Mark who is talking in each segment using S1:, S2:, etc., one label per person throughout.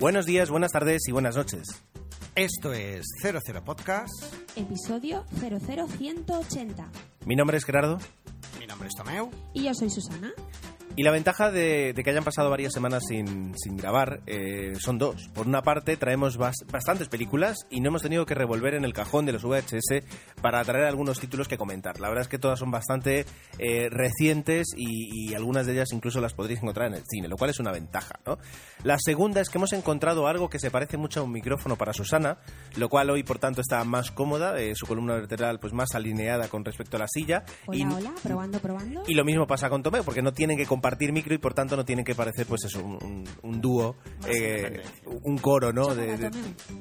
S1: Buenos días, buenas tardes y buenas noches.
S2: Esto es 00 Podcast.
S3: Episodio 00180.
S1: Mi nombre es Gerardo
S2: Mi nombre es Tomeu.
S3: Y yo soy Susana.
S1: Y la ventaja de, de que hayan pasado varias semanas sin, sin grabar eh, son dos. Por una parte, traemos bas- bastantes películas y no hemos tenido que revolver en el cajón de los VHS para traer algunos títulos que comentar. La verdad es que todas son bastante eh, recientes y, y algunas de ellas incluso las podréis encontrar en el cine, lo cual es una ventaja. ¿no? La segunda es que hemos encontrado algo que se parece mucho a un micrófono para Susana, lo cual hoy por tanto está más cómoda, eh, su columna vertebral pues más alineada con respecto a la silla.
S3: Hola,
S1: y,
S3: hola, probando, probando.
S1: y lo mismo pasa con Tomeo, porque no tienen que compartir micro y por tanto no tienen que parecer pues eso, un, un- un dúo, eh, un coro, ¿no? De, de-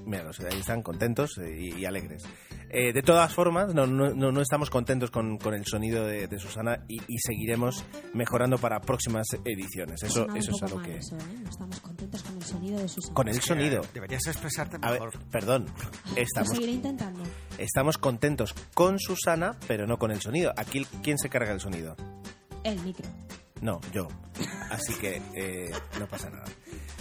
S1: mira, los- ahí están contentos eh, y, y alegres. Eh, de todas formas, no, no, no, no estamos contentos con, con el sonido de, de Susana y, y seguiremos mejorando para próximas ediciones. Eso, eso es algo que...
S3: eso, ¿eh? No estamos contentos con el sonido de Susana.
S1: Con el sonido.
S2: Deberías expresarte
S1: A ver,
S2: mejor.
S1: perdón,
S3: Lo
S1: estamos,
S3: seguiré intentando.
S1: estamos contentos con Susana, pero no con el sonido. Aquí, ¿quién se carga el sonido?
S3: El micro.
S1: No, yo. Así que eh, no pasa nada.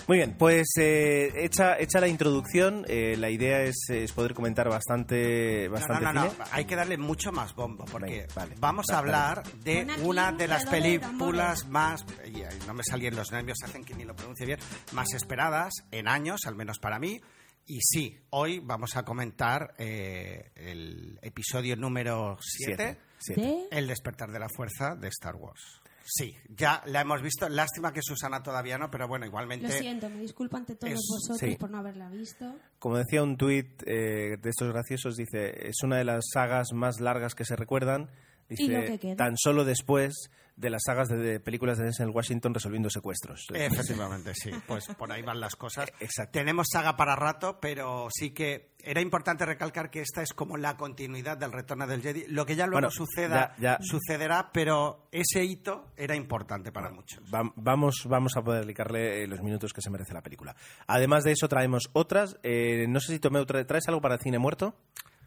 S1: Muy bien, pues eh, hecha, hecha la introducción, eh, la idea es, es poder comentar bastante, bastante
S2: no, no, no,
S1: cine.
S2: hay que darle mucho más bombo porque
S1: vale.
S2: vamos a
S1: Vale.
S2: hablar de una
S3: un
S2: de las
S3: de
S2: películas más, y, no me salían los nervios, hacen que ni lo pronuncie bien, más esperadas en años, al menos para mí. Y sí, hoy vamos a comentar eh, el episodio número 7,
S1: Siete. Siete.
S3: De...
S2: El despertar de la fuerza de Star Wars. Sí, ya la hemos visto. Lástima que Susana todavía no, pero bueno, igualmente.
S3: Lo siento, me disculpo ante todos
S2: Es-
S3: vosotros
S1: sí.
S3: por no haberla visto.
S1: Como decía un tuit eh, de estos graciosos, dice, es una de las sagas más largas que se recuerdan.
S3: Y lo
S1: Dice,
S3: que queda.
S1: tan solo después de las sagas de, películas de Denzel Washington resolviendo secuestros.
S2: Efectivamente, sí. Pues por ahí van las cosas.
S1: Exacto.
S2: Tenemos saga para rato, pero sí que era importante recalcar que esta es como la continuidad del retorno del Jedi. Lo que ya luego
S1: Bueno,
S2: suceda,
S1: ya- ya-
S2: sucederá, pero ese hito era importante para muchos.
S1: Va- Vamos, vamos a poder dedicarle eh, los minutos que se merece la película. Además de eso, traemos otras. Eh, no sé si trae- traes algo para el cine muerto.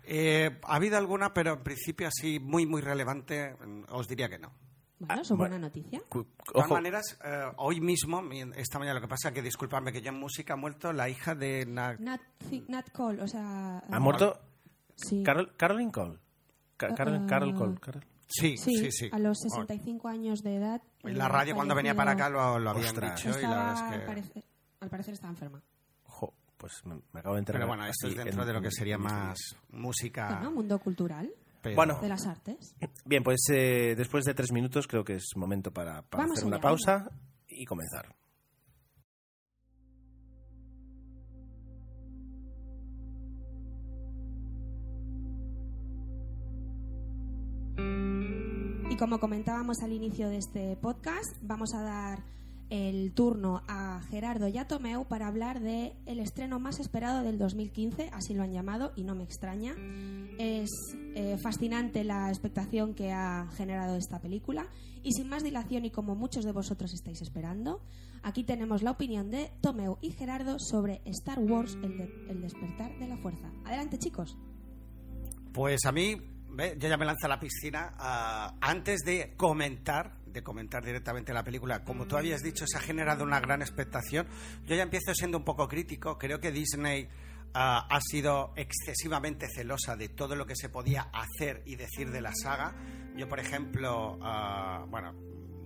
S2: Eh, ha habido alguna, pero en principio así muy, muy relevante, mm, os diría que no.
S3: Bueno, eso es buena noticia.
S2: De todas maneras, eh, hoy mismo, mi- esta mañana, lo que pasa que disculpadme que yo en música ha muerto la hija de... Na-
S3: Nat, Fi- Nat Cole, o sea...
S1: ¿ha muerto
S3: Sí.
S1: Carol, Caroline Cole? Ca- Carol,
S3: Ah.
S1: Carol Cole. Carol-
S2: Sí,
S3: Sí,
S2: sí, sí.
S3: a los 65 años de edad.
S2: En la radio cuando venía para acá lo, lo habían
S1: Ostras.
S2: dicho y la verdad
S3: Estaba,
S2: es
S3: al,
S2: que...
S3: parecer, al parecer estaba enferma.
S1: Ojo, pues me, me acabo de enterar.
S2: Pero bueno, esto
S1: así
S2: es dentro
S1: en-
S2: de lo que sería más música.
S3: Bueno, mundo cultural,
S2: pero-
S1: Bueno.
S3: de las artes.
S1: Bien, pues eh, después de tres minutos creo que es momento para, hacer una
S3: allá,
S1: pausa y comenzar.
S3: Y como comentábamos al inicio de este podcast, vamos a dar el turno a Gerardo y a Tomeu para hablar de el estreno más esperado del 2015, así lo han llamado y no me extraña. Es eh, fascinante la expectación que ha generado esta película y sin más dilación y como muchos de vosotros estáis esperando, aquí tenemos la opinión de Tomeu y Gerardo sobre Star Wars, el, el despertar de la fuerza. Adelante chicos.
S2: Pues a mí, yo ya me lanzo a la piscina. ah, antes de comentar, de comentar directamente la película, como tú habías dicho, se ha generado una gran expectación. Yo ya empiezo siendo un poco crítico. Creo que Disney ah, ha sido excesivamente celosa de todo lo que se podía hacer y decir de la saga. Yo, por ejemplo, ah, bueno,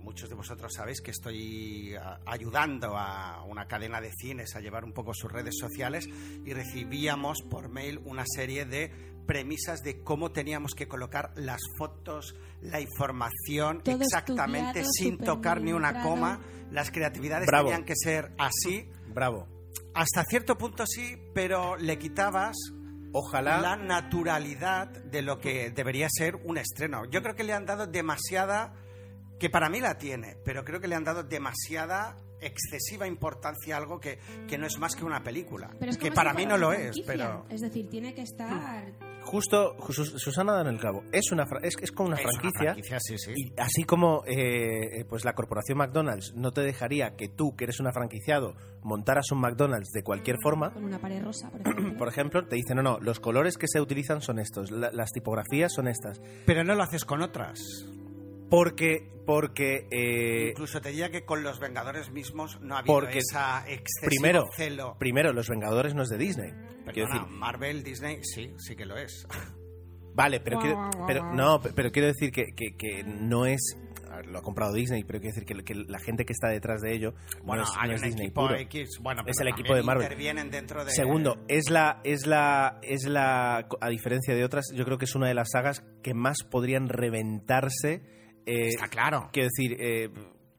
S2: muchos de vosotros sabéis que estoy ayudando a una cadena de cines a llevar un poco sus redes sociales y recibíamos por mail una serie de premisas de cómo teníamos que colocar las fotos, la información
S3: Todo
S2: exactamente sin tocar ni una coma. Las creatividades
S1: Bravo.
S2: tenían que ser así.
S1: Bravo.
S2: Hasta cierto punto sí, pero le quitabas
S1: Ojalá.
S2: la naturalidad de lo que debería ser un estreno. Yo creo que le han dado demasiada, que para mí la tiene, pero creo que le han dado demasiada excesiva importancia a algo que, que no es más que una película.
S3: Pero es
S2: que para mí no lo es, pero...
S3: Es decir, tiene que estar...
S1: Justo, Sus- Susana da en el clavo. Es, una, fra- es, es como una
S2: Es una
S1: franquicia.
S2: sí, sí.
S1: Y así como eh, eh, pues la corporación McDonald's no te dejaría que tú, que eres un franquiciado, montaras un McDonald's de cualquier forma,
S3: Con una pared rosa, por ejemplo.
S1: por ejemplo, te dicen, no, no, los colores que se utilizan son estos, la- las tipografías son estas.
S2: Pero no lo haces con otras.
S1: Porque, porque eh,
S2: Incluso te diría que con los Vengadores mismos no ha habido
S1: Porque
S2: esa excesivo
S1: primero,
S2: celo.
S1: primero, Los Vengadores no es de Disney.
S2: Perdona,
S1: decir,
S2: Marvel, Disney, sí, sí que lo es.
S1: Vale, pero, quiero, pero no, pe- pero quiero decir que, que- que no es lo ha comprado Disney, pero quiero decir que, que la gente que está detrás de ello
S2: Bueno,
S1: no es,
S2: hay
S1: no es
S2: un
S1: Disney
S2: equipo
S1: puro.
S2: X, bueno,
S1: es el equipo de Marvel.
S2: Intervienen dentro de...
S1: Segundo, es la, es la, es la, a diferencia de otras, yo creo que es una de las sagas que más podrían reventarse. Eh,
S2: Está claro.
S1: Quiero decir, eh,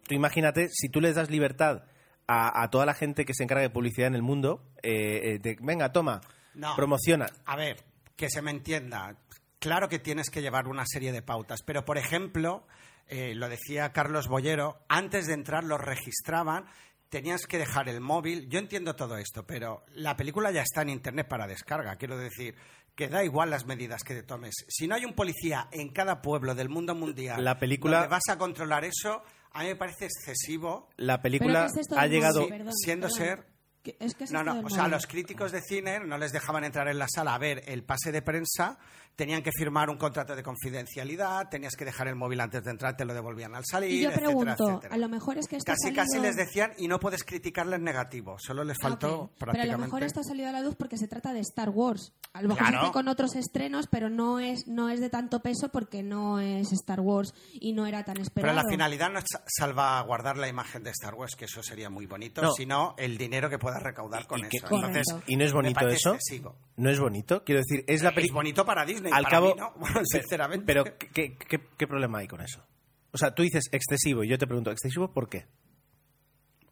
S1: tú imagínate, si tú les das libertad a, a toda la gente que se encarga de publicidad en el mundo, eh, eh, de, venga, toma,
S2: No.
S1: promociona.
S2: A ver, que se me entienda. Claro que tienes que llevar una serie de pautas, pero por ejemplo, lo decía Carlos Bollero, antes de entrar los registraban, tenías que dejar el móvil. Yo entiendo todo esto, pero la película ya está en internet para descarga. Quiero decir que da igual las medidas que te tomes. Si no hay un policía en cada pueblo del mundo mundial,
S1: La película-
S2: donde vas a controlar eso, a mí me parece excesivo.
S1: La película ha llegado...
S2: siendo
S3: perdón.
S2: ser
S3: Que- Es que es
S2: No, no, o sea, los críticos de cine no les dejaban entrar en la sala a ver el pase de prensa, tenían que firmar un contrato de confidencialidad, tenías que dejar el móvil antes de entrar, te lo devolvían al salir,
S3: Y yo
S2: etcétera,
S3: pregunto,
S2: etcétera.
S3: a lo mejor es que esto
S2: Casi, casi
S3: salido-
S2: les decían y no puedes criticarles negativo, solo les
S3: Ah,
S2: faltó
S3: ok. Pero a
S2: prácticamente...
S3: lo mejor esto ha salido a la luz porque se trata de Star Wars. A lo mejor
S2: Claro.
S3: se hace con otros estrenos, pero no es, no es de tanto peso porque no es Star Wars y no era tan
S2: Pero
S3: esperado.
S2: la finalidad no es sa- salvaguardar la imagen de Star Wars, que eso sería muy bonito,
S1: No.
S2: sino el dinero que puedas recaudar con
S1: y
S2: eso.
S3: Correcto.
S2: Entonces,
S1: ¿Y no es bonito eso?
S2: excesivo.
S1: ¿No es bonito? Quiero decir, es la
S2: Es
S1: película...
S2: bonito para Disney,
S1: Al
S2: para
S1: cabo,
S2: mí no, Bueno, sinceramente.
S1: Pero, ¿qué, qué, qué problema hay con eso? O sea, tú dices excesivo y yo te pregunto, ¿excesivo por qué?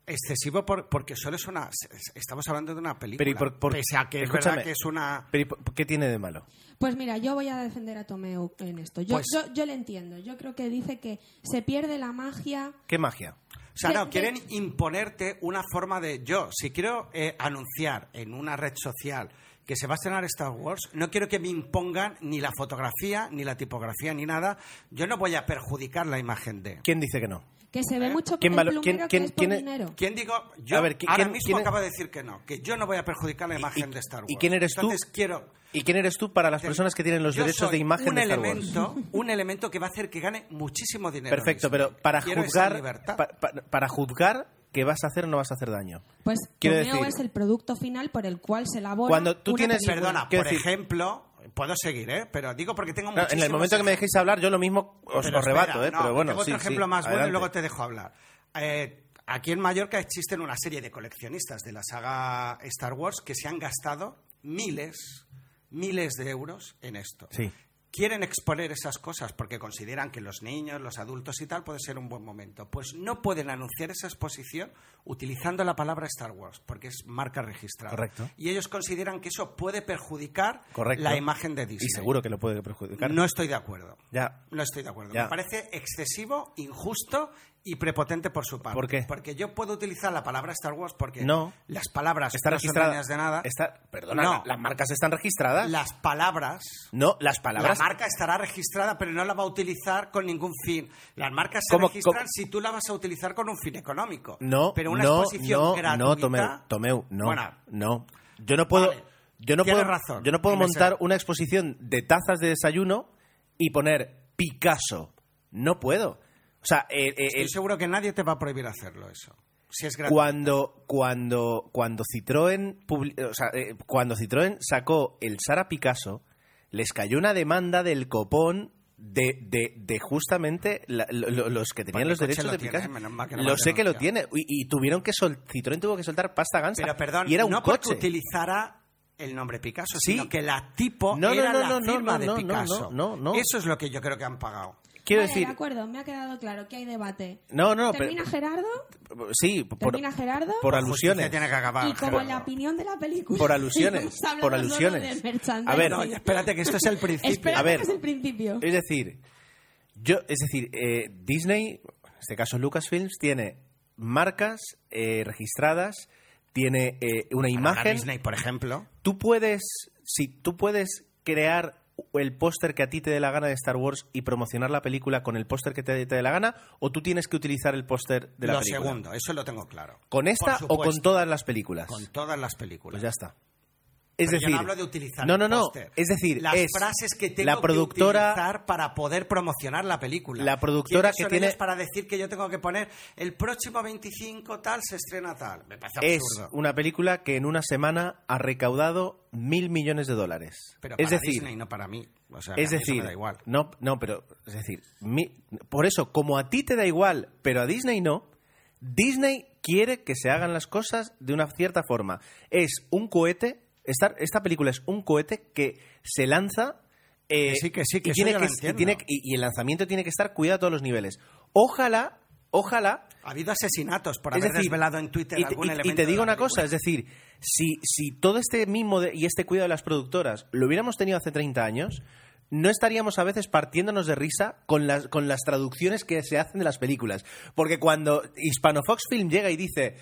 S2: Excesivo por- porque solo es una. Estamos hablando de una película.
S1: Pero ¿y por- por-
S2: pese a que es
S1: escúchame,
S2: verdad que es una.
S1: Pero ¿y por- ¿qué tiene de malo?
S3: Pues mira, yo voy a defender a Tomeu en esto. Yo,
S2: Pues-
S3: yo, yo le entiendo. Yo creo que dice que se pierde la magia.
S1: ¿Qué magia?
S2: O sea, no, quieren imponerte una forma de. Yo, si quiero eh, anunciar en una red social que se va a estrenar Star Wars, no quiero que me impongan ni la fotografía, ni la tipografía, ni nada. Yo no voy a perjudicar la imagen de.
S1: ¿Quién dice que no?
S3: Que se ve mucho
S1: ¿Quién
S3: el
S1: quién-
S3: que
S1: quién-
S3: es por
S1: quién
S3: dinero.
S2: ¿Quién digo? Yo
S1: A ver, ¿qui-
S2: ahora
S1: quién-
S2: mismo
S1: quién-
S2: acabo de decir que no, que yo no voy a perjudicar la imagen
S1: y-
S2: de Star Wars.
S1: y quién eres tú?
S2: Quiero.
S1: ¿Y quién eres tú para las personas que tienen los derechos de imagen
S2: un
S1: de Star Wars?
S2: elemento, Un elemento que va a hacer que gane muchísimo dinero.
S1: Perfecto, pero para
S2: Quiero
S1: juzgar,
S2: libertad.
S1: pa- pa- para juzgar que vas a hacer o no vas a hacer daño.
S3: Pues
S1: Quiero
S3: Tomeu
S1: decir-
S3: es el producto final por el cual se elabora.
S1: Cuando tú
S3: una
S1: tienes-
S3: película.
S2: Perdona, por
S1: decir-
S2: ejemplo, puedo seguir, ¿eh? Pero digo porque tengo
S1: No, en el
S2: muchísimos
S1: momento que me dejéis hablar, yo lo mismo os, os rebato,
S2: espera,
S1: ¿eh?
S2: no,
S1: pero bueno,
S2: tengo
S1: sí,
S2: otro ejemplo
S1: sí,
S2: más bueno y luego te dejo hablar. Eh, aquí en Mallorca existen una serie de coleccionistas de la saga Star Wars que se han gastado miles, miles de euros en esto.
S1: Sí.
S2: Quieren exponer esas cosas porque consideran que los niños, los adultos y tal puede ser un buen momento. Pues no pueden anunciar esa exposición utilizando la palabra Star Wars porque es marca registrada.
S1: Correcto.
S2: Y ellos consideran que eso puede perjudicar
S1: Correcto.
S2: la imagen de Disney.
S1: Y seguro que lo puede perjudicar.
S2: No estoy de acuerdo.
S1: Ya.
S2: No estoy de acuerdo.
S1: Ya.
S2: Me parece excesivo, injusto y prepotente por su parte.
S1: ¿Por qué?
S2: Porque yo puedo utilizar la palabra Star Wars porque
S1: No.
S2: las palabras
S1: Está
S2: no son
S1: registrada.
S2: dueñas de nada.
S1: Está, perdona,
S2: No.
S1: las marcas están registradas.
S2: Las palabras.
S1: No, las palabras.
S2: La marca estará registrada, pero no la va a utilizar con ningún fin. Las marcas se
S1: ¿Cómo-
S2: registran
S1: cómo?
S2: si tú la vas a utilizar con un fin económico.
S1: No,
S2: pero una
S1: no,
S2: exposición
S1: no,
S2: gratuita.
S1: no, Tomeu, Tomeu, no,
S2: Bueno,
S1: no. Yo no puedo,
S2: Vale.
S1: yo no puedo,
S2: razón,
S1: yo no puedo montar una exposición de tazas de desayuno y poner Picasso. No puedo. O sea, eh, eh,
S2: estoy seguro que nadie te va a prohibir hacerlo eso. Si es gratuito.
S1: cuando, cuando, cuando Citroën, publi- o sea, eh, cuando Citroën sacó el Sara Picasso, les cayó una demanda del copón de, de, de justamente la- lo- lo- los que tenían los derechos
S2: lo
S1: de
S2: tiene,
S1: Picasso.
S2: no
S1: lo sé que lo tiene. Y, y tuvieron que sol, Citroën tuvo que soltar pasta gansa.
S2: Pero perdón,
S1: y era un
S2: no porque
S1: coche.
S2: utilizara el nombre Picasso,
S1: Sí.
S2: sino que la tipo
S1: No,
S2: era la firma de Picasso. Eso es lo que yo creo que han pagado.
S1: Quiero
S3: Vale,
S1: decir...
S3: de acuerdo, me ha quedado claro que hay debate.
S1: No, no,
S3: ¿Termina
S1: pero...
S3: Gerardo?
S1: Sí, por,
S3: ¿Termina Gerardo?
S1: por alusiones.
S2: tiene que acabar.
S3: Y como
S2: Gerardo.
S3: la opinión de la película.
S1: Por alusiones, por alusiones. A ver,
S2: No, espérate, que esto es el principio.
S1: A ver.
S3: que es el principio.
S1: Es decir, yo, es decir, eh, Disney, en este caso Lucasfilms, tiene marcas eh, registradas, tiene eh, una
S2: Para
S1: imagen.
S2: Disney, por ejemplo.
S1: Tú puedes, si tú puedes crear el póster que a ti te dé la gana de Star Wars y promocionar la película con el póster que te, te dé la gana, o tú tienes que utilizar el póster de la
S2: lo
S1: película.
S2: segundo, eso lo tengo claro.
S1: ¿Con esta o con todas las películas?
S2: Con todas las películas.
S1: Pues ya está. Es
S2: Pero yo
S1: decir,
S2: no hablo de utilizar
S1: no, no. Es decir,
S2: las
S1: es
S2: frases que tengo
S1: la productora,
S2: que utilizar para poder promocionar la película.
S1: La productora
S2: ¿Quiénes
S1: que
S2: son
S1: tiene-
S2: ellos para decir que yo tengo que poner el próximo 25 tal se estrena tal. Me parece
S1: es
S2: absurdo.
S1: una película que en una semana ha recaudado mil millones de dólares.
S2: Pero
S1: es
S2: para
S1: decir,
S2: Disney, no para mí. O sea,
S1: es decir,
S2: me da igual.
S1: no, no, pero es decir, mi- por eso como a ti te da igual, pero a Disney no, Disney quiere que se hagan las cosas de una cierta forma. Es un cohete, esta, esta película es un cohete que se lanza eh,
S2: Que sí, que sí, que
S1: y,
S2: eso
S1: tiene
S2: yo
S1: que,
S2: lo
S1: y
S2: entiendo.
S1: tiene que- y- y el lanzamiento tiene que estar cuidado a todos los niveles. Ojalá, ojalá
S2: Ha habido asesinatos por haber
S1: decir,
S2: desvelado en Twitter
S1: y, te-
S2: algún
S1: y digo una cosa, es decir, si, si todo este mimo de- y este cuidado de las productoras lo hubiéramos tenido hace 30 años, no estaríamos a veces partiéndonos de risa con las, con las traducciones que se hacen de las películas. Porque cuando Hispanofox Film llega y dice,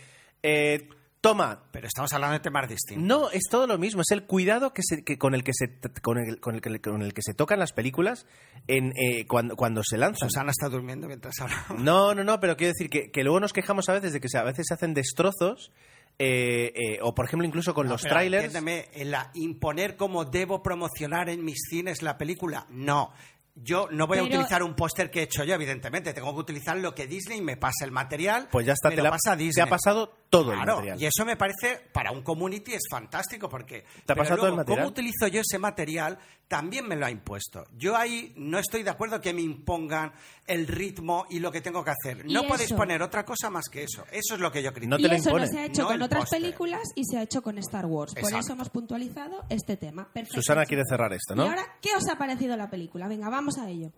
S1: eh, toma,
S2: Pero estamos hablando de temas distintos.
S1: no, es todo lo mismo, es el cuidado que se, que con el que se con el, con el que- con el que se tocan las películas en, eh, cuando, cuando se lanzan.
S2: Susana está durmiendo mientras hablamos.
S1: No, no, no, pero quiero decir que, que luego nos quejamos a veces de que se- a veces se hacen destrozos, eh, eh, o por ejemplo incluso con
S2: No,
S1: los trailers.
S2: entiéndeme, en la- imponer cómo debo promocionar en mis cines la película. No. Yo no voy a utilizar un póster que he hecho yo, evidentemente. Tengo que utilizar lo que Disney me pasa el material.
S1: Pues ya está,
S2: me
S1: te,
S2: lo
S1: la-
S2: pasa a
S1: te
S2: Disney.
S1: ha pasado todo el material.
S2: y eso me parece, para un community es fantástico porque...
S1: ¿Te ha pasado todo el material?
S2: ¿Cómo utilizo yo ese material? También me lo ha impuesto. Yo ahí no estoy de acuerdo que me impongan el ritmo y lo que tengo que hacer. No podéis
S3: eso.
S2: poner otra cosa más que eso. Eso es lo que yo critico.
S1: No te
S3: y
S1: lo
S3: eso no se ha hecho
S2: No
S3: con otras películas y se ha hecho con Star Wars. Por eso hemos puntualizado este tema. Perfecto.
S1: Susana quiere cerrar esto, ¿no?
S3: ¿Y ahora qué os ha parecido la película? Venga, vamos a ello.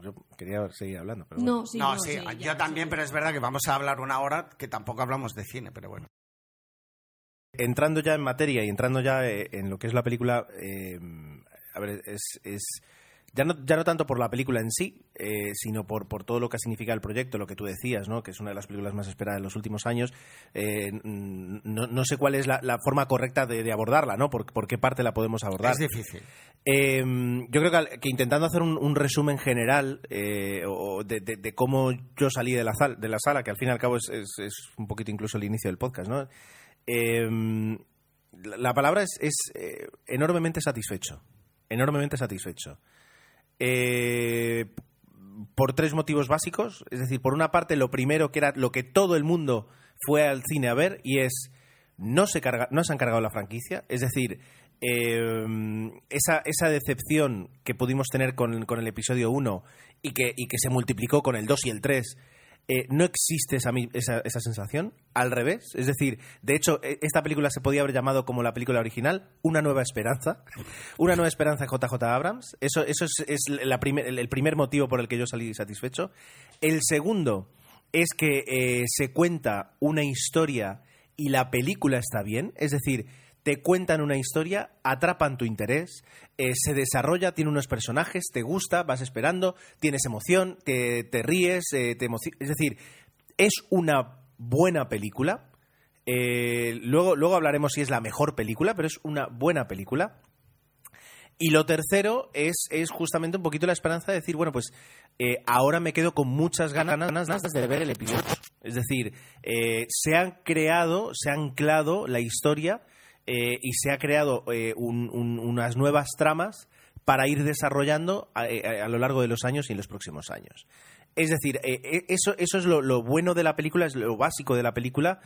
S1: Yo quería seguir hablando, pero
S3: No, sí,
S2: no,
S3: no,
S2: sí,
S3: sí,
S2: yo
S3: ya,
S2: también,
S3: sí.
S2: pero es verdad que vamos a hablar una hora que tampoco hablamos de cine, pero bueno.
S1: Entrando ya en materia y entrando ya eh, en lo que es la película, eh, a ver, es, es ya no, ya no tanto por la película en sí, eh, sino por, por todo lo que significa el proyecto, lo que tú decías, ¿no? que es una de las películas más esperadas de los últimos años. Eh, no, no sé cuál es la, la forma correcta de, de abordarla, ¿no? Por, por qué parte la podemos abordar.
S2: Es difícil.
S1: Eh, yo creo que, que intentando hacer un, un resumen general eh, o de, de- de cómo yo salí de la, sal- de la sala, que al fin y al cabo es, es- es un poquito incluso el inicio del podcast, ¿no? Eh, la, la palabra es, es, eh, enormemente satisfecho. Enormemente satisfecho. Eh, por tres motivos básicos. Es decir, por una parte, lo primero que era lo que todo el mundo fue al cine a ver y es no se, carga, no se han cargado la franquicia. Es decir, eh, esa, esa decepción que pudimos tener con, con el episodio 1 y que, y que se multiplicó con el 2 y el 3. Eh, no existe esa, esa, sensación, al revés. Es decir, de hecho, e- esta película se podía haber llamado como la película original, Una Nueva Esperanza. Una Nueva Esperanza JJ Abrams. Eso, eso es, la primer- el el primer motivo por el que yo salí satisfecho. El segundo es que eh, se cuenta una historia y la película está bien. Es decir, te cuentan una historia, atrapan tu interés, eh, se desarrolla, tiene unos personajes, te gusta, vas esperando, tienes emoción, te, te ríes, eh, te Es decir, es una buena película. Eh, luego, luego hablaremos si es la mejor película, pero es una buena película. Y lo tercero es, es justamente un poquito la esperanza de decir, bueno, pues eh, ahora me quedo con muchas ganas, de ver el episodio. Es decir, se han creado, se ha anclado la historia eh, y se ha creado eh, un- un- unas nuevas tramas para ir desarrollando a, a- a lo largo de los años y en los próximos años. Es decir, eh, eh, eso, eso es lo, lo bueno de la película, es lo básico de la película.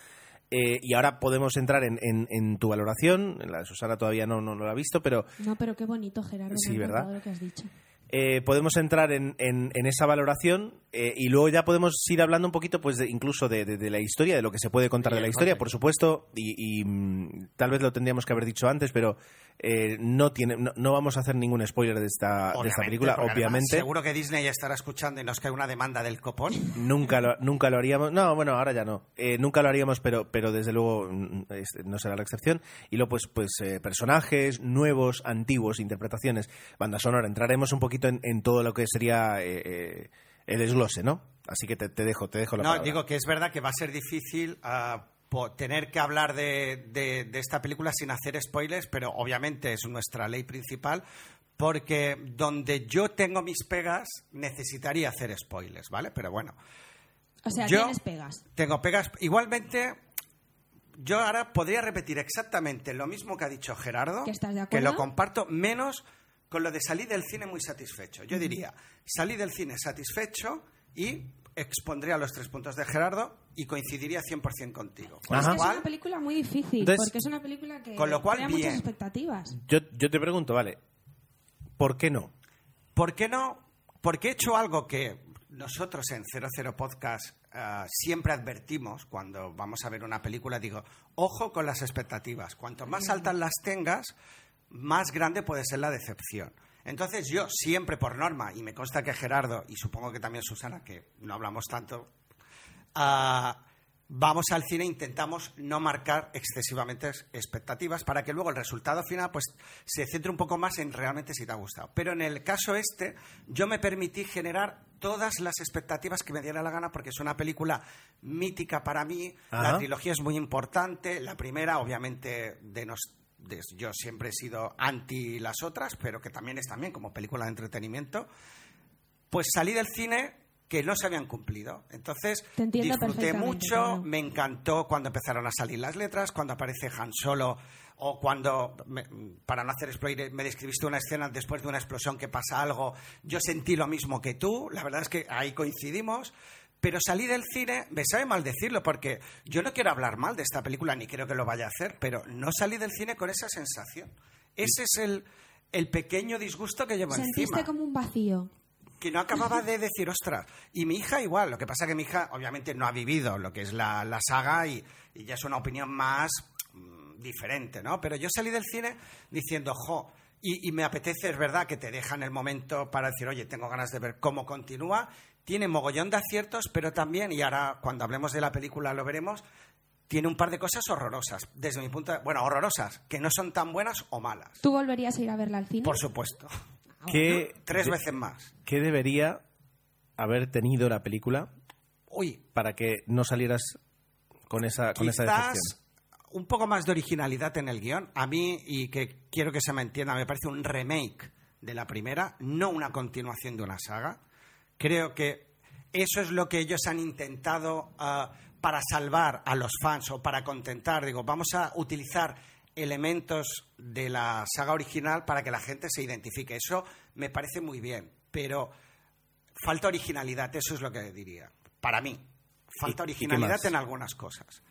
S1: eh, y ahora podemos entrar en, en- en tu valoración. La de Susana todavía no, no, no la ha visto, pero
S3: No, pero qué bonito, Gerardo.
S1: Sí, ¿verdad?
S3: lo que has dicho.
S1: Eh, podemos entrar en, en- en esa valoración eh, y luego ya podemos ir hablando un poquito pues de- incluso de, de- de la historia, de lo que se puede contar de la historia, por supuesto, y, y, mm, tal vez lo tendríamos que haber dicho antes, pero eh, no tiene no, no vamos a hacer ningún spoiler de esta, de esta película, obviamente.
S2: seguro que Disney ya estará escuchando y nos cae una demanda del copón.
S1: Nunca lo, nunca lo haríamos. No, bueno, ahora ya no. Eh, nunca lo haríamos, pero, pero desde luego mm, es- no será la excepción. Y luego, pues, pues eh, personajes nuevos, antiguos, interpretaciones, banda sonora. Entraremos un poquito en, en todo lo que sería el desglose, ¿no? Así que te, te dejo, te dejo la
S2: No,
S1: palabra.
S2: digo que es verdad que va a ser difícil ah, tener que hablar de, de- de esta película sin hacer spoilers, pero obviamente es nuestra ley principal, porque donde yo tengo mis pegas necesitaría hacer spoilers, ¿vale? Pero bueno,
S3: O sea,
S2: Yo-
S3: tienes pegas.
S2: tengo pegas. Igualmente, yo ahora podría repetir exactamente lo mismo que ha dicho Gerardo,
S3: ¿Que estás de
S2: que lo comparto, menos con lo de salir del cine muy satisfecho. Yo diría, salí del cine satisfecho y expondría los tres puntos de Gerardo y coincidiría 100% contigo. Con
S3: Es
S2: lo
S3: una película muy difícil,
S1: Entonces-
S3: porque es una película que
S2: Con lo cual,
S3: crea
S2: bien.
S3: muchas expectativas.
S1: Yo, yo te pregunto, vale, ¿por qué no?
S2: ¿Por qué no? Porque he hecho algo que nosotros en 00 Podcast ah, siempre advertimos cuando vamos a ver una película. Digo, ojo con las expectativas. Cuanto más altas las tengas, más grande puede ser la decepción. Entonces yo siempre por norma, y me consta que Gerardo, y supongo que también Susana, que no hablamos tanto, ah, vamos al cine e intentamos no marcar excesivamente es- expectativas para que luego el resultado final pues se centre un poco más en realmente si te ha gustado. Pero en el caso este, yo me permití generar todas las expectativas que me diera la gana porque es una película mítica para mí,
S1: Ajá.
S2: la trilogía es muy importante, la primera obviamente de nos yo siempre he sido anti las otras, pero que también es también como película de entretenimiento pues salí del cine que no se habían cumplido. Entonces, disfruté mucho,
S3: claro.
S2: me encantó cuando empezaron a salir las letras, cuando aparece Han Solo o cuando, me- para no hacer spoiler, me describiste una escena después de una explosión que pasa algo, yo sentí lo mismo que tú, la verdad es que ahí coincidimos. Pero salí del cine, me sabe mal decirlo, porque yo no quiero hablar mal de esta película, ni creo que lo vaya a hacer, pero no salí del cine con esa sensación. Ese es el, el pequeño disgusto que llevo
S3: Sentiste
S2: encima
S3: como un vacío.
S2: que no acababa de decir, ostras. Y mi hija igual, lo que pasa que mi hija obviamente no ha vivido lo que es la, la saga y, y ya es una opinión más mm, diferente, ¿no? Pero yo salí del cine diciendo, jo, y, y me apetece, es verdad, que te dejan el momento para decir, oye, tengo ganas de ver cómo continúa. Tiene mogollón de aciertos, pero también, y ahora cuando hablemos de la película lo veremos, tiene un par de cosas horrorosas, desde mi punto de bueno, horrorosas, que no son tan buenas o malas.
S3: ¿Tú volverías a ir a verla al cine?
S2: Por supuesto.
S1: ¿Qué,
S2: Tres veces más.
S1: ¿Qué debería haber tenido la película
S2: Uy,
S1: para que no salieras con esa, con esa
S2: quizás
S1: decepción?
S2: un poco más de originalidad en el guion. A mí, y que quiero que se me entienda, me parece un remake de la primera, no una continuación de una saga. Creo que eso es lo que ellos han intentado ah, para salvar a los fans o para contentar. Digo, vamos a utilizar elementos de la saga original para que la gente se identifique. Eso me parece muy bien, pero falta originalidad, eso es lo que diría. Para mí, falta
S1: ¿Y- y qué
S2: originalidad en algunas cosas.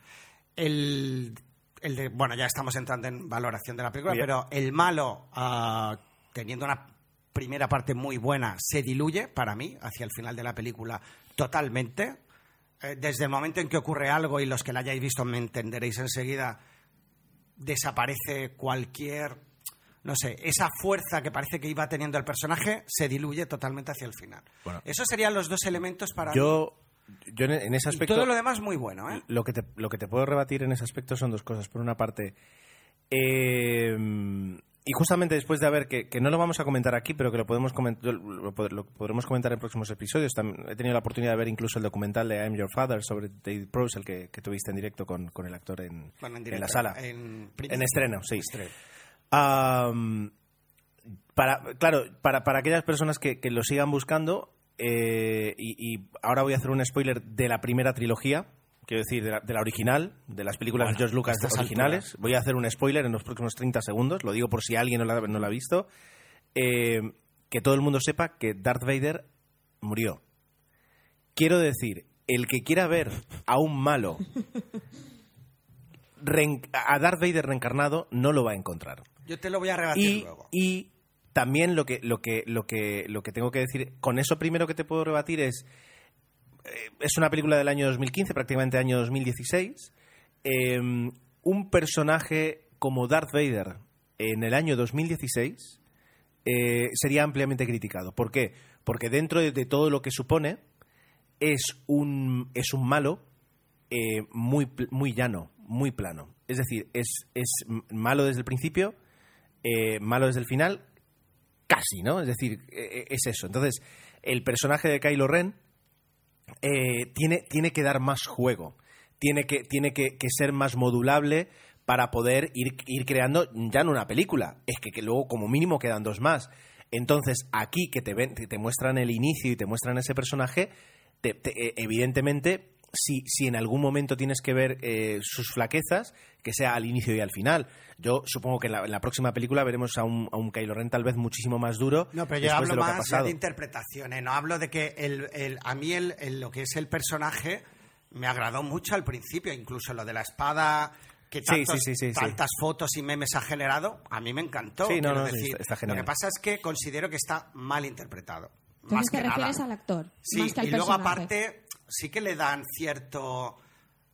S2: El, el de, bueno, ya estamos entrando en valoración de la película,
S1: Bien.
S2: pero el malo, ah, teniendo una primera parte muy buena, se diluye para mí hacia el final de la película totalmente. Eh, desde el momento en que ocurre algo y los que la hayáis visto me entenderéis enseguida, desaparece cualquier, no sé, esa fuerza que parece que iba teniendo el personaje se diluye totalmente hacia el final.
S1: Bueno.
S2: Esos serían los dos elementos para mí.
S1: Yo, yo en, ese
S2: Y
S1: aspecto...
S2: todo lo demás muy bueno, ¿eh?
S1: Lo que, te, lo que te puedo rebatir en ese aspecto son dos cosas. Por una parte, eh, y justamente después de haber, que, que no lo vamos a comentar aquí, pero que lo podemos comentar, lo, pod- lo podremos comentar en próximos episodios. También he tenido la oportunidad de ver incluso el documental de I'm Your Father sobre David Prowse, el que, que tuviste en directo con, con el actor en,
S2: Bueno,
S1: en
S2: directo,
S1: la sala.
S2: En,
S1: En estreno, sí.
S2: Estreno.
S1: Para, claro, para, para aquellas personas que, que lo sigan buscando, eh, y, y ahora voy a hacer un spoiler de la primera trilogía, quiero decir, de la, de la original, de las películas
S2: Bueno,
S1: de George Lucas
S2: estas
S1: originales.
S2: alturas.
S1: Voy a hacer un spoiler en los próximos 30 segundos, lo digo por si alguien no la, no la ha visto. Eh, que todo el mundo sepa que Darth Vader murió. Quiero decir, el que quiera ver a un malo, a Darth Vader reencarnado, no lo va a encontrar
S2: Yo te lo voy a rebatir
S1: y,
S2: luego.
S1: y también lo que, lo, que, lo, que, lo que tengo que decir, con eso primero que te puedo rebatir es, es una película del año 2015, prácticamente año 2016, eh, un personaje como Darth Vader en el año 2016 eh, sería ampliamente criticado. ¿Por qué? Porque dentro de, todo lo que supone es un, es un malo eh, muy, muy llano, muy plano. Es decir, es, es malo desde el principio, eh, malo desde el final, casi, ¿no? Es decir, eh, es eso. Entonces, el personaje de Kylo Ren eh, tiene, tiene que dar más juego, tiene que, tiene que, ser más modulable para poder ir, ir creando ya no una película, es que, luego como mínimo quedan dos más. Entonces, aquí que te, ven, te muestran el inicio y te muestran ese personaje, te- eh, evidentemente, si, si en algún momento tienes que ver eh, sus flaquezas, que sea al inicio y al final. Yo supongo que en la, en la próxima película veremos a un, a un Kylo Ren tal vez muchísimo más duro.
S2: No, pero yo hablo
S1: de
S2: más de interpretaciones. No hablo de que el, el- a mí el, el- lo que es el personaje me agradó mucho al principio, incluso lo de la espada que tantos-
S1: sí, sí, sí, sí.
S2: tantas fotos y memes ha generado, a mí me encantó.
S1: Sí, no,
S2: quiero
S1: no, sí,
S2: decir.
S1: está- está genial.
S2: Lo que pasa es que considero que está mal interpretado.
S3: Entonces
S2: más
S3: te
S2: que
S3: refieres
S2: nada.
S3: al actor,
S2: Sí,
S3: más que al
S2: y luego
S3: personaje.
S2: aparte sí que le dan cierto...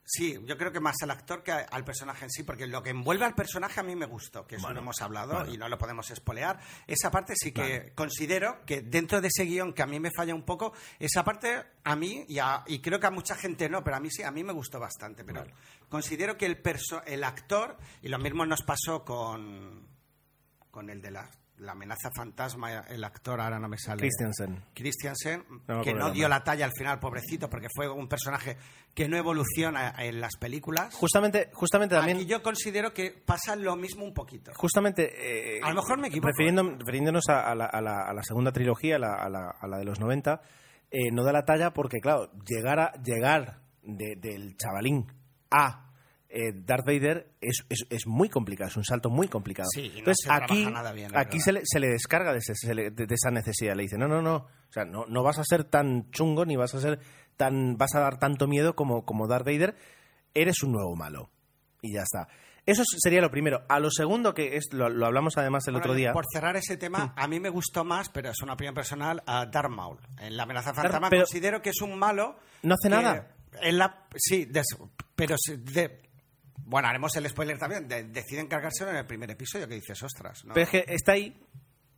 S2: Sí, yo creo que más al actor que al personaje en sí, porque lo que envuelve al personaje a mí me gustó, que eso lo hemos hablado y no lo podemos espolear. Esa parte sí que considero que dentro de ese guion que a mí me falla un poco, esa parte a mí, y, a- y creo que a mucha gente no, pero a mí sí, a mí me gustó bastante. Pero considero que el, perso- el actor, y lo mismo nos pasó con, con el de la, la amenaza fantasma, el actor, ahora no me sale. Christiansen,
S1: No me
S2: que no dio la talla al final, pobrecito, porque fue un personaje que no evoluciona en las películas.
S1: Justamente, justamente también.
S2: Aquí yo considero que pasa lo mismo un poquito.
S1: Justamente. eh,
S2: A lo mejor me equivoco.
S1: refiriendo- refiriéndonos a, a la, a la- a la segunda trilogía, a la, a la- a la de los 90, eh, no da la talla porque, claro, llegar, a, llegar de- del chavalín a. eh, Darth Vader es, es, es muy complicado, es un salto muy complicado.
S2: Sí, y no
S1: Entonces aquí,
S2: nada bien,
S1: aquí se le, se le descarga de, ese- se le- de- de esa necesidad. Le dice, no, no, no, o sea, no, no vas a ser tan chungo ni vas a ser tan, vas a dar tanto miedo como, como Darth Vader. Eres un nuevo malo y ya está. Eso sería lo primero. A lo segundo que es lo, lo hablamos además el
S2: Bueno,
S1: otro día.
S2: Por cerrar ese tema, a mí me gustó más, pero es una opinión personal, a Darth Maul. En La amenaza fantasma considero que es un malo...
S1: No hace
S2: que
S1: nada.
S2: en la, sí, pero... de- bueno, haremos el spoiler también. de- deciden cargárselo en el primer episodio, que dices, ostras. ¿no?
S1: Pero es que está ahí.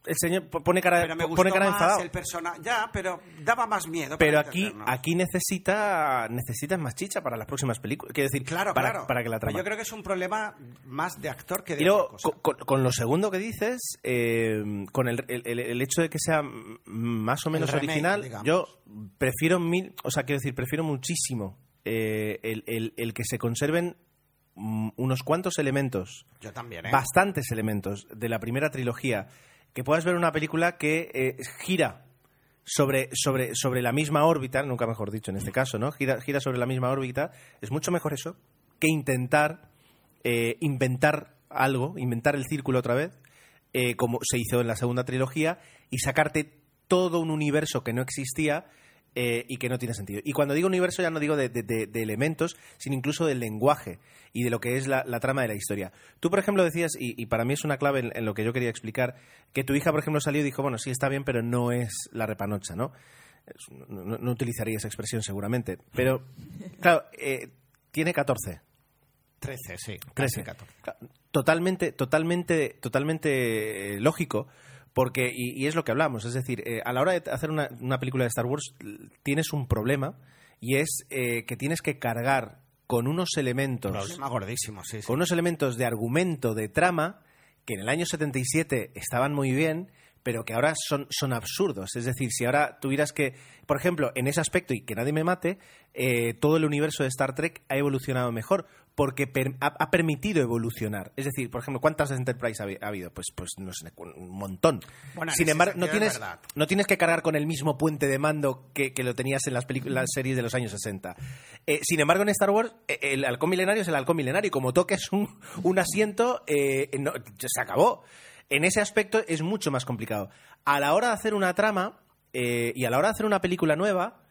S1: El señor po- pone cara,
S2: Pero me gustó
S1: pone cara
S2: más
S1: enfadado.
S2: el personaje. Ya, pero daba más miedo.
S1: Pero aquí, aquí necesita, necesitas más chicha para las próximas películas. Quiero decir,
S2: Claro,
S1: para,
S2: claro.
S1: para que la trama.
S2: Yo creo que es un problema más de actor que de
S1: Y luego,
S2: otra cosa.
S1: con, lo segundo que dices, eh, con el, el- hecho de que sea más o menos
S2: remake,
S1: original,
S2: digamos.
S1: yo prefiero mil, o sea, quiero decir, prefiero muchísimo eh, el, el- que se conserven unos cuantos elementos
S2: Yo también, ¿eh?
S1: bastantes elementos de la primera trilogía, que puedas ver una película que eh, gira sobre, sobre, sobre la misma órbita, nunca mejor dicho en este caso, ¿no? Gira, gira sobre la misma órbita, es mucho mejor eso que intentar eh, inventar algo, inventar el círculo otra vez, eh, como se hizo en la segunda trilogía, y sacarte todo un universo que no existía eh, y que no tiene sentido. Y cuando digo universo ya no digo de, de- de- de elementos, sino incluso del lenguaje y de lo que es la, la trama de la historia. Tú, por ejemplo, decías, y, y para mí es una clave en, en lo que yo quería explicar, que tu hija, por ejemplo, salió y dijo, bueno, sí, está bien, pero no es la repanocha, ¿no? No, no- no utilizaría esa expresión seguramente. Pero, claro, eh, tiene 14.
S2: 13, sí.
S1: 13.
S2: casi 14.
S1: Totalmente, totalmente, totalmente eh, lógico, porque, y, y es lo que hablamos, es decir, eh, a la hora de hacer una, una película de Star Wars tienes un problema y es eh, que tienes que cargar con unos elementos,
S2: Problema gordísimo, sí, sí.
S1: con unos elementos de argumento, de trama, que en el año 77 estaban muy bien, pero que ahora son, son absurdos. Es decir, si ahora tuvieras que, por ejemplo, en ese aspecto, y que nadie me mate, eh, todo el universo de Star Trek ha evolucionado mejor, porque per- ha, permitido evolucionar. Es decir, por ejemplo, ¿cuántas Enterprise ha, habi- ha habido? Pues, pues no sé, un montón.
S2: Bueno, en
S1: Sin embargo, no tienes, no tienes que cargar con el mismo puente de mando que, que lo tenías en las, las series de los años 60. Eh, sin embargo, en Star Wars, eh, el halcón milenario es el halcón milenario. Como toques un, un asiento, eh, no- se acabó. En ese aspecto es mucho más complicado. A la hora de hacer una trama eh, y a la hora de hacer una película nueva,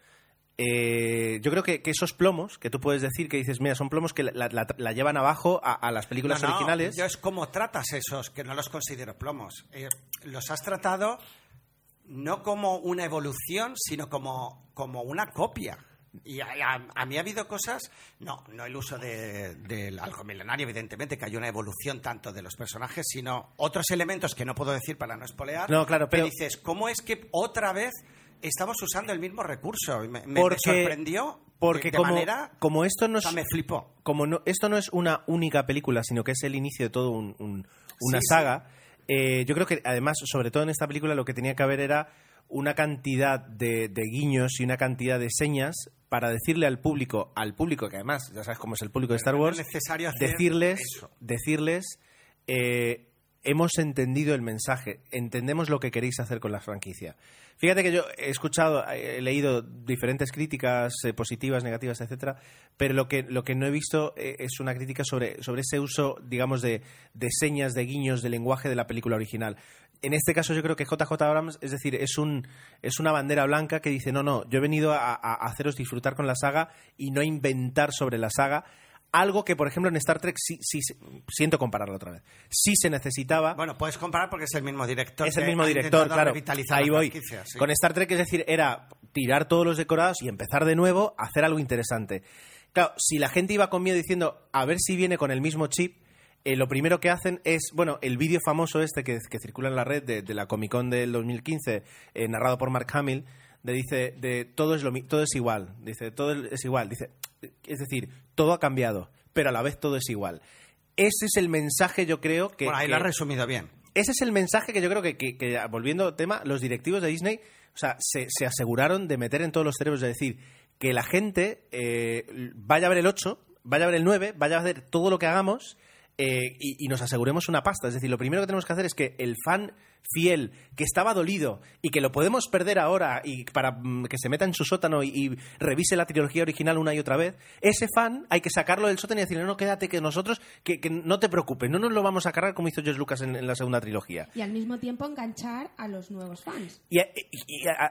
S1: eh, yo creo que, que esos plomos, que tú puedes decir que dices, mira, son plomos que la, la- la llevan abajo a, a las películas
S2: No, no,
S1: originales.
S2: Yo es como tratas esos, que no los considero plomos. Eh, los has tratado no como una evolución, sino como, como una copia. Y a, a- a mí ha habido cosas, no, no el uso de- del algo milenario, evidentemente, que hay una evolución tanto de los personajes, sino otros elementos que no puedo decir para no espolear.
S1: No, claro,
S2: que
S1: pero-
S2: dices, ¿cómo es que otra vez estamos usando el mismo recurso? Y Me, me- me
S1: Porque-
S2: sorprendió
S1: Porque
S2: de,
S1: como,
S2: manera...
S1: como esto no
S2: o sea, me flipó.
S1: como no, esto no es una única película, sino que es el inicio de todo un- un- una
S2: Sí,
S1: saga, eh, yo creo que además, sobre todo en esta película, lo que tenía que haber era una cantidad de, de guiños y una cantidad de señas para decirle al público, al público que además, ya sabes cómo es el público de Star
S2: no
S1: Wars,
S2: hacer
S1: decirles,
S2: eso.
S1: decirles eh, hemos entendido el mensaje, entendemos lo que queréis hacer con la franquicia. Fíjate que yo he escuchado, he leído diferentes críticas eh, positivas, negativas, etcétera, pero lo que, lo que no he visto eh, es una crítica sobre, sobre ese uso, digamos, de, de señas, de guiños, de lenguaje de la película original. En este caso yo creo que JJ Abrams, es decir, es, un, es una bandera blanca que dice, no, no, yo he venido a, a haceros disfrutar con la saga y no a inventar sobre la saga. Algo que, por ejemplo, en Star Trek sí, sí se- siento compararlo otra vez. Sí se necesitaba.
S2: Bueno, puedes comparar porque es el mismo director.
S1: es el mismo director, claro. Ahí voy.
S2: sí.
S1: Con Star Trek, es decir, era tirar todos los decorados y empezar de nuevo a hacer algo interesante. Claro, si la gente iba con miedo diciendo a ver si viene con el mismo chip, eh, lo primero que hacen es, bueno, el vídeo famoso este que, que circula en la red de, de la Comic Con del 2015, eh, narrado por Mark Hamill, de dice, de todo es, lo, todo es igual, dice, todo es igual, dice, es decir, todo ha cambiado, pero a la vez todo es igual. Ese es el mensaje, yo creo, que...
S2: Bueno, ahí
S1: que-
S2: lo has resumido bien.
S1: ese es el mensaje que yo creo que, que- que, volviendo al tema, los directivos de Disney, o sea, se, se aseguraron de meter en todos los cerebros, de decir, que la gente eh, vaya a ver el 8, vaya a ver el 9, vaya a ver todo lo que hagamos eh, y, y nos aseguremos una pasta. Es decir, lo primero que tenemos que hacer es que el fan fiel, que estaba dolido y que lo podemos perder ahora y para mm, que se meta en su sótano y, y revise la trilogía original una y otra vez, ese fan hay que sacarlo del sótano y decirle, no, quédate que nosotros, que, que no te preocupes, no nos lo vamos a cargar como hizo George Lucas en- en la segunda trilogía.
S3: Y al mismo tiempo enganchar a los nuevos fans.
S1: Y,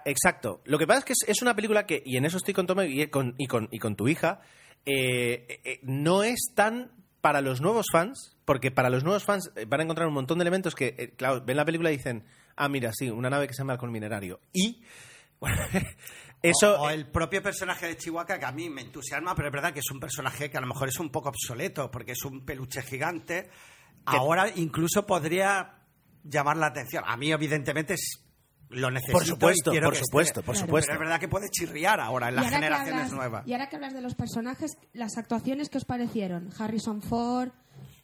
S1: exacto. Lo que pasa es que es, es una película que, y en eso estoy con Tomé y con, y con, y con tu hija, eh, eh, no es tan para los nuevos fans, porque para los nuevos fans eh, van a encontrar un montón de elementos que, eh, claro, ven la película y dicen, ah, mira, sí, una nave que se llama Halcón Minerario. Y, bueno, eso...
S2: O, o el propio personaje de Chihuahua, que a mí me entusiasma, pero es verdad que es un personaje que a lo mejor es un poco obsoleto, porque es un peluche gigante. Ahora incluso podría llamar la atención. A mí, evidentemente, es lo necesito.
S1: Por supuesto,
S2: y quiero
S1: por
S2: que esté.
S1: supuesto, por
S3: Claro.
S1: supuesto.
S2: Pero es verdad que puede chirriar ahora en las
S3: ahora
S2: generaciones
S3: hablas-
S2: nuevas.
S3: Y ahora que hablas de los personajes, las actuaciones que os parecieron, Harrison Ford,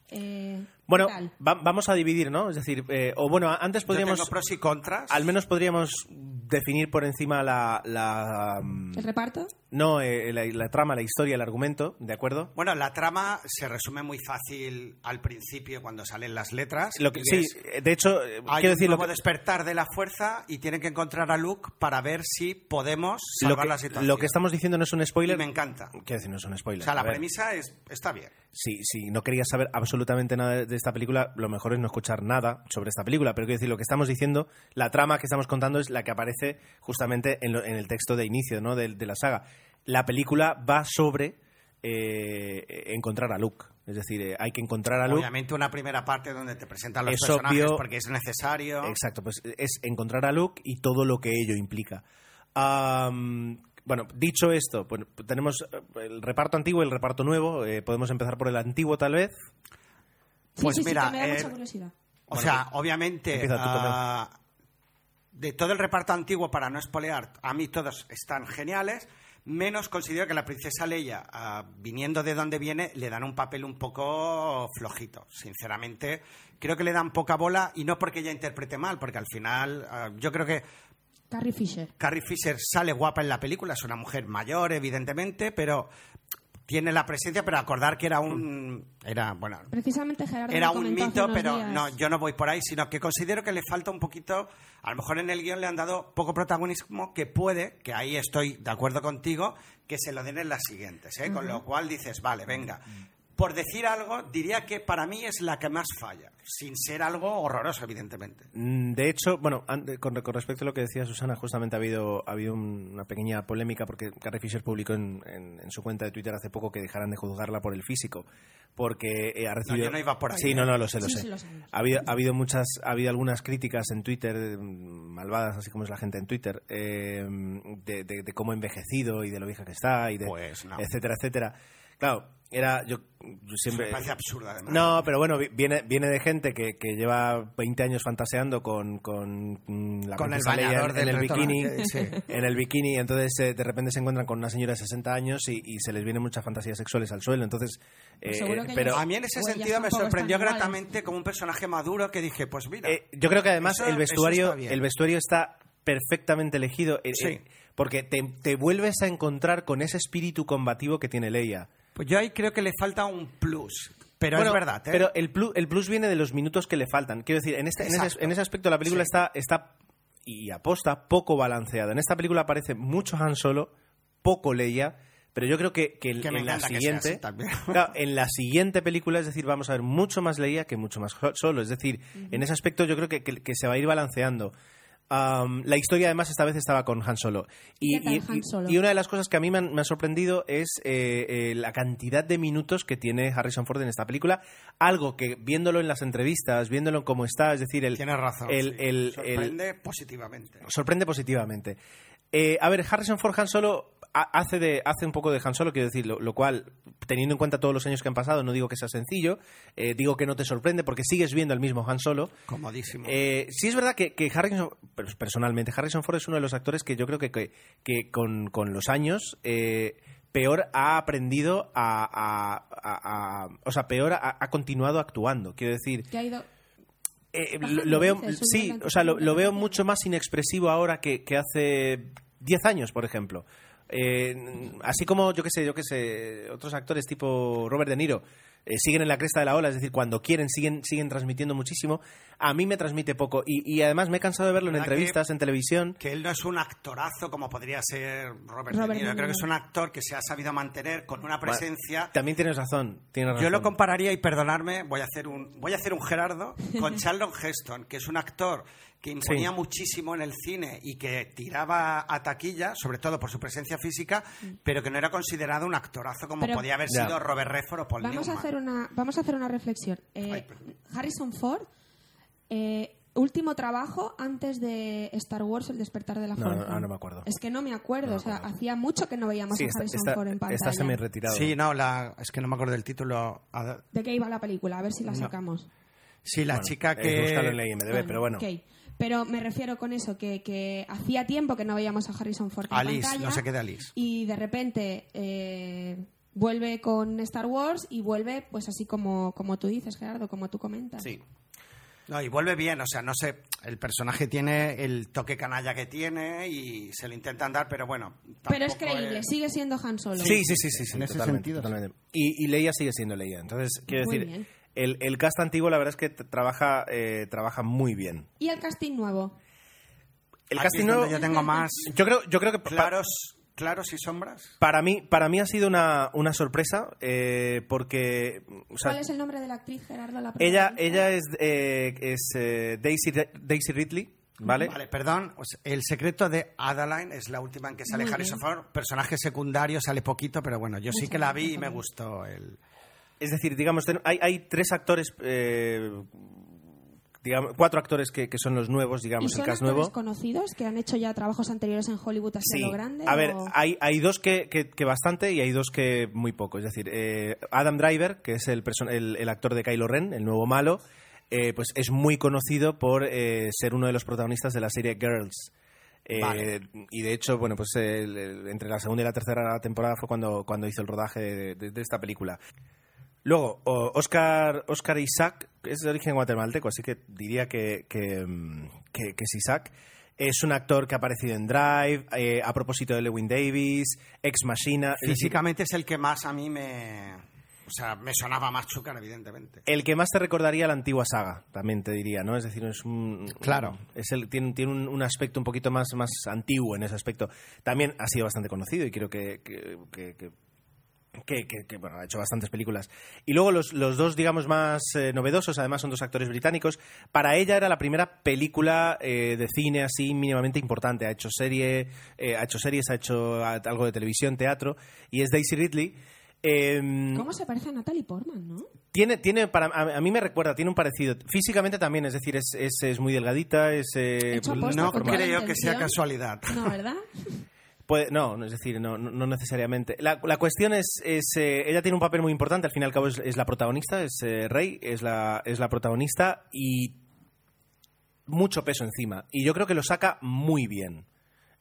S3: eh,
S1: Bueno, va- vamos a dividir, ¿no? Es decir, eh, o bueno, antes
S2: Yo
S1: podríamos...
S2: tengo pros y contras.
S1: Al menos podríamos definir por encima la... la, mm,
S3: ¿El reparto?
S1: no, eh, la, la trama, la historia, el argumento, ¿de acuerdo?
S2: Bueno, la trama se resume muy fácil al principio cuando salen las letras.
S1: Lo que,
S2: y
S1: sí,
S2: es-
S1: de hecho, eh,
S2: Hay
S1: quiero
S2: un
S1: decir, lo
S2: nuevo
S1: que,
S2: despertar de la fuerza y tienen que encontrar a Luke para ver si podemos
S1: lo
S2: salvar
S1: que-
S2: la situación.
S1: lo que estamos diciendo no es un
S2: Y
S1: spoiler.
S2: me encanta.
S1: Quiero decir, no es un spoiler.
S2: O sea, la premisa es, está bien.
S1: Si, si no querías saber absolutamente nada de- de esta película, lo mejor es no escuchar nada sobre esta película. Pero quiero decir, lo que estamos diciendo, la trama que estamos contando es la que aparece justamente en, lo- en el texto de inicio ¿no? de, de la saga. La película va sobre eh, encontrar a Luke. Es decir, eh, hay que encontrar a Luke.
S2: Obviamente una primera parte donde te presentan los
S1: Es
S2: personajes
S1: obvio.
S2: porque es necesario.
S1: Exacto, pues es encontrar a Luke y todo lo que ello implica. Am, bueno, dicho esto, pues, tenemos el reparto antiguo y el reparto nuevo. Eh, podemos empezar por el antiguo, tal vez.
S2: Pues
S3: sí, sí,
S2: mira,
S3: sí, que me da
S2: eh,
S3: mucha curiosidad.
S2: O sea, obviamente,
S1: tú, Tomeu.
S2: ah, de todo el reparto antiguo, para no espolear, a mí todos están geniales, menos considero que la princesa Leia, ah, viniendo de donde viene, le dan un papel un poco flojito. Sinceramente, creo que le dan poca bola y no porque ella interprete mal, porque al final ah, yo creo que
S3: Carrie Fisher.
S2: Carrie Fisher sale guapa en la película, es una mujer mayor, evidentemente, pero tiene la presencia, pero acordar que era un... Era, bueno,
S3: Precisamente Gerardo
S2: era un mito, pero
S3: días-
S2: no, yo no voy por ahí, sino que considero que le falta un poquito, a lo mejor en el guion le han dado poco protagonismo, que puede, que ahí estoy de acuerdo contigo, que se lo den en las siguientes, ¿eh? con lo cual dices, vale, venga, por decir algo, diría que para mí es la que más falla, sin ser algo horroroso, evidentemente.
S1: Mm, De hecho, bueno, an- con, con respecto a lo que decía Susana, justamente ha habido, ha habido un- una pequeña polémica porque Carrie Fisher publicó en, en- en su cuenta de Twitter hace poco que dejaran de juzgarla por el físico, porque eh, ha recibido...
S2: yo no iba por ahí,
S1: Sí,
S2: ¿eh?
S1: no, no, lo sé, lo
S3: Sí,
S1: sé.
S3: sí, lo sabemos.
S1: ha, habido, ha habido muchas, ha habido algunas críticas en Twitter, mm, malvadas, así como es la gente en Twitter, eh, de, de- de cómo ha envejecido y de lo vieja que está, y de,
S2: Pues no.
S1: etcétera, etcétera. Claro, era... Yo, yo siempre...
S2: Me parece absurdo, además.
S1: No, pero bueno, vi- viene, viene de gente que, que lleva 20 años fantaseando con, con mm, la
S2: Con el bañador
S1: en,
S2: del
S1: en el bikini.
S2: sí.
S1: En el bikini, entonces eh, de repente se encuentran con una señora de 60 años y, y se les vienen muchas fantasías sexuales al suelo. Entonces,
S3: Pues
S1: eh,
S3: que
S1: pero
S3: ellos-
S2: A mí en ese sentido me sorprendió gratamente como un personaje maduro que dije, pues mira,
S1: eh, yo creo que además
S2: Eso-
S1: el vestuario el vestuario está perfectamente elegido
S2: Sí.
S1: eh, porque te, te vuelves a encontrar con ese espíritu combativo que tiene Leia.
S2: Pues yo ahí creo que le falta un plus. Pero
S1: Bueno,
S2: es verdad, ¿eh?
S1: Pero el plus, el plus viene de los minutos que le faltan. Quiero decir, en, este, en, ese, en ese aspecto la película
S2: Sí.
S1: está, está, y aposta, poco balanceada. En esta película aparece mucho Han Solo, poco Leia, pero yo creo que, que
S2: me
S1: en la
S2: que
S1: siguiente... Claro, en la siguiente película, es decir, vamos a ver mucho más Leia que mucho más Solo. Es decir, en ese aspecto yo creo que se va a ir balanceando. La historia además esta vez estaba con Han Solo. Y,
S3: ¿Qué tal
S1: y-
S3: Han Solo?
S1: y una de las cosas que a mí me, han- me ha sorprendido es eh, eh, la cantidad de minutos que tiene Harrison Ford en esta película. Algo que viéndolo en las entrevistas, viéndolo como está, es decir, el,
S2: Tienes razón.
S1: el-
S2: sí.
S1: el- el-
S2: Sorprende positivamente.
S1: sorprende positivamente. Eh, a ver, Harrison Ford Han Solo hace, de, hace un poco de Han Solo, quiero decir, lo, lo cual, teniendo en cuenta todos los años que han pasado, no digo que sea sencillo, eh, digo que no te sorprende porque sigues viendo al mismo Han Solo.
S2: Comodísimo.
S1: Eh, sí es verdad que, que Harrison, per- personalmente, Harrison Ford es uno de los actores que yo creo que, que, que con, con los años eh, peor ha aprendido a, a- a- a- o sea, peor ha, ha continuado actuando. Quiero decir,
S3: Que ha ido...
S1: eh, lo, lo veo, sí, o sea, lo, lo veo mucho más inexpresivo ahora que, que hace 10 años, por ejemplo. Eh, así como, yo qué sé, yo qué sé, otros actores tipo Robert De Niro eh, siguen en la cresta de la ola, es decir, cuando quieren siguen, siguen transmitiendo muchísimo. A mí me transmite poco y, y además me he cansado de verlo en
S2: ¿Verdad
S1: entrevistas, en televisión.
S2: que él no es un actorazo como podría ser Robert,
S3: Robert
S2: De Niro.
S3: De
S2: Creo que es un actor que se ha sabido mantener con una presencia.
S1: También tienes razón, tienes razón.
S2: Yo lo compararía, y perdonadme, voy a hacer un, voy a hacer un Gerardo con Charlton Heston, que es un actor que imponía
S1: Sí.
S2: muchísimo en el cine y que tiraba a taquilla, sobre todo por su presencia física, pero que no era considerado un actorazo como
S3: Pero-
S2: podía haber sido Robert Redford o Paul
S3: Vamos a, hacer una, vamos a hacer una reflexión. Eh,
S2: Ay.
S3: Harrison Ford, eh, último trabajo antes de Star Wars, El despertar de la
S1: No,
S3: fuerza.
S1: no, no me acuerdo.
S3: Es que no me acuerdo,
S1: No me
S3: o sea, hacía mucho que no veíamos
S1: Sí,
S3: a Harrison
S1: está,
S3: Ford en pantalla.
S1: está semi-retirado.
S2: Sí, no, la, es que no me acuerdo del título.
S3: ¿De qué iba la película? A ver si la
S2: No.
S3: sacamos.
S2: Sí, la
S1: Bueno,
S2: chica
S1: eh,
S2: que...
S1: búscalo en la IMDb, pero bueno.
S3: Pero me refiero con eso, que, que hacía tiempo que no veíamos a Harrison Ford en
S2: Alice,
S3: pantalla.
S2: no sé qué de Alice.
S3: Y de repente eh, vuelve con Star Wars y vuelve, pues así como, como tú dices, Gerardo, como tú comentas.
S2: Sí. No, y vuelve bien, o sea, no sé, el personaje tiene el toque canalla que tiene y se le intentan dar, pero bueno.
S3: Pero es creíble,
S2: es-
S3: sigue siendo Han Solo.
S1: Sí, sí, sí, sí, sí,
S4: En ese
S1: totalmente,
S4: sentido,
S1: totalmente. Y, y Leia sigue siendo Leia. Entonces, quiero
S3: Muy
S1: decir,
S3: bien.
S1: El, el cast antiguo la verdad es que trabaja, eh, trabaja muy bien.
S3: ¿Y el casting nuevo?
S1: El
S2: Aquí
S1: casting
S2: es
S1: nuevo,
S2: donde yo tengo más
S1: yo creo, yo creo que pa-
S2: claros, claros y sombras.
S1: para mí, para mí ha sido una, una sorpresa eh, porque, o sea,
S3: ¿Cuál es el nombre de la actriz, Gerardo? La
S1: ella, ella es, eh, es eh, Daisy, Daisy Ridley, ¿vale?
S2: Vale, perdón. el secreto de Adeline es la última en que sale Harrison. Ford. Personaje secundario, sale poquito, pero bueno, yo sí que la vi y me gustó el.
S1: Es decir, digamos, hay, hay tres actores, eh, digamos, cuatro actores que, que son los nuevos,
S3: ¿Y
S1: digamos, el
S3: son
S1: cast
S3: actores
S1: nuevo.
S3: conocidos que han hecho ya trabajos anteriores en Hollywood así a lo grande?
S1: A ver,
S3: o-
S1: hay, hay dos que, que- que bastante y hay dos que muy poco. Es decir, eh, Adam Driver, que es el, el, el actor de Kylo Ren, el nuevo malo, eh, pues es muy conocido por eh, ser uno de los protagonistas de la serie Girls. Eh,
S2: Vale.
S1: Y de hecho, bueno, pues el- el- entre la segunda y la tercera temporada fue cuando, cuando hizo el rodaje de, de- de esta película. Luego, Oscar, Oscar Isaac, es de origen guatemalteco, así que diría que, que, mm, que- que es Isaac. Es un actor que ha aparecido en Drive, eh, a propósito de Lewin Davis, Ex Machina. es decir,
S2: Físicamente es el que más a mí me. O sea, me sonaba más Chucar, evidentemente.
S1: el que más te recordaría la antigua saga, también te diría, ¿no? Es decir, es un.
S2: Claro.
S1: Es el, tiene tiene un, un aspecto un poquito más, más antiguo en ese aspecto. También ha sido bastante conocido y creo que, que- que- que que, que- que, bueno, ha hecho bastantes películas. Y luego los, los dos, digamos, más eh, novedosos, además son dos actores británicos. Para ella era la primera película eh, de cine así mínimamente importante. Ha hecho serie, eh, ha hecho series, ha hecho algo de televisión, teatro, y es Daisy Ridley. Em,
S3: ¿Cómo se parece a Natalie Portman, no?
S1: tiene, tiene para, a, a mí me recuerda, tiene un parecido. Físicamente también, es decir, es, es, es muy delgadita, es... eh,
S3: aposta
S2: No creo que sea casualidad.
S3: No, ¿verdad?
S1: Puede- no, es decir, no, no, necesariamente. La, la cuestión es, es eh, ella tiene un papel muy importante, al fin y al cabo es, es la protagonista, es eh, Rey, es la, es la protagonista y mucho peso encima. Y yo creo que lo saca muy bien.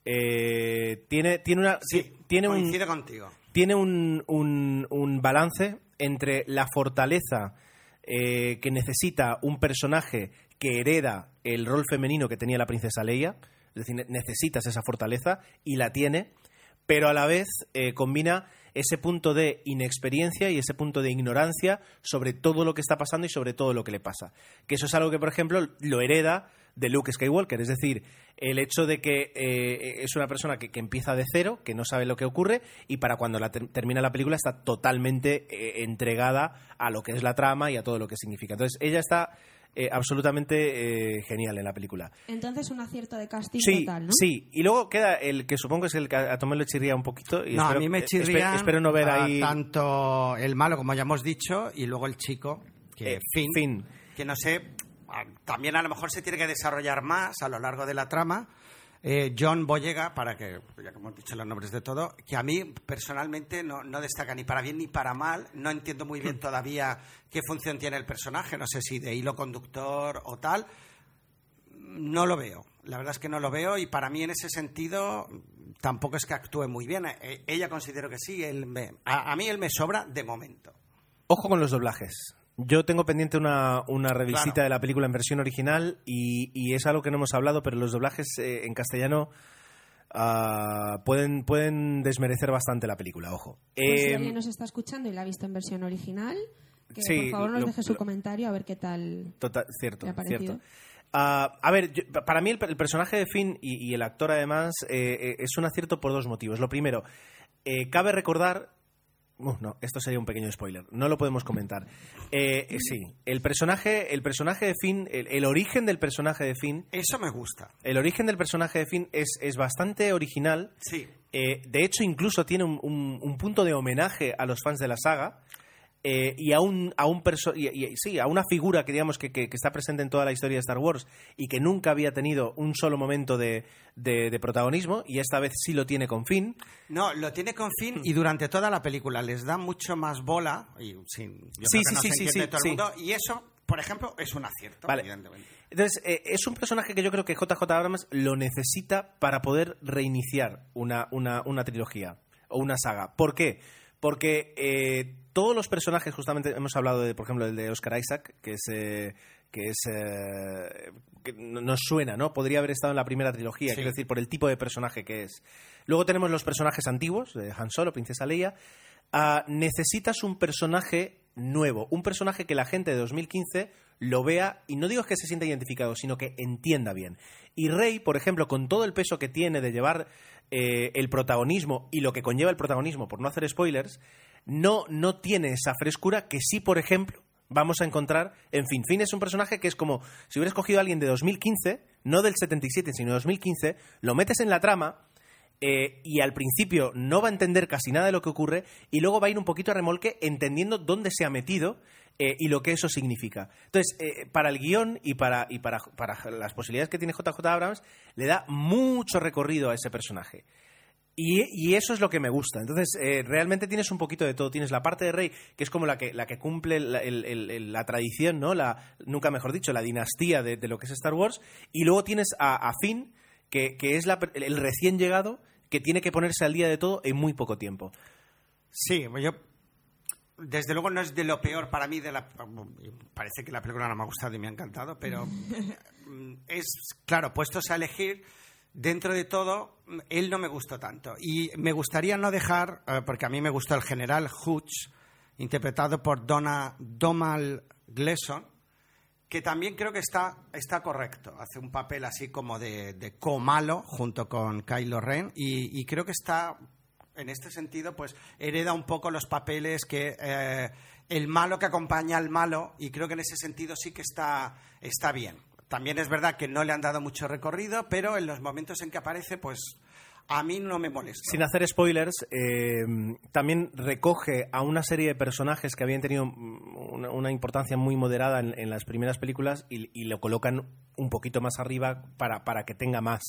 S1: Eh, tiene, tiene una,
S2: Sí,
S1: tiene un,
S2: contigo.
S1: tiene un, un- un balance entre la fortaleza eh, que necesita un personaje que hereda el rol femenino que tenía la princesa Leia, es decir, ne- necesitas esa fortaleza y la tiene, pero a la vez eh, combina ese punto de inexperiencia y ese punto de ignorancia sobre todo lo que está pasando y sobre todo lo que le pasa. Que eso es algo que, por ejemplo, lo hereda de Luke Skywalker, es decir, el hecho de que eh, es una persona que, que empieza de cero, que no sabe lo que ocurre y para cuando la ter- termina la película está totalmente eh, entregada a lo que es la trama y a todo lo que significa. Entonces, ella está eh, absolutamente eh, genial en la película.
S3: Entonces un acierto de casting
S1: Sí,
S3: total, ¿no?
S1: sí. Y luego queda el que supongo es el que a Tomé le chirría un poquito. Y
S2: No,
S1: espero,
S2: a mí me chirría
S1: Espero, espero no ver
S2: ah,
S1: ahí.
S2: tanto el malo, como ya hemos dicho, y luego el chico, que
S1: eh,
S2: Finn,
S1: Finn.
S2: que no sé, ah, también a lo mejor se tiene que desarrollar más a lo largo de la trama. Eh, John Boyega, para que, ya que hemos dicho los nombres de todo, que a mí personalmente no, no destaca ni para bien ni para mal. No entiendo muy bien todavía qué función tiene el personaje, no sé si de hilo conductor o tal. No lo veo. La verdad es que no lo veo y para mí en ese sentido tampoco es que actúe muy bien. Eh, Ella considero que sí. Él me- a, a mí él me sobra de momento.
S1: Ojo con los doblajes. Yo tengo pendiente una, una revisita
S2: Claro.
S1: de la película en versión original y, y es algo que no hemos hablado, pero los doblajes eh, en castellano ah, pueden, pueden desmerecer bastante la película, ojo.
S3: Pues si
S1: Eh,
S3: alguien nos está escuchando y la ha visto en versión original, que
S1: Sí,
S3: por favor nos
S1: lo-
S3: deje su
S1: lo-
S3: comentario a ver qué tal.
S1: Total, cierto,
S3: ¿Te ha parecido?
S1: cierto. Ah, a ver, yo- para mí el, el personaje de Finn y, y el actor además eh, eh, es un acierto por dos motivos. Lo primero, eh, cabe recordar... Uh, no, esto sería un pequeño spoiler. No lo podemos comentar. Eh, eh, sí, el personaje, el personaje de Finn, el, el origen del personaje de Finn,
S2: Eso me gusta.
S1: el origen del personaje de Finn es, es bastante original.
S2: Sí.
S1: Eh, de hecho, incluso tiene un, un- un punto de homenaje a los fans de la saga eh, y a un, a un perso- y- y- sí, a una figura que digamos que, que- que está presente en toda la historia de Star Wars y que nunca había tenido un solo momento de, de- de protagonismo y esta vez sí lo tiene con Finn.
S2: No, lo tiene con fin y durante toda la película les da mucho más bola y sin, yo
S1: Sí,
S2: creo que
S1: sí,
S2: no
S1: sí,
S2: se
S1: sí, sí,
S2: todo el
S1: sí.
S2: mundo y eso, por ejemplo, es un acierto,
S1: Vale.
S2: evidentemente.
S1: Entonces, eh, es un personaje que yo creo que JJ Abrams lo necesita para poder reiniciar una, una, una trilogía o una saga. ¿Por qué? Porque eh, todos los personajes, justamente hemos hablado de, por ejemplo, el de Oscar Isaac, que es. eh, que es eh, que nos suena, ¿no? Podría haber estado en la primera trilogía,
S2: Sí.
S1: quiero decir, por el tipo de personaje que es. Luego tenemos los personajes antiguos, de Han Solo, Princesa Leia. Ah, necesitas un personaje nuevo, un personaje que la gente de 2015 lo vea, y no digo que se sienta identificado, sino que entienda bien. Y Rey, por ejemplo, con todo el peso que tiene de llevar eh, el protagonismo y lo que conlleva el protagonismo, por no hacer spoilers, no, no tiene esa frescura que sí, por ejemplo, vamos a encontrar en Fin. Fin es un personaje que es como si hubieras cogido a alguien de 2015, no del 77, sino de 2015, lo metes en la trama eh, y al principio no va a entender casi nada de lo que ocurre y luego va a ir un poquito a remolque entendiendo dónde se ha metido eh, y lo que eso significa. Entonces, eh, para el guion y, para, y para, para las posibilidades que tiene JJ Abrams, le da mucho recorrido a ese personaje. Y, y eso es lo que me gusta. Entonces, realmente tienes un poquito de todo. Tienes la parte de rey, que es como la que, la que cumple la, tradición, ¿no? La, nunca mejor dicho, la dinastía de, lo que es Star Wars. Y luego tienes a, Finn, que, que es la el recién llegado, que tiene que ponerse al día de todo en muy poco tiempo.
S2: Sí, yo desde luego no es de lo peor para mí de la parece que la película no me ha gustado y me ha encantado, pero es claro, puestos a elegir dentro de todo él no me gustó tanto y me gustaría no dejar eh, porque a mí me gustó el general Hutch interpretado por Donna Domal Gleason que también creo que está, está correcto. Hace un papel así como de, co-malo junto con Kylo Ren y, y creo que está en este sentido, pues hereda un poco los papeles que eh, el malo que acompaña al malo, y creo que en ese sentido sí que está, está bien. También es verdad que no le han dado mucho recorrido, pero en los momentos en que aparece, pues a mí no me molesta.
S1: Sin hacer spoilers, eh, también recoge a una serie de personajes que habían tenido mm, una, una importancia muy moderada en, en las primeras películas y, y lo colocan un poquito más arriba para, para que tenga más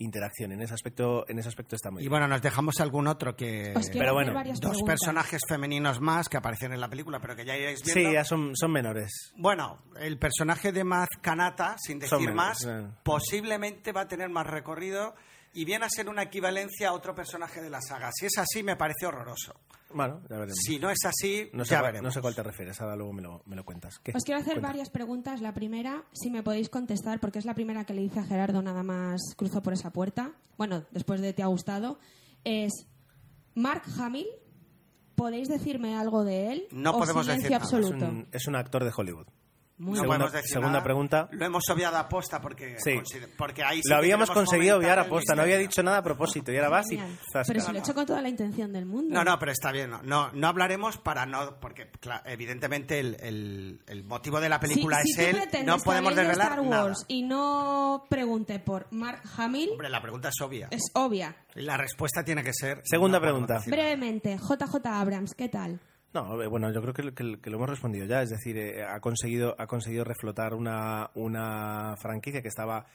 S1: interacción. En ese aspecto, en ese aspecto está muy
S2: Y
S1: bien.
S2: bueno, nos dejamos algún otro que...
S1: Pero bueno,
S2: Dos
S3: preguntas.
S2: personajes femeninos más que aparecen en la película, pero que ya iréis viendo.
S1: Sí, ya son, son menores.
S2: Bueno, el personaje de Maz Kanata, sin decir
S1: menos,
S2: más,
S1: eh.
S2: posiblemente va a tener más recorrido y viene a ser una equivalencia a otro personaje de la saga. Si es así, me parece horroroso.
S1: Bueno, ya veremos.
S2: Si no es así,
S1: no, sé
S2: ya
S1: cuál,
S2: veremos.
S1: no sé cuál te refieres, ahora luego me lo, me lo cuentas. ¿Qué?
S3: Os quiero hacer
S1: Cuenta.
S3: varias preguntas. La primera, si me podéis contestar, porque es la primera que le dice a Gerardo nada más cruzó por esa puerta. Bueno, después de te ha gustado. Es Mark Hamill. ¿Podéis decirme algo de él?
S2: No
S3: ¿O
S2: podemos decir nada.
S1: Es
S3: absoluto?
S1: un, es un actor de Hollywood.
S3: Muy
S2: No
S1: Segunda-
S2: podemos decir
S1: segunda
S2: nada.
S1: pregunta.
S2: Lo hemos obviado a posta porque,
S1: Sí.
S2: porque ahí sí
S1: lo habíamos conseguido obviar a posta, no había dicho nada a propósito y ahora vas y
S3: Genial.
S1: zasca.
S3: Pero si lo he hecho con toda la intención del mundo.
S2: No, no, pero está bien. No, no, no hablaremos para no. Porque, evidentemente, el, el- el motivo de la película es
S3: si
S2: él. No podemos desvelar
S3: Star
S2: nada.
S3: Wars y no pregunte por Mark Hamill,
S2: Hombre, la pregunta es obvia.
S3: es obvia.
S2: La respuesta tiene que ser.
S1: Segunda pregunta.
S3: Brevemente, JJ Abrams, ¿qué tal?
S1: No, eh, bueno, yo creo que, que- que lo hemos respondido ya. Es decir, eh, ha conseguido ha conseguido reflotar una, una franquicia que estaba,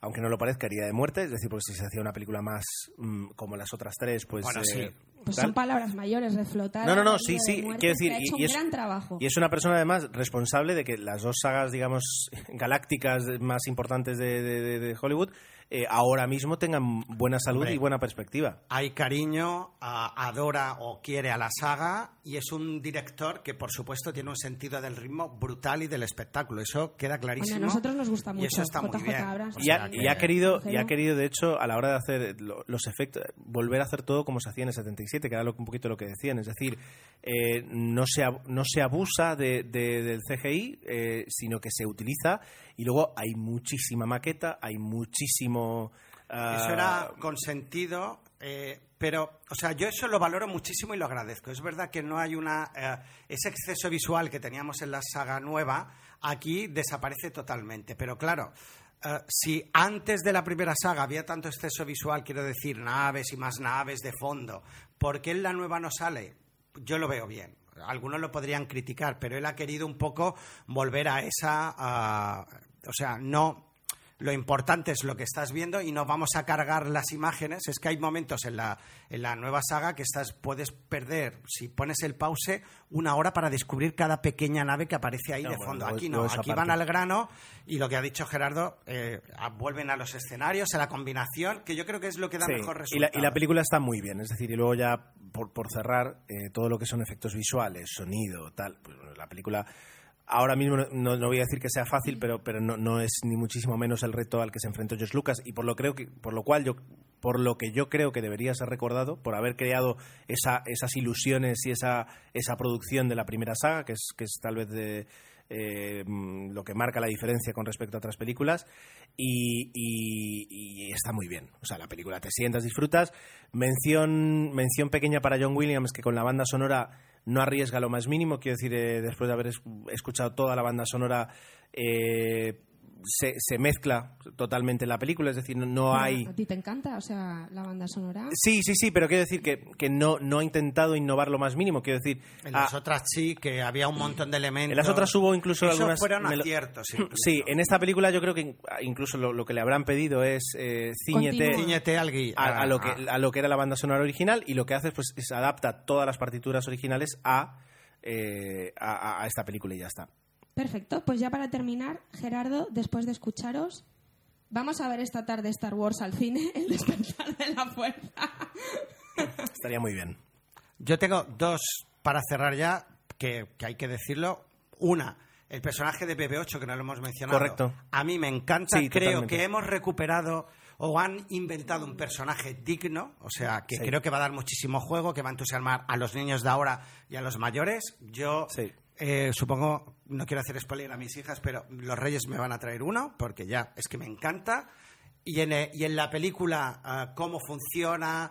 S1: aunque no lo parezca, herida de muerte. Es decir, porque si se hacía una película más mm, como las otras tres, pues.
S2: Bueno,
S1: eh,
S2: sí.
S3: Pues
S1: tal.
S3: son palabras mayores, reflotar.
S1: No, no, no, sí, sí,
S3: muerte,
S1: quiero decir,
S3: ha
S1: y-
S3: hecho
S1: y
S3: un
S1: es-
S3: gran trabajo.
S1: Y es una persona además responsable de que las dos sagas, digamos, galácticas más importantes de, de- de- de Hollywood eh, ahora mismo tengan buena salud
S2: Hombre.
S1: y buena perspectiva.
S2: Hay cariño, a- adora o quiere a la saga y es un director que, por supuesto, tiene un sentido del ritmo brutal y del espectáculo. Eso queda clarísimo.
S3: Bueno, a nosotros nos gusta
S2: Y
S3: mucho.
S2: eso está muy bien.
S3: Abrams.
S1: Y ha,
S2: que-
S1: y ha querido, y ha querido, de hecho, a la hora de hacer lo- los efectos, volver a hacer todo como se hacía en el 77, que era lo, un poquito lo que decían. Es decir, eh, no, se, no se abusa de- de- del CGI, eh, sino que se utiliza. Y luego hay muchísima maqueta, hay muchísimo. ah,
S2: Eso era consentido, eh, pero, o sea, yo eso lo valoro muchísimo y lo agradezco. Es verdad que no hay una. eh, ese exceso visual que teníamos en la saga nueva, aquí desaparece totalmente. Pero claro. eh, si antes de la primera saga había tanto exceso visual, quiero decir, naves y más naves de fondo, ¿por qué en la nueva no sale? Yo lo veo bien. Algunos lo podrían criticar, pero él ha querido un poco volver a esa. o sea, no lo importante es lo que estás viendo y no vamos a cargar las imágenes. Es que hay momentos en la, en la nueva saga que estás, puedes perder, si pones el pause, una hora para descubrir cada pequeña nave que aparece ahí
S1: No,
S2: de fondo. Aquí no, aquí
S1: parte.
S2: van al grano y lo que ha dicho Gerardo, eh, vuelven a los escenarios, a la combinación, que yo creo que es lo que da
S1: Sí,
S2: mejor
S1: y, la,
S2: resultado.
S1: y la película está muy bien, es decir, y luego ya por, por cerrar, eh, todo lo que son efectos visuales, sonido, tal, pues la película ahora mismo no, voy a decir que sea fácil, pero, pero no, no es ni muchísimo menos el reto al que se enfrentó George Lucas y por lo creo que por lo cual yo por lo que yo creo que debería ser recordado por haber creado esa, esas ilusiones y esa, esa producción de la primera saga, que es, que es tal vez de, eh, mm, lo que marca la diferencia con respecto a otras películas y, y- y está muy bien. O sea, la película te sientas, disfrutas. Mención, mención pequeña para John Williams, que con la banda sonora no arriesga lo más mínimo. Quiero decir, eh, después de haber es- escuchado toda la banda sonora, eh, se, se mezcla totalmente en la película. Es decir, no, no hay...
S3: ¿A ti te encanta? O sea, la banda sonora.
S1: Sí, sí, sí, pero quiero decir que, que no, no ha intentado innovar lo más mínimo. Quiero decir,
S2: En
S1: ah,
S2: las otras sí, que había un montón de elementos.
S1: en las otras hubo incluso
S2: Eso
S1: algunas...
S2: fueron
S1: melo-
S2: aciertos. incluso.
S1: Sí, en esta película yo creo que in- incluso lo, lo que le habrán pedido es eh, ciñete.
S2: Ciñete al
S1: a, a lo que, a lo que era la banda sonora original y lo que hace pues, es adapta todas las partituras originales a, eh, a, a esta película y ya está.
S3: Perfecto, pues ya para terminar, Gerardo, después de escucharos, vamos a ver esta tarde Star Wars al cine, El despertar de la fuerza.
S1: Estaría muy bien.
S2: Yo tengo dos para cerrar ya, que, que hay que decirlo. Una, el personaje de BB8, que no lo hemos mencionado.
S1: Correcto.
S2: A mí me encanta.
S1: Sí,
S2: creo
S1: totalmente.
S2: que hemos recuperado o han inventado un personaje digno, o sea, que
S1: Sí.
S2: creo que va a dar muchísimo juego, que va a entusiasmar a los niños de ahora y a los mayores. Yo
S1: Sí.
S2: Eh, supongo, no quiero hacer spoiler a mis hijas, pero los Reyes me van a traer uno, porque ya es que me encanta. Y en, eh, y en la película, ah, cómo funciona,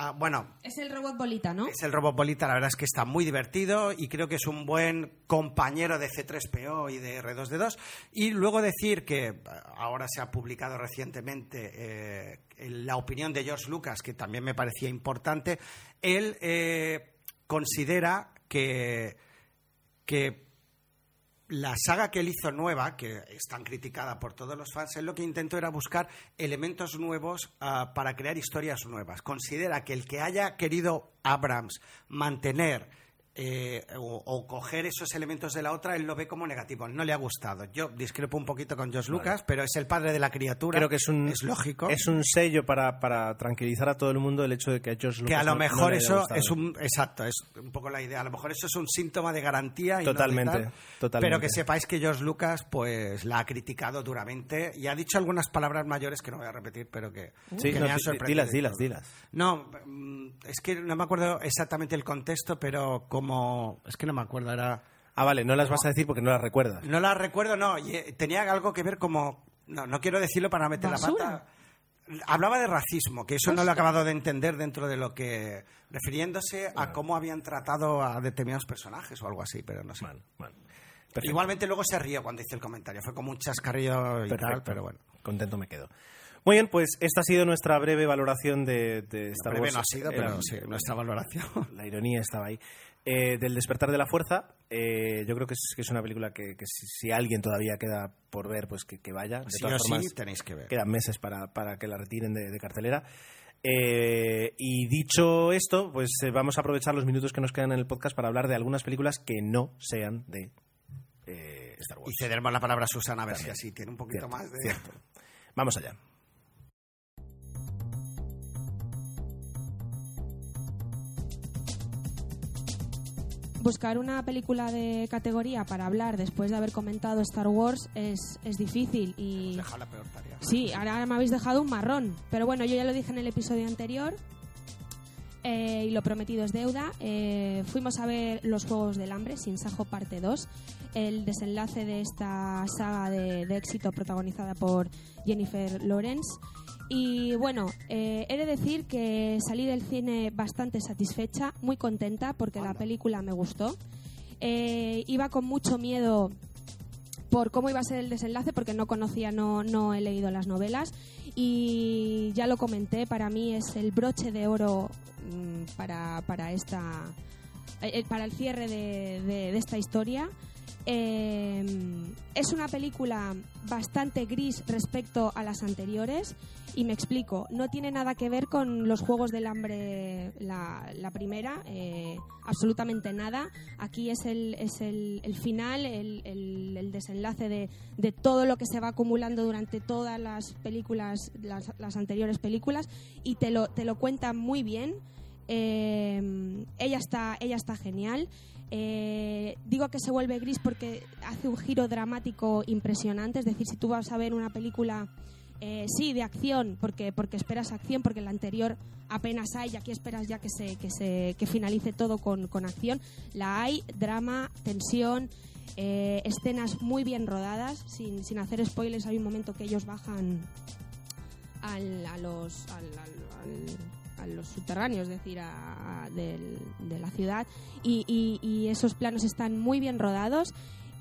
S2: Ah, bueno,
S3: Es el robot bolita, ¿no?
S2: es el robot bolita, la verdad es que está muy divertido y creo que es un buen compañero de C3PO y de R2D2. Y luego decir que eh, ahora se ha publicado recientemente eh, la opinión de George Lucas, que también me parecía importante. Él considera que, que la saga que él hizo nueva, que es tan criticada por todos los fans, él lo que intentó era buscar elementos nuevos ah, para crear historias nuevas. Considera que el que haya querido Abrams mantener eh, o, o coger esos elementos de la otra, él lo ve como negativo. No le ha gustado. Yo discrepo un poquito con Josh Lucas, pero es el padre de la criatura.
S1: Creo que es un,
S2: Es lógico.
S1: Es un sello para, para tranquilizar a todo el mundo el hecho de que a George
S2: que a
S1: Lucas
S2: lo
S1: no- no
S2: mejor
S1: haya
S2: eso
S1: gustado.
S2: es un exacto es un poco la idea a lo mejor eso es un síntoma de garantía y no de
S1: Totalmente,
S2: tal.
S1: totalmente.
S2: pero que sepáis que George Lucas pues la ha criticado duramente y ha dicho algunas palabras mayores que no voy a repetir pero que,
S1: Sí,
S2: que
S1: no,
S2: me han
S1: di-
S2: sorprendido
S1: dilas, dilas, dilas.
S2: no mm, es que no me acuerdo exactamente el contexto pero como es que no me acuerdo era
S1: Ah, vale, no las vas a decir porque no las recuerdas.
S2: no la recuerdo no eh, tenía algo que ver como no no quiero decirlo para meter la pata Hablaba de racismo, que eso no lo he acabado de entender dentro de lo que. refiriéndose a cómo habían tratado a determinados personajes o algo así, pero no sé. Igualmente luego se rió cuando hice el comentario, fue como un chascarrillo y
S1: Perfecto.
S2: tal, pero bueno.
S1: Contento me quedo. Muy bien, pues esta ha sido nuestra breve valoración de, de Star
S2: Breve
S1: Wars.
S2: no ha sido,
S1: Eh,
S2: pero sí, nuestra valoración.
S1: La ironía estaba ahí. Eh, del despertar de la fuerza, eh, yo creo que es, que es una película que, que si, si alguien todavía queda por ver, pues que, que vaya. De
S2: Sí
S1: todas
S2: sí tenéis que ver.
S1: quedan meses para, para que la retiren de, de cartelera. Eh, y dicho esto, pues eh, vamos a aprovechar los minutos que nos quedan en el podcast para hablar de algunas películas que no sean de eh, Star Wars.
S2: Y cederemos la palabra a Susana a ver si así tiene un poquito
S1: Cierto,
S2: más de.
S1: cierto. Vamos allá.
S3: Buscar una película de categoría para hablar después de haber comentado Star Wars es, es difícil y...
S2: Deja la peor tarea.
S3: Sí, ahora me habéis dejado un marrón. Pero bueno, yo ya lo dije en el episodio anterior. eh, y lo prometido es deuda. Eh, fuimos a ver Los Juegos del Hambre, Sin Sajo Parte 2, el desenlace de esta saga de, de éxito protagonizada por Jennifer Lawrence. Y bueno, eh, he de decir que salí del cine bastante satisfecha, muy contenta porque la película me gustó. Eh, iba con mucho miedo por cómo iba a ser el desenlace, porque no conocía, no, no he leído las novelas. Y ya lo comenté, para mí es el broche de oro mm, para, para, esta, eh, para el cierre de, de- de esta historia. Eh, es una película bastante gris respecto a las anteriores y me explico, no tiene nada que ver con los Juegos del Hambre, la, primera, eh, absolutamente nada. Aquí es el, es el, final, el, desenlace de, de todo lo que se va acumulando durante todas las películas, las, las anteriores películas y te lo, te lo cuenta muy bien. Eh, ella, está, ella está genial. Eh, digo que se vuelve gris porque hace un giro dramático impresionante. Es decir, si tú vas a ver una película, eh, sí, de acción, porque, porque esperas acción, porque la anterior apenas hay, y aquí esperas ya que, se, que, se, que finalice todo con, con acción. La hay, drama, tensión, eh, escenas muy bien rodadas, sin, sin hacer spoilers. Hay un momento que ellos bajan al- a los al- a los subterráneos, es decir, a- a- del- de la ciudad y, y- y esos planos están muy bien rodados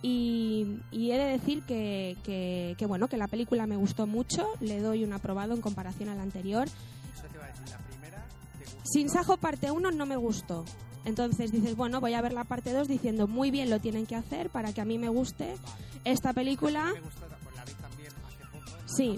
S3: y, y he de decir que, que- que, bueno que la película me gustó mucho, le doy un aprobado en comparación a la anterior.
S2: Eso te iba a decir, la primera.
S3: Sin Sajo parte 1 no me gustó. Entonces dices, bueno, voy a ver la parte 2 diciendo, muy bien lo tienen que hacer para que a mí me guste esta película. Sí.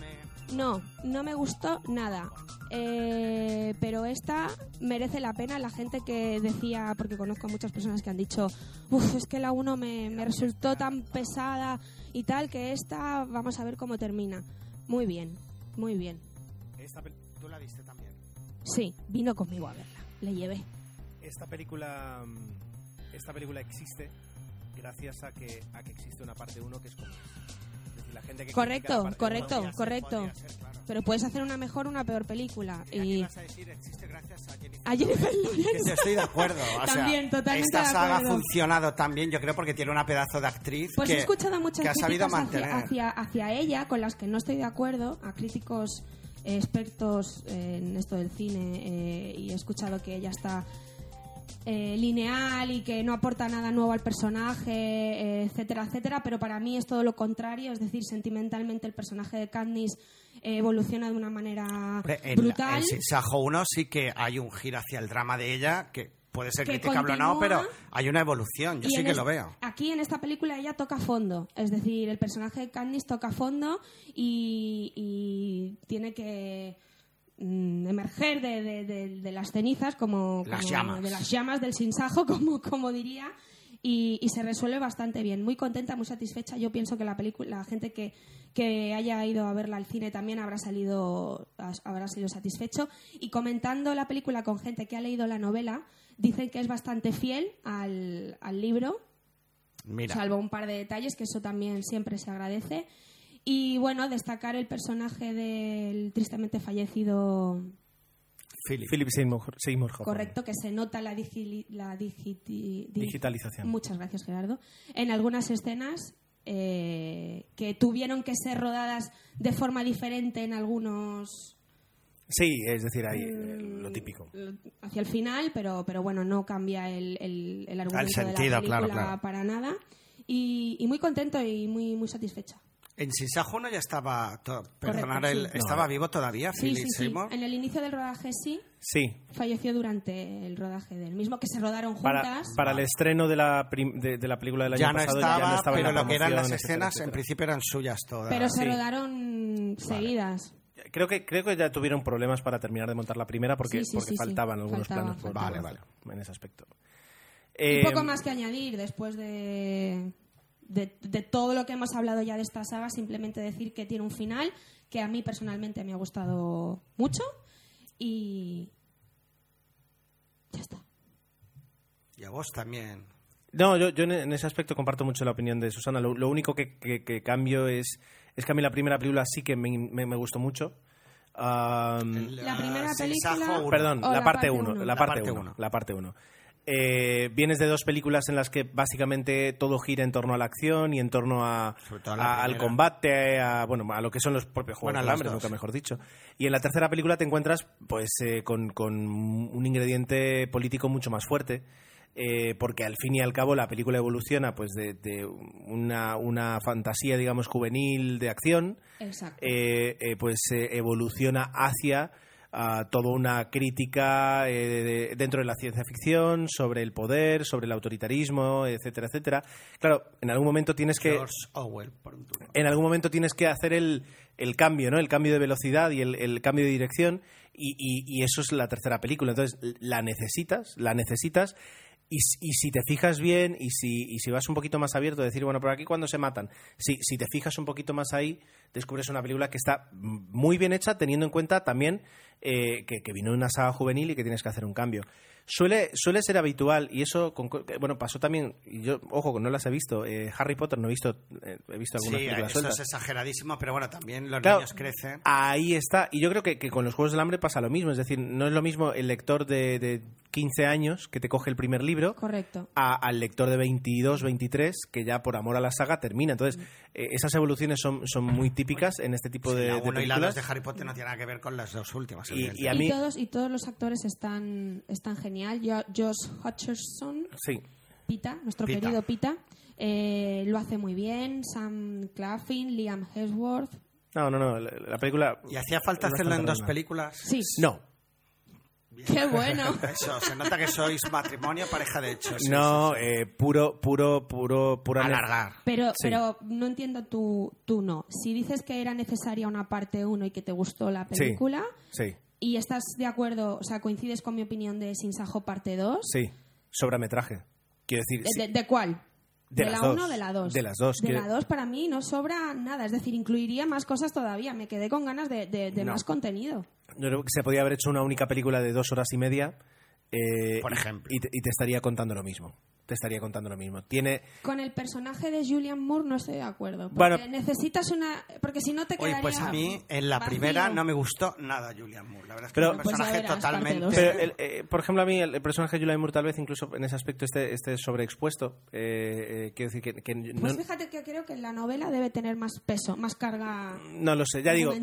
S2: No,
S3: no me gustó nada. Eh, pero esta merece la pena. La gente que decía, porque conozco a muchas personas que han dicho, uff, es que la 1 me, me resultó tan pesada y tal, que esta, vamos a ver cómo termina. Muy bien, muy bien.
S1: Esta,
S2: Tú la viste también.
S3: Sí, vino conmigo a verla, le llevé.
S1: esta película mm, esta película existe gracias a que a que existe una parte 1 que es como es decir, la gente que
S3: Correcto, correcto, correcto. Pero puedes hacer una mejor o una peor película.
S2: Y vas a decir, existe gracias a Jennifer.
S3: a Jennifer Lawrence.
S2: estoy de acuerdo. o sea,
S3: También, totalmente
S2: Esta
S3: de
S2: saga ha funcionado también, yo creo, porque tiene una pedazo de actriz
S3: Pues
S2: que,
S3: he escuchado muchas
S2: que ha sabido
S3: críticas hacia,
S2: mantener.
S3: hacia, hacia ella con las que no estoy de acuerdo, a críticos expertos en esto del cine eh, y he escuchado que ella está eh, lineal y que no aporta nada nuevo al personaje, eh, etcétera, etcétera, pero para mí es todo lo contrario, es decir, sentimentalmente el personaje de Katniss eh, evoluciona de una manera
S2: en,
S3: brutal.
S2: en Sajo 1 sí que hay un giro hacia el drama de ella que puede ser
S3: Que
S2: criticable o no, pero hay una evolución. Yo sí que
S3: es-
S2: lo veo.
S3: Aquí en esta película ella toca fondo, es decir, el personaje de Candice toca fondo y, y tiene que mm, emerger de, de- de- de las cenizas, como,
S2: Las
S3: como-
S2: llamas.
S3: de las llamas del sinsajo, como, como diría. Y, y se resuelve bastante bien. Muy contenta, muy satisfecha. Yo pienso que la película, la gente que, que haya ido a verla al cine también habrá salido, habrá sido satisfecho. Y comentando la película con gente que ha leído la novela, dicen que es bastante fiel al, al libro,
S2: Mira,
S3: salvo un par de detalles, que eso también siempre se agradece. Y bueno, destacar el personaje del tristemente fallecido,
S2: Philip.
S1: Philip Seymour, Seymour Hoffman.
S3: correcto, que se nota la, digi- la
S1: Digitalización.
S3: Muchas gracias, Gerardo. En algunas escenas eh, que tuvieron que ser rodadas de forma diferente en algunos
S1: Sí, es decir, ahí eh,
S3: Mm,
S1: lo típico.
S3: hacia el final, pero, pero bueno, no cambia el, el, el argumento
S2: sentido,
S3: de la película
S2: claro, claro.
S3: para nada. Y, y muy contento y muy, muy satisfecha.
S2: En Sin Sajo 1 ya estaba, perdonar,
S3: sí. No.
S2: estaba vivo todavía,
S3: Sí,
S2: Philip
S3: sí.
S2: Seymour.
S3: En el inicio del rodaje sí,
S1: Sí,
S3: falleció durante el rodaje del mismo, que se rodaron
S1: para,
S3: juntas.
S1: para el estreno de la, prim- de, de la película del año
S2: Ya no,
S1: pasado
S2: estaba,
S1: ya no estaba en
S2: pero
S1: la
S2: lo que eran las
S1: etcétera,
S2: escenas en principio eran suyas todas.
S3: pero se
S1: sí.
S3: rodaron seguidas.
S1: Creo que, creo que ya tuvieron problemas para terminar de montar la primera porque,
S3: Sí, sí,
S1: porque
S3: sí, sí.
S1: faltaban algunos
S3: Faltaba,
S1: planos por
S3: faltaba.
S1: por hacer en ese aspecto.
S3: Y
S1: Eh,
S3: poco más que añadir después de, de, de todo lo que hemos hablado ya de esta saga, simplemente decir que tiene un final que a mí personalmente me ha gustado mucho y ya está.
S2: Y a vos también.
S1: No, yo, yo en ese aspecto comparto mucho la opinión de Susana. Lo, lo único que, que- que cambio es, es que a mí la primera película sí que me, me- me gustó mucho. Am,
S3: La primera
S2: Sin
S3: película-.
S1: Perdón, la
S3: la
S1: parte
S3: parte
S1: 1.
S3: uno.
S1: La parte
S2: parte
S1: 1.
S2: uno.
S1: La parte 1. Eh, vienes de dos películas en las que básicamente todo gira en torno a la acción y en torno a,
S2: Sobre todo la
S1: a- al combate, a, bueno, a lo que son los propios juegos
S2: Bueno,
S1: del hambre, nunca mejor dicho. Y en la tercera película te encuentras pues eh, con, con un ingrediente político mucho más fuerte. eh, porque al fin y al cabo la película evoluciona pues de, de una, una fantasía digamos juvenil de acción
S3: Exacto.
S1: eh, eh, pues eh, evoluciona hacia ah, toda una crítica eh, de- dentro de la ciencia ficción sobre el poder, sobre el autoritarismo, etcétera, etcétera. Claro, en algún momento tienes que
S2: George Orwell, por un turno.
S1: en algún momento tienes que hacer el, el cambio, ¿no? El cambio de velocidad y el, el cambio de dirección y, y- y eso es la tercera película. Entonces, la necesitas, la necesitas y, y si te fijas bien y si, y si vas un poquito más abierto, decir, bueno, por aquí cuando se matan, si, si te fijas un poquito más ahí, descubres una película que está muy bien hecha teniendo en cuenta también eh, que, que vino de una saga juvenil y que tienes que hacer un cambio. Suele, suele ser habitual y eso, con co- bueno, pasó también, yo, ojo, que no las he visto, eh, Harry Potter no he visto, eh, he visto algunas
S2: Sí,
S1: películas
S2: eso
S1: sueltas.
S2: es exageradísimo, pero bueno, también los
S1: Claro,
S2: niños crecen.
S1: Ahí está. Y yo creo que, que con los Juegos del Hambre pasa lo mismo. Es decir, no es lo mismo el lector de, de 15 años que te coge el primer libro
S3: Correcto.
S1: a- al lector de 22, 23 que ya por amor a la saga termina. Entonces, eh, esas evoluciones son, son muy típicas en este tipo
S2: Sí,
S1: de,
S2: la
S1: de
S2: 1 y la 2
S1: películas.
S2: de Harry Potter no tienen nada que ver con las dos últimas.
S1: Y-
S2: evidentemente.
S1: y a mí-
S3: Y todos, y todos los actores están, están genial. Jo- Josh Hutcherson,
S1: Sí.
S3: Pita, nuestro
S2: Pita.
S3: querido Pita, eh, lo hace muy bien. Sam Claflin, Liam Hemsworth.
S1: No, no, no. La, la película.
S2: ¿Y hacía falta
S1: es
S2: hacerlo en dos películas?
S3: Sí,
S1: No.
S3: Qué bueno.
S2: Eso, se nota que sois matrimonio, pareja de hecho. sí,
S1: no,
S2: sí, sí.
S1: eh, puro, puro, puro, pura.
S2: Alargar.
S3: Pero,
S1: Sí.
S3: pero no entiendo tú, tú no. Si dices que era necesaria una parte 1 y que te gustó la película
S1: Sí,
S3: y estás de acuerdo, o sea, coincides con mi opinión de Sin Sajo parte 2,
S1: sí. Sobrametraje. Quiero decir.
S3: ¿de,
S1: sí.
S3: de- de cuál?
S1: De
S3: ¿De la
S1: dos.
S3: 1 o de la 2?
S1: De las dos,
S3: De
S1: quiero-
S3: la 2 para mí no sobra nada, es decir, incluiría más cosas todavía. Me quedé con ganas de, de- de
S1: No.
S3: más contenido.
S1: Yo creo que se podía haber hecho una única película de dos horas y media. eh,
S2: Por ejemplo.
S1: Y, te, y te estaría contando lo mismo. Te estaría contando lo mismo. Tiene
S3: Con el personaje de Julian Moore no estoy de acuerdo. Porque
S1: Bueno.
S3: necesitas una. Porque si no te
S2: Oye,
S3: quedaría.
S2: pues a mí en la
S3: vacío.
S2: primera no me gustó nada Julian Moore. La verdad es que
S1: Pero-
S2: es un
S3: Pues
S2: personaje
S3: verás,
S2: totalmente...
S3: dos.
S1: Pero, el- eh, por ejemplo, a mí el, el personaje de Julian Moore tal vez incluso en ese aspecto esté, esté sobreexpuesto. Eh, eh, quiero decir que, que no,
S3: Pues fíjate que creo que en la novela debe tener más peso, más carga.
S1: no lo sé, ya digo.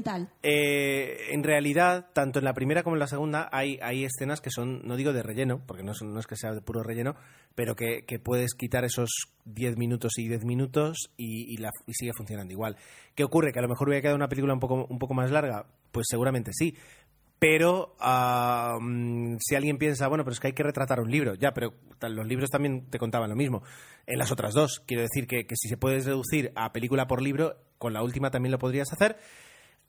S1: eh, en realidad, tanto en la primera como en la segunda hay, hay escenas que son, no digo de relleno, porque no, son- no es que sea de puro relleno, pero que, que puedes quitar esos 10 minutos y 10 minutos y, la- sigue funcionando igual. ¿Qué ocurre? ¿Que a lo mejor hubiera quedado una película un poco, un poco más larga? Pues seguramente sí. Pero si alguien piensa, bueno, pero es que hay que retratar un libro, ya, pero los libros también te contaban lo mismo. En las otras dos, quiero decir que, que si se puede reducir a película por libro, con la última también lo podrías hacer,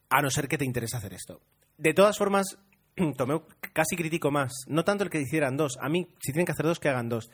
S1: a no ser que te interese hacer esto. De todas formas, Tomeu casi critico más, no tanto el que hicieran dos, a mí, si tienen que hacer dos, que hagan dos.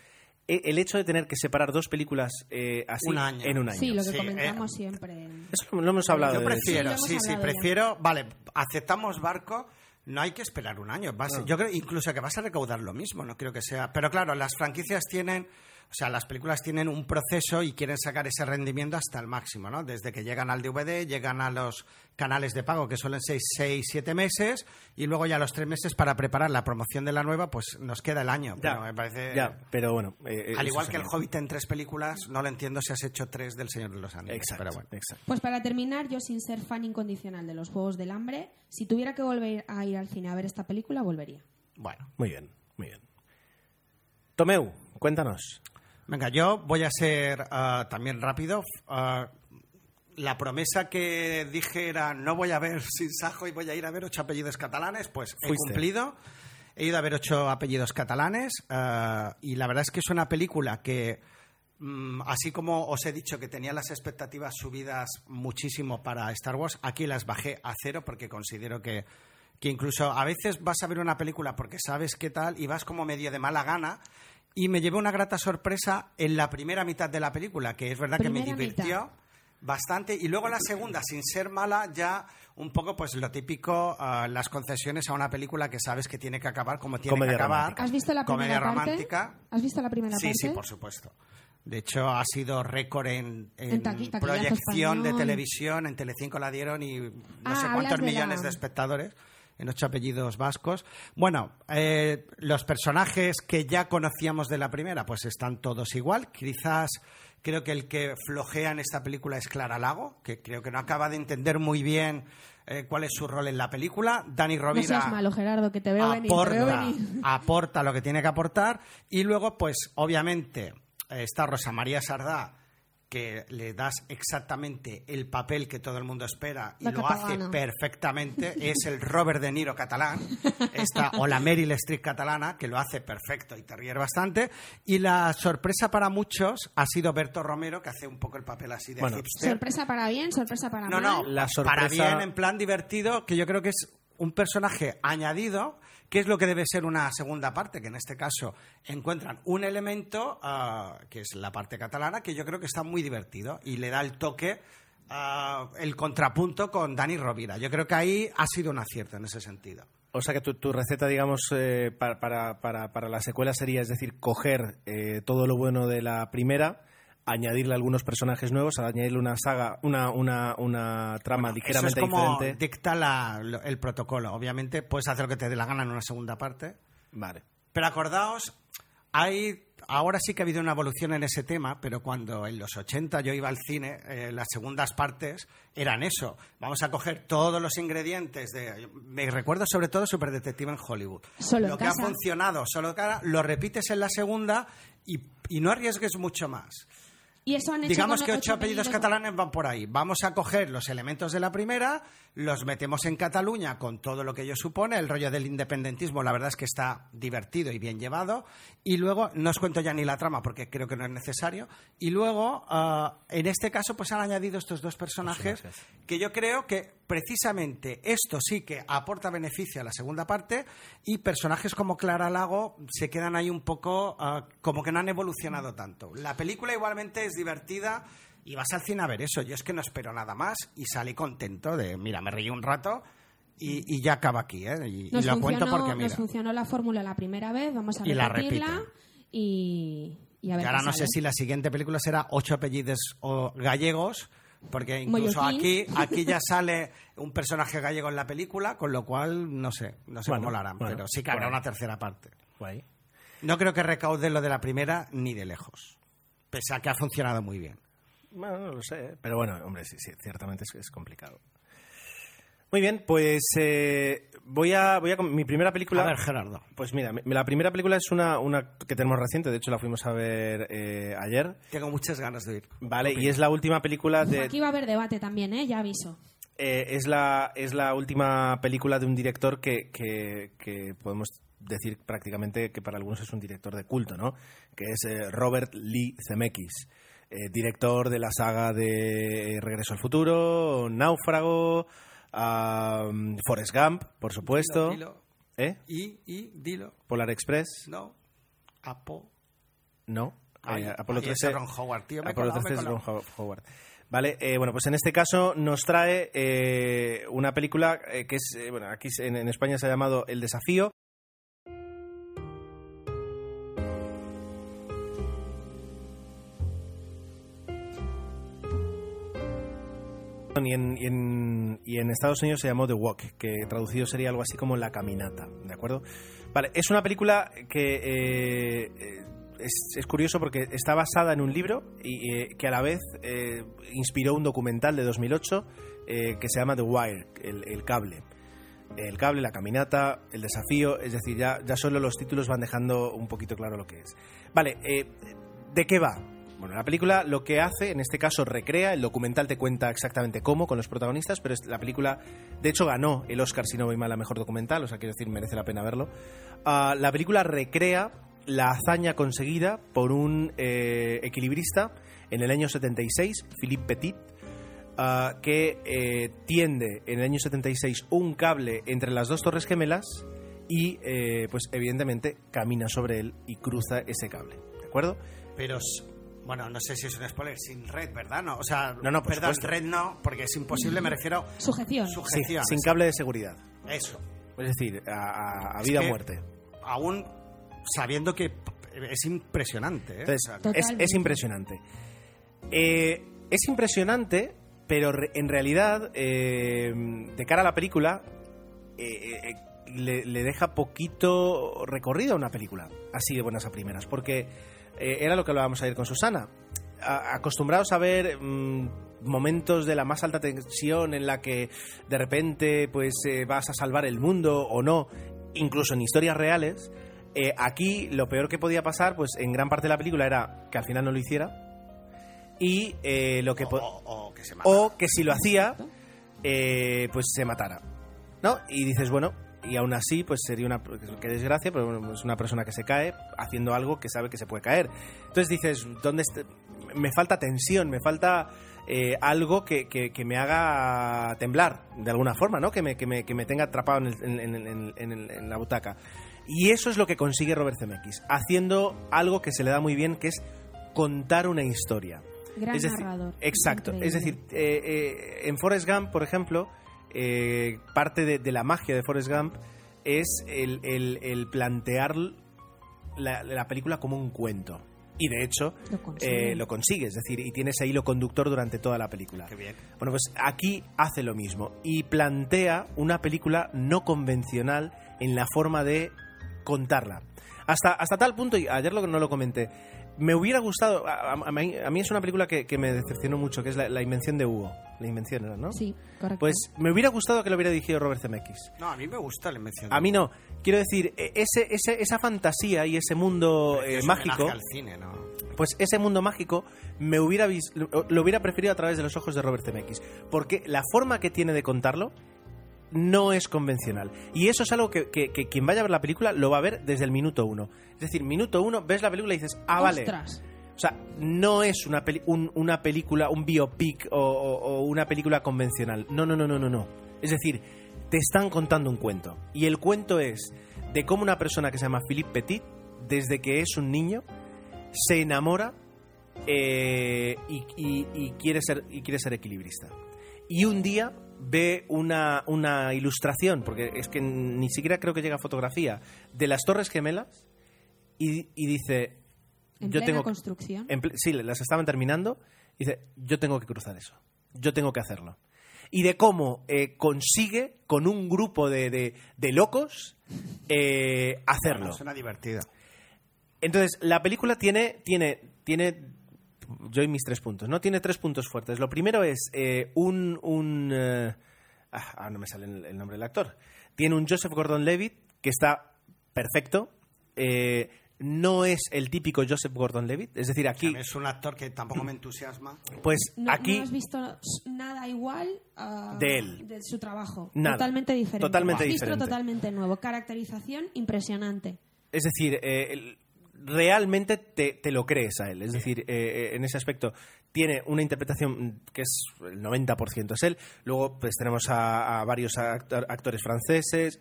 S1: E- El hecho de tener que separar dos películas eh, así
S2: Un año.
S1: en un año.
S3: Sí, lo que
S2: Sí,
S3: comentamos
S2: eh,
S3: siempre.
S1: Eso lo, lo hemos hablado.
S2: Yo
S1: de eso.
S2: prefiero,
S3: Sí,
S2: sí, sí,
S3: hablado ya.
S2: prefiero. Vale, aceptamos barco. No hay que esperar un año. vas- Yo creo incluso que vas a recaudar lo mismo. No creo que sea. Pero claro, las franquicias tienen. O sea, las películas tienen un proceso y quieren sacar ese rendimiento hasta el máximo, ¿no? Desde que llegan al DVD, llegan a los canales de pago, que suelen ser 6, 7 meses, y luego ya los 3 meses para preparar la promoción de la nueva, pues nos queda el año.
S1: Ya,
S2: Pero me parece.
S1: ya, pero bueno. eh,
S2: Al
S1: eso
S2: igual que el. Hobbit en tres películas, no lo entiendo si has hecho tres del Señor de los Anillos.
S1: Exacto,
S2: pero bueno.
S1: exacto.
S3: Pues para terminar, yo sin ser fan incondicional de los Juegos del Hambre, si tuviera que volver a ir al cine a ver esta película, volvería.
S2: Bueno.
S1: Muy bien, muy bien. Tomeu, cuéntanos.
S2: Venga, yo voy a ser ah, también rápido. Ah, la promesa que dije era no voy a ver Sin Sajo y voy a ir a ver ocho apellidos catalanes, pues he
S1: Fuiste.
S2: cumplido. He ido a ver ocho apellidos catalanes ah, y la verdad es que es una película que, mm, así como os he dicho que tenía las expectativas subidas muchísimo para Star Wars, aquí las bajé a cero porque considero que, que incluso a veces vas a ver una película porque sabes qué tal y vas como medio de mala gana. Y me llevé una grata sorpresa en la primera mitad de la película, que es verdad que me divirtió bastante. Y luego la segunda, sin ser mala, ya un poco pues lo típico, ah, las concesiones a una película que sabes que tiene que acabar como tiene
S1: Comedia
S2: que acabar.
S1: romántica.
S3: ¿Has visto la
S2: Comedia
S3: primera parte?
S2: romántica.
S3: ¿Has visto la primera
S2: Sí,
S3: parte?
S2: sí, por supuesto. De hecho, ha sido récord en, en
S3: En taqui-
S2: proyección de televisión. En Telecinco la dieron y no
S3: Ah,
S2: sé cuántos
S3: de la-
S2: millones de espectadores en ocho apellidos vascos. Bueno, eh, los personajes que ya conocíamos de la primera, pues están todos igual. Quizás creo que el que flojea en esta película es Clara Lago, que creo que no acaba de entender muy bien eh, cuál es su rol en la película. Dani
S3: No
S2: Rovira
S3: seas malo, Gerardo, que te veo venir. Te veo
S2: aporta,
S3: venir.
S2: aporta lo que tiene que aportar y luego pues obviamente eh, está Rosa María Sardá que le das exactamente el papel que todo el mundo espera y
S3: La
S2: lo
S3: catalana.
S2: hace perfectamente es el Robert De Niro catalán esta, o la Meryl Streep catalana que lo hace perfecto y te ríes bastante y la sorpresa para muchos ha sido Berto Romero que hace un poco el papel así de
S1: Bueno,
S2: hipster
S3: Sorpresa para bien, sorpresa para
S2: no,
S3: mal.
S2: no,
S1: La
S2: para
S1: sorpresa-
S2: bien, en plan divertido, que yo creo que es un personaje añadido, que es lo que debe ser una segunda parte, que en este caso encuentran un elemento, ah, que es la parte catalana, que yo creo que está muy divertido y le da el toque, ah, el contrapunto con Dani Rovira. Yo creo que ahí ha sido un acierto en ese sentido.
S1: O sea que tu, tu receta, digamos, eh, para, para, para, para la secuela sería, es decir, coger eh, todo lo bueno de la primera, añadirle algunos personajes nuevos, añadirle una saga, una, una, una trama
S2: Eso es
S1: ligeramente
S2: como
S1: diferente.
S2: dicta la- lo- el protocolo. Obviamente puedes hacer lo que te dé la gana en una segunda parte.
S1: Vale.
S2: Pero acordaos, hay ahora sí que ha habido una evolución en ese tema, pero cuando en los 80 yo iba al cine, eh, las segundas partes eran eso. Vamos a coger todos los ingredientes de. Me recuerdo sobre todo Super Detective en Hollywood.
S3: Solo en
S2: lo que
S3: casa.
S2: ha funcionado solo cara, lo repites en la segunda y, y no arriesgues mucho más.
S3: Y eso han hecho
S2: Digamos que ocho apellidos
S3: apellidos-
S2: catalanes van por ahí. Vamos a coger los elementos de la primera, los metemos en Cataluña con todo lo que ello supone. El rollo del independentismo, la verdad es que está divertido y bien llevado. Y luego, no os cuento ya ni la trama porque creo que no es necesario. Y luego, ah, en este caso, pues han añadido estos dos personajes que yo creo que precisamente esto sí que aporta beneficio a la segunda parte y personajes como Clara Lago se quedan ahí un poco ah, como que no han evolucionado tanto. La película igualmente es divertida y vas al cine a ver eso. Yo es que no espero nada más y salí contento de, mira, me reí un rato y, y ya acaba aquí, ¿eh? Y, lo cuento porque, mira,
S3: nos funcionó la fórmula la primera vez, vamos a
S2: Y la
S3: repetirla y, Y a ver
S2: Y ahora
S3: qué
S2: no sé si la siguiente película será ocho apellidos o gallegos, porque incluso aquí, aquí ya sale un personaje gallego en la película, con lo cual no sé, no sé
S1: Bueno,
S2: cómo lo harán,
S1: bueno,
S2: pero sí que habrá
S1: bueno.
S2: una tercera parte.
S1: Guay.
S2: No creo que recaude lo de la primera ni de lejos, pese a que ha funcionado muy bien.
S1: Bueno, no lo sé, ¿eh? pero bueno, hombre, sí, sí, ciertamente es, es complicado. Muy bien, pues eh, voy a voy a con mi primera película.
S2: A ver, Gerardo.
S1: Pues mira, mi- la primera película es una, una que tenemos reciente, de hecho la fuimos a ver eh, ayer,
S2: Tengo muchas ganas de ir.
S1: vale, y es la última película de
S3: Aquí va a haber debate también, ¿eh? Ya aviso.
S1: eh, es la es la última película de un director que, que, que podemos decir prácticamente que para algunos es un director de culto, ¿no? Que es eh, Robert Lee Zemeckis, eh, director de la saga de Regreso al Futuro, Náufrago, ah, Forrest Gump, por supuesto,
S2: Dilo,
S1: ¿eh?
S2: Y, y, dilo.
S1: Polar Express,
S2: No. Apo.
S1: no,
S2: Ay,
S1: Eh, Apolo
S2: ahí está
S1: 13
S2: Ron Howard, tío.
S1: Apolo
S2: colado, me he
S1: 13 es Ron Howard. Vale, eh, bueno, pues en este caso nos trae eh, una película que es, bueno, aquí en, en España se ha llamado El Desafío. Y en, Estados Unidos se llamó The Walk, que traducido sería algo así como La Caminata, ¿de acuerdo? Vale, es una película que eh, eh, es, curioso porque está basada en un libro y eh, que a la vez inspiró un documental de 2008 eh, que se llama The Wire, el, cable. El cable, la caminata, el desafío, es decir, ya, solo los títulos van dejando un poquito claro lo que es. Vale, ¿de qué va? Bueno, la película lo que hace, en este caso recrea, el documental te cuenta exactamente cómo con los protagonistas, pero la película, de hecho, ganó el Oscar, si no voy mal, a mejor documental, o sea, quiero decir, merece la pena verlo. Ah, la película recrea la hazaña conseguida por un eh, equilibrista en el año 76, Philippe Petit, ah, que eh, tiende en el año 76 un cable entre las dos torres gemelas y, eh, pues, evidentemente, camina sobre él y cruza ese cable. ¿De acuerdo?
S2: Pero, bueno, no sé si es un spoiler, sin red, ¿verdad? No, o sea,
S1: No, no, por
S2: perdón,
S1: supuesto.
S2: red no, porque es imposible, me refiero
S3: Sujeción.
S1: Sí,
S2: sujeción.
S1: sin cable de seguridad.
S2: Eso.
S1: Es decir, a, a- a
S2: Es
S1: vida o muerte.
S2: Aún sabiendo que es impresionante, ¿eh?
S1: Entonces, es, impresionante. Eh, es impresionante, pero re- en realidad, eh, de cara a la película, eh, eh, le, le deja poquito recorrido a una película, así de buenas a primeras, porque eh, era lo que hablábamos ayer con Susana. A- acostumbrados a ver mm, momentos de la más alta tensión en la que de repente pues eh, vas a salvar el mundo o no, incluso en historias reales, eh, aquí lo peor que podía pasar, pues en gran parte de la película era que al final no lo hiciera y eh, lo que
S2: o, o- o que se mata.
S1: o que si lo hacía, eh, pues se matara. ¿No? Y dices, bueno, y aún así, pues sería una. Qué desgracia, pero es una persona que se cae haciendo algo que sabe que se puede caer. Entonces dices, ¿dónde me falta tensión, me falta eh, algo que, que- que me haga temblar de alguna forma, ¿no? Que me, que me, que me tenga atrapado en, el- en- en- en la butaca. Y eso es lo que consigue Robert Zemeckis, haciendo algo que se le da muy bien, que es contar una historia.
S3: Gran
S1: Es decir,
S3: narrador.
S1: Exacto.
S3: Increíble.
S1: Es decir, eh, eh, en Forrest Gump, por ejemplo, eh, parte de, de la magia de Forrest Gump es el, el- el plantear la, la película como un cuento. Y de hecho,
S3: Lo consigue.
S1: eh, lo consigue, es decir, y tiene ese hilo conductor durante toda la película.
S2: Qué bien.
S1: Bueno, pues aquí hace lo mismo y plantea una película no convencional en la forma de contarla. Hasta, hasta tal punto, y ayer lo, no lo comenté, me hubiera gustado, a, a- a mí, es una película que, que me decepcionó mucho, que es la, la invención de Hugo. La invención era, ¿no?
S3: Sí, correcto.
S1: Pues me hubiera gustado que lo hubiera dirigido Robert Zemeckis.
S2: No, a mí me gusta la invención.
S1: A mí no. Quiero decir, e- ese, ese- esa fantasía y ese mundo eh,
S2: es
S1: mágico,
S2: al cine, ¿no?
S1: pues ese mundo mágico me hubiera vis- lo, lo hubiera preferido a través de los ojos de Robert Zemeckis, porque la forma que tiene de contarlo no es convencional. Y eso es algo que, que- que quien vaya a ver la película lo va a ver desde el minuto uno. Es decir, minuto uno, ves la película y dices, ah, vale.
S3: Ostras.
S1: O sea, no es una, peli- un- una película, un biopic o, o- o una película convencional. No, no, no, no, no, no. Es decir, te están contando un cuento. Y el cuento es de cómo una persona que se llama Philippe Petit, desde que es un niño, se enamora eh, y, y- y quiere ser, y quiere ser equilibrista. Y un día ve una, una ilustración, porque es que ni siquiera creo que llega a fotografía, de las Torres Gemelas y, y dice,
S3: En
S1: yo
S3: plena
S1: tengo
S3: construcción.
S1: en ple- sí, las estaban terminando. Y dice, yo tengo que cruzar eso. Yo tengo que hacerlo. Y de cómo eh, consigue con un grupo de, de- de locos eh, hacerlo.
S2: Suena divertido.
S1: Entonces, la película tiene, tiene, tiene, yo y mis tres puntos, ¿no? Tiene tres puntos fuertes. Lo primero es eh, un, un eh, ah, ah, no me sale el, nombre del actor. Tiene un Joseph Gordon-Levitt que está perfecto. Eh, no es el típico Joseph Gordon-Levitt, es decir, aquí,
S2: Es un actor que tampoco me entusiasma.
S1: pues
S3: No,
S1: aquí
S3: no has visto nada igual ah,
S1: De él.
S3: de su trabajo.
S1: Nada.
S3: Totalmente diferente.
S1: Totalmente
S3: Has visto
S1: diferente.
S3: totalmente nuevo. Caracterización impresionante.
S1: Es decir, eh, el- realmente te, te lo crees a él. Es decir, eh, eh, en ese aspecto tiene una interpretación que es el 90% es él. Luego pues tenemos a, a varios actor- actores franceses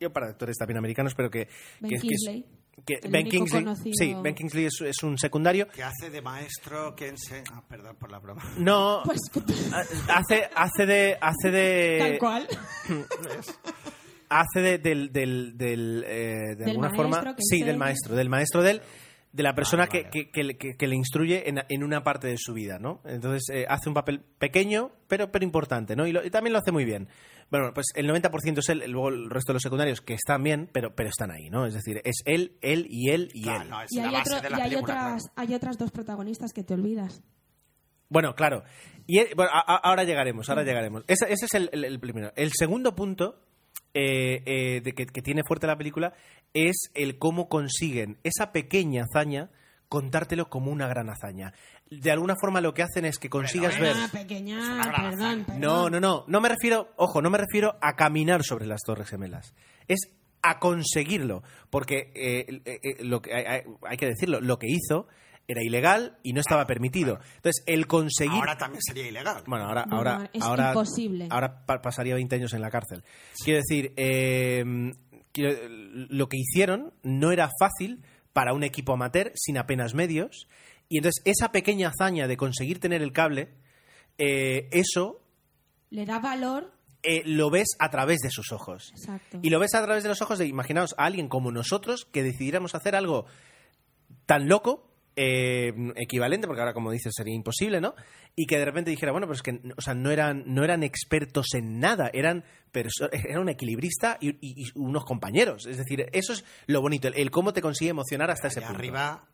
S1: y para actores también americanos, pero que...
S3: Ben
S1: que, que es-
S3: Kingsley,
S1: que
S3: el
S1: ben
S3: único
S1: Kingsley,
S3: conocido-
S1: sí, Ben Kingsley es, es un secundario.
S2: Que hace de maestro, que se... Ah, perdón por la broma.
S1: No,
S3: Pues
S1: hace, hace de... Hace de
S3: tal cual.
S1: hace de, del, del, del, eh, de
S3: Del
S1: alguna
S3: maestro
S1: forma
S3: que
S1: sí del maestro del maestro del de la persona
S2: Vale, vale.
S1: Que, que, que le- que- le instruye en, en una parte de su vida no entonces eh, hace un papel pequeño pero pero importante no y, lo- y también lo hace muy bien bueno pues el 90% es él luego el resto de los secundarios que están bien pero pero están ahí no es decir es él él y él y
S2: Claro,
S1: él
S2: no, es
S3: Y
S2: la
S3: hay,
S2: base
S3: otro-
S2: de la
S3: y hay otras,
S2: claro.
S3: hay otras dos protagonistas que te olvidas.
S1: Bueno, claro. Y bueno, a- a- ahora llegaremos, ahora llegaremos. Ese, ese es el, el- el primero. El segundo punto eh, eh, de que, que tiene fuerte la película es el cómo consiguen esa pequeña hazaña contártelo como una gran hazaña. De alguna forma lo que hacen es que consigas ver...
S3: Pequeña,
S2: Es una gran
S3: perdón.
S1: No, no, no. No me refiero, ojo, no me refiero a caminar sobre las Torres Gemelas. Es a conseguirlo. Porque eh, eh, eh, lo que, hay que decirlo, lo que hizo era ilegal y no estaba permitido. Entonces, el conseguir.
S2: Ahora también sería ilegal.
S1: Bueno, ahora,
S3: Bueno,
S1: ahora,
S3: es
S1: ahora,
S3: imposible.
S1: ahora pa- pasaría 20 años en la cárcel. Quiero decir, eh, quiero- lo que hicieron no era fácil para un equipo amateur sin apenas medios. Y entonces, esa pequeña hazaña de conseguir tener el cable, eh, eso
S3: Le da valor.
S1: eh, lo ves a través de sus ojos.
S3: Exacto.
S1: Y lo ves a través de los ojos de, imaginaos, a alguien como nosotros que decidiéramos hacer algo tan loco, eh, equivalente, porque ahora como dices sería imposible, ¿no? Y que de repente dijera, bueno, pero es que o sea, no, eran, no eran expertos en nada, eran era un equilibrista y, y- y unos compañeros. Es decir, eso es lo bonito, el, el cómo te consigue emocionar hasta ese
S2: Y
S1: punto.
S2: arriba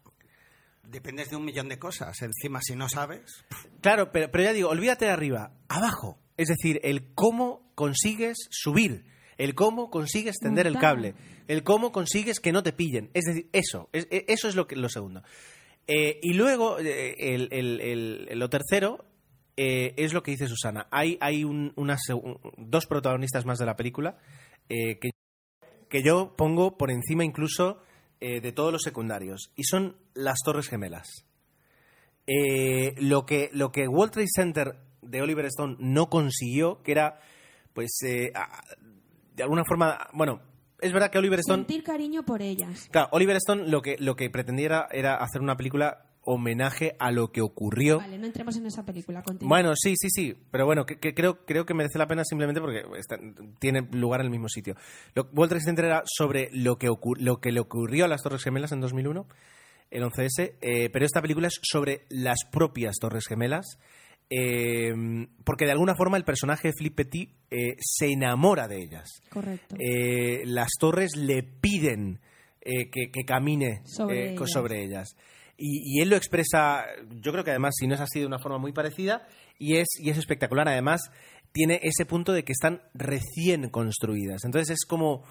S2: dependes de un millón de cosas. Encima, si no sabes...
S1: Claro, pero, pero ya digo, olvídate de arriba, abajo. Es decir, el cómo consigues subir, el cómo consigues tender el cable, el cómo consigues que no te pillen. Es decir, eso, es- e- eso es lo, que, lo segundo. Eh, y luego, eh, lo tercero eh, es lo que dice Susana. Hay, hay un- unas dos protagonistas más de la película que, que yo pongo por encima incluso de todos los secundarios, y son las Torres Gemelas lo que lo que World Trade Center de Oliver Stone no consiguió, que era, pues, de alguna forma, bueno, es verdad que Oliver Stone,
S3: Sentir cariño por ellas.
S1: claro, Oliver Stone lo que lo que pretendía era, era hacer una película homenaje a lo que ocurrió.
S3: Vale, no entremos en esa película. Continúa.
S1: Bueno, sí, sí, sí, pero bueno, que, que creo, creo que merece la pena simplemente porque está- tiene lugar en el mismo sitio. Lo, World Trade Center era sobre lo que, ocur- lo que le ocurrió a las Torres Gemelas en 2001, el 11S, eh, pero esta película es sobre las propias Torres Gemelas, eh, porque de alguna forma el personaje de Philippe Petit eh, se enamora de ellas.
S3: Correcto.
S1: Eh, las torres le piden eh, que, que camine
S3: Sobre
S1: eh,
S3: ellas.
S1: sobre ellas. Y, y él lo expresa, yo creo que además, si no es así, de una forma muy parecida, y es, y es espectacular. Además, tiene ese punto de que están recién construidas. Entonces es como...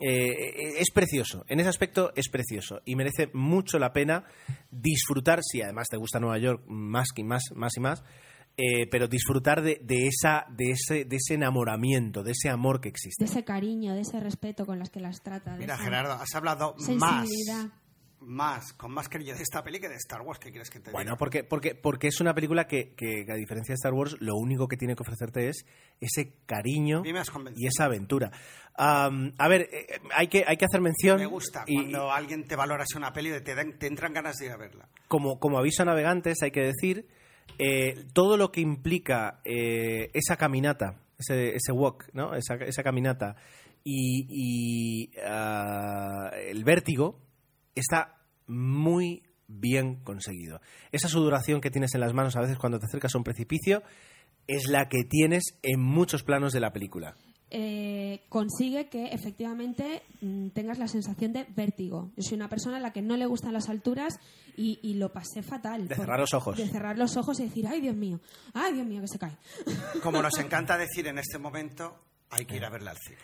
S1: eh, es precioso, en ese aspecto es precioso y merece mucho la pena disfrutar, si además te gusta Nueva York más que más, más y más, eh, pero disfrutar de, de esa, de, ese, de ese enamoramiento, de ese amor que existe.
S3: de ese cariño, de ese respeto con las que las trata.
S2: Mira,
S3: esa
S2: Gerardo, has hablado más, más, con más cariño de esta peli que de Star Wars. ¿Qué quieres que te
S1: Bueno,
S2: diga?
S1: porque, porque, porque es una película que, que, a diferencia de Star Wars, lo único que tiene que ofrecerte es ese cariño y esa aventura. Am, a ver, eh, hay, que, hay que hacer mención.
S2: Me gusta
S1: y-
S2: cuando alguien te valora así una peli y te, dan- te entran ganas de ir a verla.
S1: como, como aviso a navegantes, hay que decir, eh, todo lo que implica eh, esa caminata, ese, walk, ¿no? esa, caminata y, y, ah, el vértigo está muy bien conseguido. Esa sudoración que tienes en las manos a veces cuando te acercas a un precipicio es la que tienes en muchos planos de la película.
S3: Eh, consigue que efectivamente mm, tengas la sensación de vértigo. Yo soy una persona a la que no le gustan las alturas y, y lo pasé fatal.
S1: De cerrar los ojos.
S3: De cerrar los ojos y decir, ay Dios mío, ay Dios mío, que se cae.
S2: Como nos encanta decir en este momento, hay que ir a verla al cine.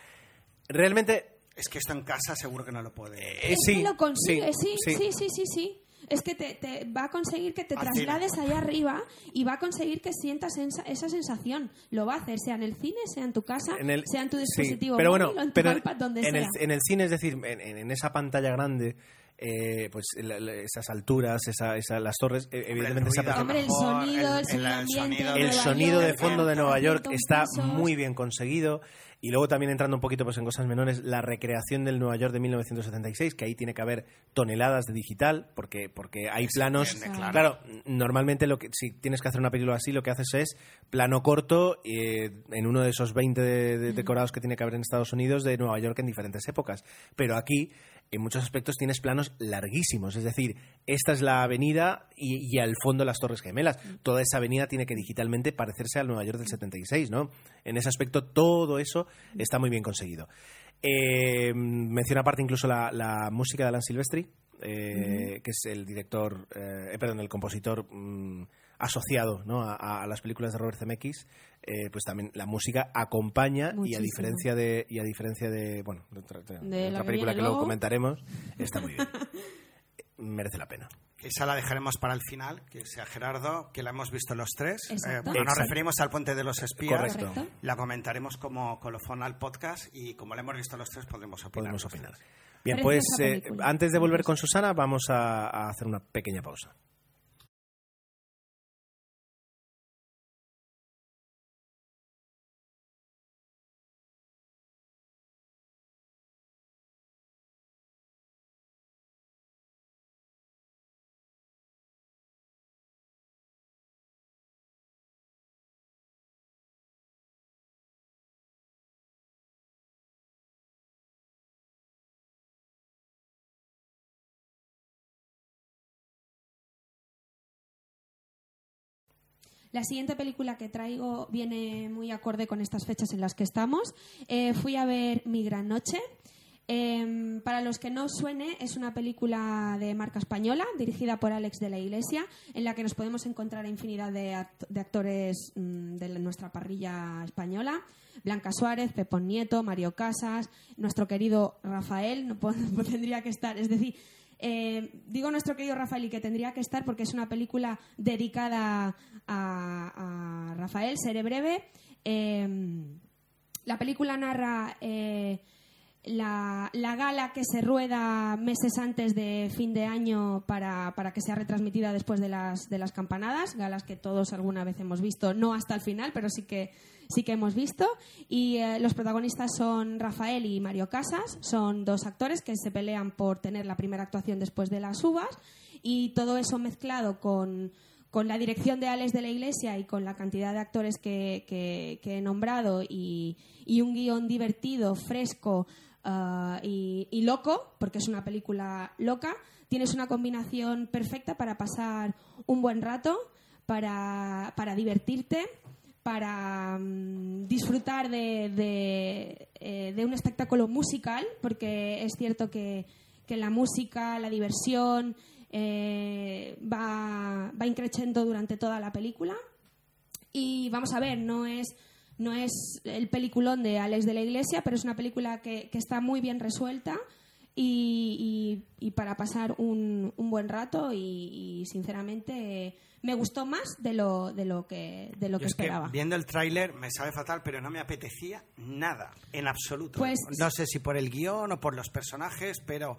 S1: Realmente,
S2: Es que esto en casa seguro que no lo puede.
S1: eh,
S3: Es
S1: sí,
S3: que lo consigue, sí,
S1: sí,
S3: sí, sí, sí, sí. Es que te, te va a conseguir que te
S2: Al
S3: traslades allá arriba y va a conseguir que sientas esa, esa sensación. Lo va a hacer, sea en el cine, sea en tu casa,
S1: en el-
S3: sea en tu
S1: sí,
S3: dispositivo
S1: pero
S3: móvil
S1: bueno,
S3: o en tu
S1: pero
S3: iPad, donde
S1: en
S3: sea.
S1: el, en el cine, es decir, en, en esa pantalla grande, eh, pues la- la- esas alturas, esa, esa- las torres, eh, evidentemente esa
S3: Hombre, el sonido, el,
S2: el- el
S3: ambiente
S2: sonido-
S3: de
S1: el
S3: Nueva
S1: sonido de
S3: York,
S1: fondo de Nueva York está muy bien conseguido y luego también entrando un poquito pues en cosas menores la recreación del Nueva York de 1976 que ahí tiene que haber toneladas de digital porque porque hay planos
S2: entiende,
S1: claro.
S2: claro.
S1: normalmente lo que si tienes que hacer una película así lo que haces es plano corto eh, en uno de esos 20 de- de- decorados que tiene que haber en Estados Unidos de Nueva York en diferentes épocas pero aquí en muchos aspectos tienes planos larguísimos. Es decir, esta es la avenida y, y al fondo las Torres Gemelas. Toda esa avenida tiene que digitalmente parecerse al Nueva York del 76, ¿no? En ese aspecto, todo eso está muy bien conseguido. Eh, menciona aparte incluso la, la música de Alan Silvestri, eh, que es el director, eh, eh, perdón, el compositor mm, asociado ¿no? a, a las películas de Robert Zemeckis, eh, pues también la música acompaña y a diferencia de y a diferencia de bueno de otra, de otra película que luego comentaremos está muy bien. Merece la pena.
S2: Esa la dejaremos para el final, que sea Gerardo, que la hemos visto los tres. Como nos referimos al Puente de los Espías,
S1: Correcto.
S2: La comentaremos como colofón al podcast y como la hemos visto los tres podemos opinar.
S1: podemos
S2: los
S1: opinar bien
S3: Preciosa
S1: pues eh, antes de volver con Susana vamos a, a hacer una pequeña pausa
S3: La siguiente película que traigo viene muy acorde con estas fechas en las que estamos. Eh, fui a ver Mi Gran Noche. Eh, para los que no suene, es una película de marca española dirigida por Alex de la Iglesia, en la que nos podemos encontrar infinidad de, act- de actores mm, de nuestra parrilla española. Blanca Suárez, Pepón Nieto, Mario Casas, nuestro querido Rafael, tendría que estar. Es decir, eh, digo nuestro querido Rafael y que tendría que estar porque es una película dedicada a, Rafael, seré breve. Eh, la película narra eh, la, la gala que se rueda meses antes de fin de año para, para que sea retransmitida después de las, de las campanadas, galas que todos alguna vez hemos visto, no hasta el final, pero sí que, sí que hemos visto. Y eh, los protagonistas son Rafael y Mario Casas, son dos actores que se pelean por tener la primera actuación después de las uvas y todo eso mezclado con con la dirección de Alex de la Iglesia y con la cantidad de actores que, he nombrado y, un guion divertido, fresco ah, y, loco, porque es una película loca, tienes una combinación perfecta para pasar un buen rato, para, para divertirte, para mm, disfrutar de, de, eh, de un espectáculo musical, porque es cierto que, que la música, la diversión, eh, va, va increciendo durante toda la película. Y vamos a ver, no es, no es el peliculón de Alex de la Iglesia, pero es una película que, que está muy bien resuelta y, y- y para pasar un, un buen rato y, y, sinceramente me gustó más de lo, de lo que, de lo que
S2: es que
S3: esperaba.
S2: viendo el tráiler me sabe fatal, pero no me apetecía nada, en absoluto.
S3: Pues-
S2: no sé si por el guion o por los personajes, pero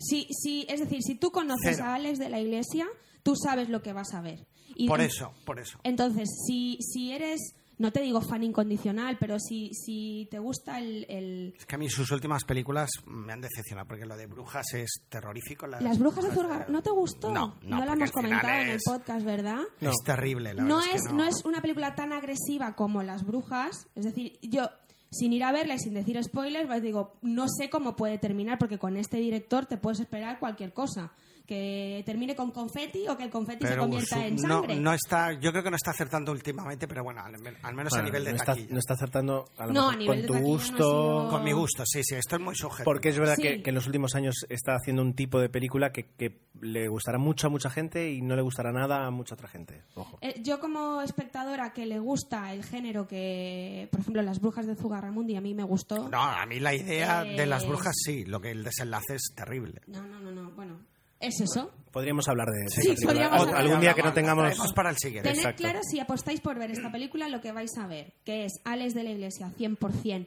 S3: Sí, sí, es decir, si tú conoces
S2: Cero.
S3: a Alex de la Iglesia, tú sabes lo que vas a ver. Y
S2: por eso, por eso.
S3: Entonces, si, si eres, no te digo fan incondicional, pero si, si te gusta el, el-
S2: Es que a mí sus últimas películas me han decepcionado, porque lo de Brujas es terrorífico.
S3: Las Brujas de Zurgar, ¿no te gustó?
S2: No, no,
S3: la
S2: porque
S3: hemos comentado en el
S2: es-
S3: podcast, ¿verdad?
S2: Es terrible, la
S3: no
S2: verdad
S3: es,
S2: que
S3: no. es una película tan agresiva como Las Brujas. Es decir, yo, sin ir a verla y sin decir spoilers, pues digo, no sé cómo puede terminar, porque con este director te puedes esperar cualquier cosa. Que termine con confeti o que el confeti se convierta
S2: su-
S3: en
S2: no,
S3: sangre.
S2: no está, yo creo que no está acertando últimamente, pero bueno, al, al menos a nivel de
S1: no, está,
S2: taquilla.
S1: no está acertando a lo
S3: No,
S1: mejor
S3: a nivel
S1: con
S3: de
S1: tu
S3: no
S1: gusto.
S3: sido-
S2: Con mi gusto, sí, sí, esto es muy sujeto.
S1: Porque es verdad
S3: Sí.
S1: que, que en los últimos años está haciendo un tipo de película que, que le gustará mucho a mucha gente y no le gustará nada a mucha otra gente. Ojo.
S3: Eh, yo como espectadora que le gusta el género que, por ejemplo, Las Brujas de Zugarramundi a mí me gustó.
S2: No, a mí la idea
S3: Eh,
S2: de las brujas sí, lo que el desenlace es terrible.
S3: No, no, no, no, bueno, es eso.
S1: Podríamos hablar de
S3: Sí,
S1: película.
S3: podríamos hablar.
S1: algún día que no tengamos...
S2: para el siguiente.
S3: Tened
S1: Exacto.
S3: claro si apostáis por ver esta película lo que vais a ver, que es Alex de la Iglesia 100%,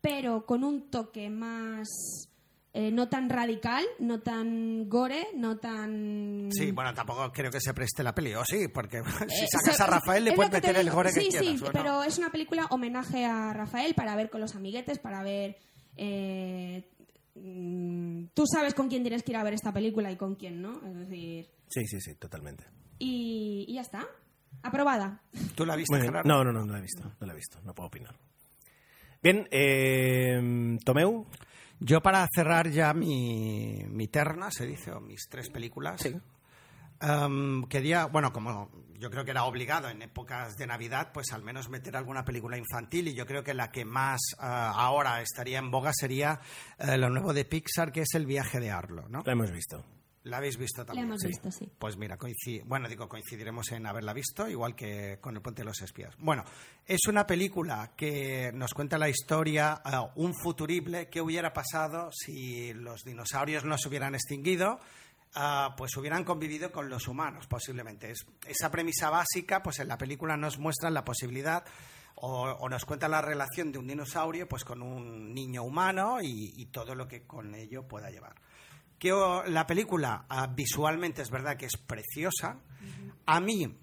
S3: pero con un toque más eh, no tan radical, no tan gore, no tan
S2: Sí, bueno, tampoco creo que se preste la peli, o sí, porque si
S3: Eh,
S2: sacas a Rafael le
S3: es
S2: puedes meter el gore
S3: sí,
S2: que quieras.
S3: Sí,
S2: bueno.
S3: pero es una película homenaje a Rafael para ver con los amiguetes, para ver... eh, tú sabes con quién tienes que ir a ver esta película y con quién, ¿no? Es decir...
S1: Sí, sí, sí, totalmente.
S3: Y, y ya está. Aprobada.
S2: ¿Tú la viste. Gerardo?
S1: No, no, no, no la he visto. No la he visto. No puedo opinar. Bien, eh, Tomeu.
S2: Yo para cerrar ya mi, mi terna, se dice, o mis tres películas,
S1: Sí.
S2: Em, quería, bueno, como yo creo que era obligado en épocas de Navidad, pues al menos meter alguna película infantil y yo creo que la que más ah, ahora estaría en boga sería eh, lo nuevo de Pixar, que es El viaje de Arlo, ¿no?
S1: La hemos visto.
S2: ¿La habéis visto
S3: La
S2: también?
S3: hemos visto, sí.
S2: Pues mira, coinci- bueno, digo, coincidiremos en haberla visto, igual que con El Puente de los Espías. Bueno, es una película que nos cuenta la historia, eh, un futurible, qué hubiera pasado si los dinosaurios no se hubieran extinguido, ah, pues hubieran convivido con los humanos, posiblemente. Es, esa premisa básica, pues en la película nos muestran la posibilidad o, o nos cuenta la relación de un dinosaurio pues con un niño humano y, y todo lo que con ello pueda llevar que la película ah, visualmente es verdad que es preciosa. A mí,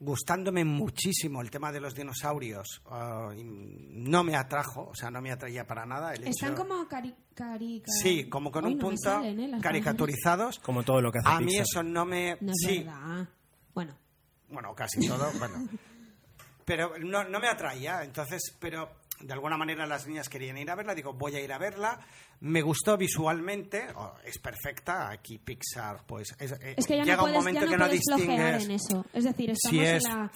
S2: gustándome muchísimo el tema de los dinosaurios, ah, no me atrajo, o sea, no me atraía para nada. El
S3: Están
S2: hecho-
S3: como cari... cari-
S2: Sí, como con
S3: Hoy
S2: un
S3: no
S2: punto
S3: salen, ¿eh?
S2: caricaturizados.
S1: Como todo lo que hace
S2: A mí
S1: Pixar.
S2: eso no me...
S3: No es
S2: sí,
S3: verdad. Bueno,
S2: bueno, casi todo, bueno. Pero no, no me atraía, entonces, pero de alguna manera las niñas querían ir a verla, digo, voy a ir a verla. Me gustó visualmente, oh, es perfecta, aquí Pixar, pues es, eh,
S3: es que ya
S2: llega
S3: no
S2: un
S3: puedes,
S2: momento
S3: ya no
S2: que no distingues.
S3: en eso. Es decir,
S2: Si
S3: estamos
S2: es-
S3: en la...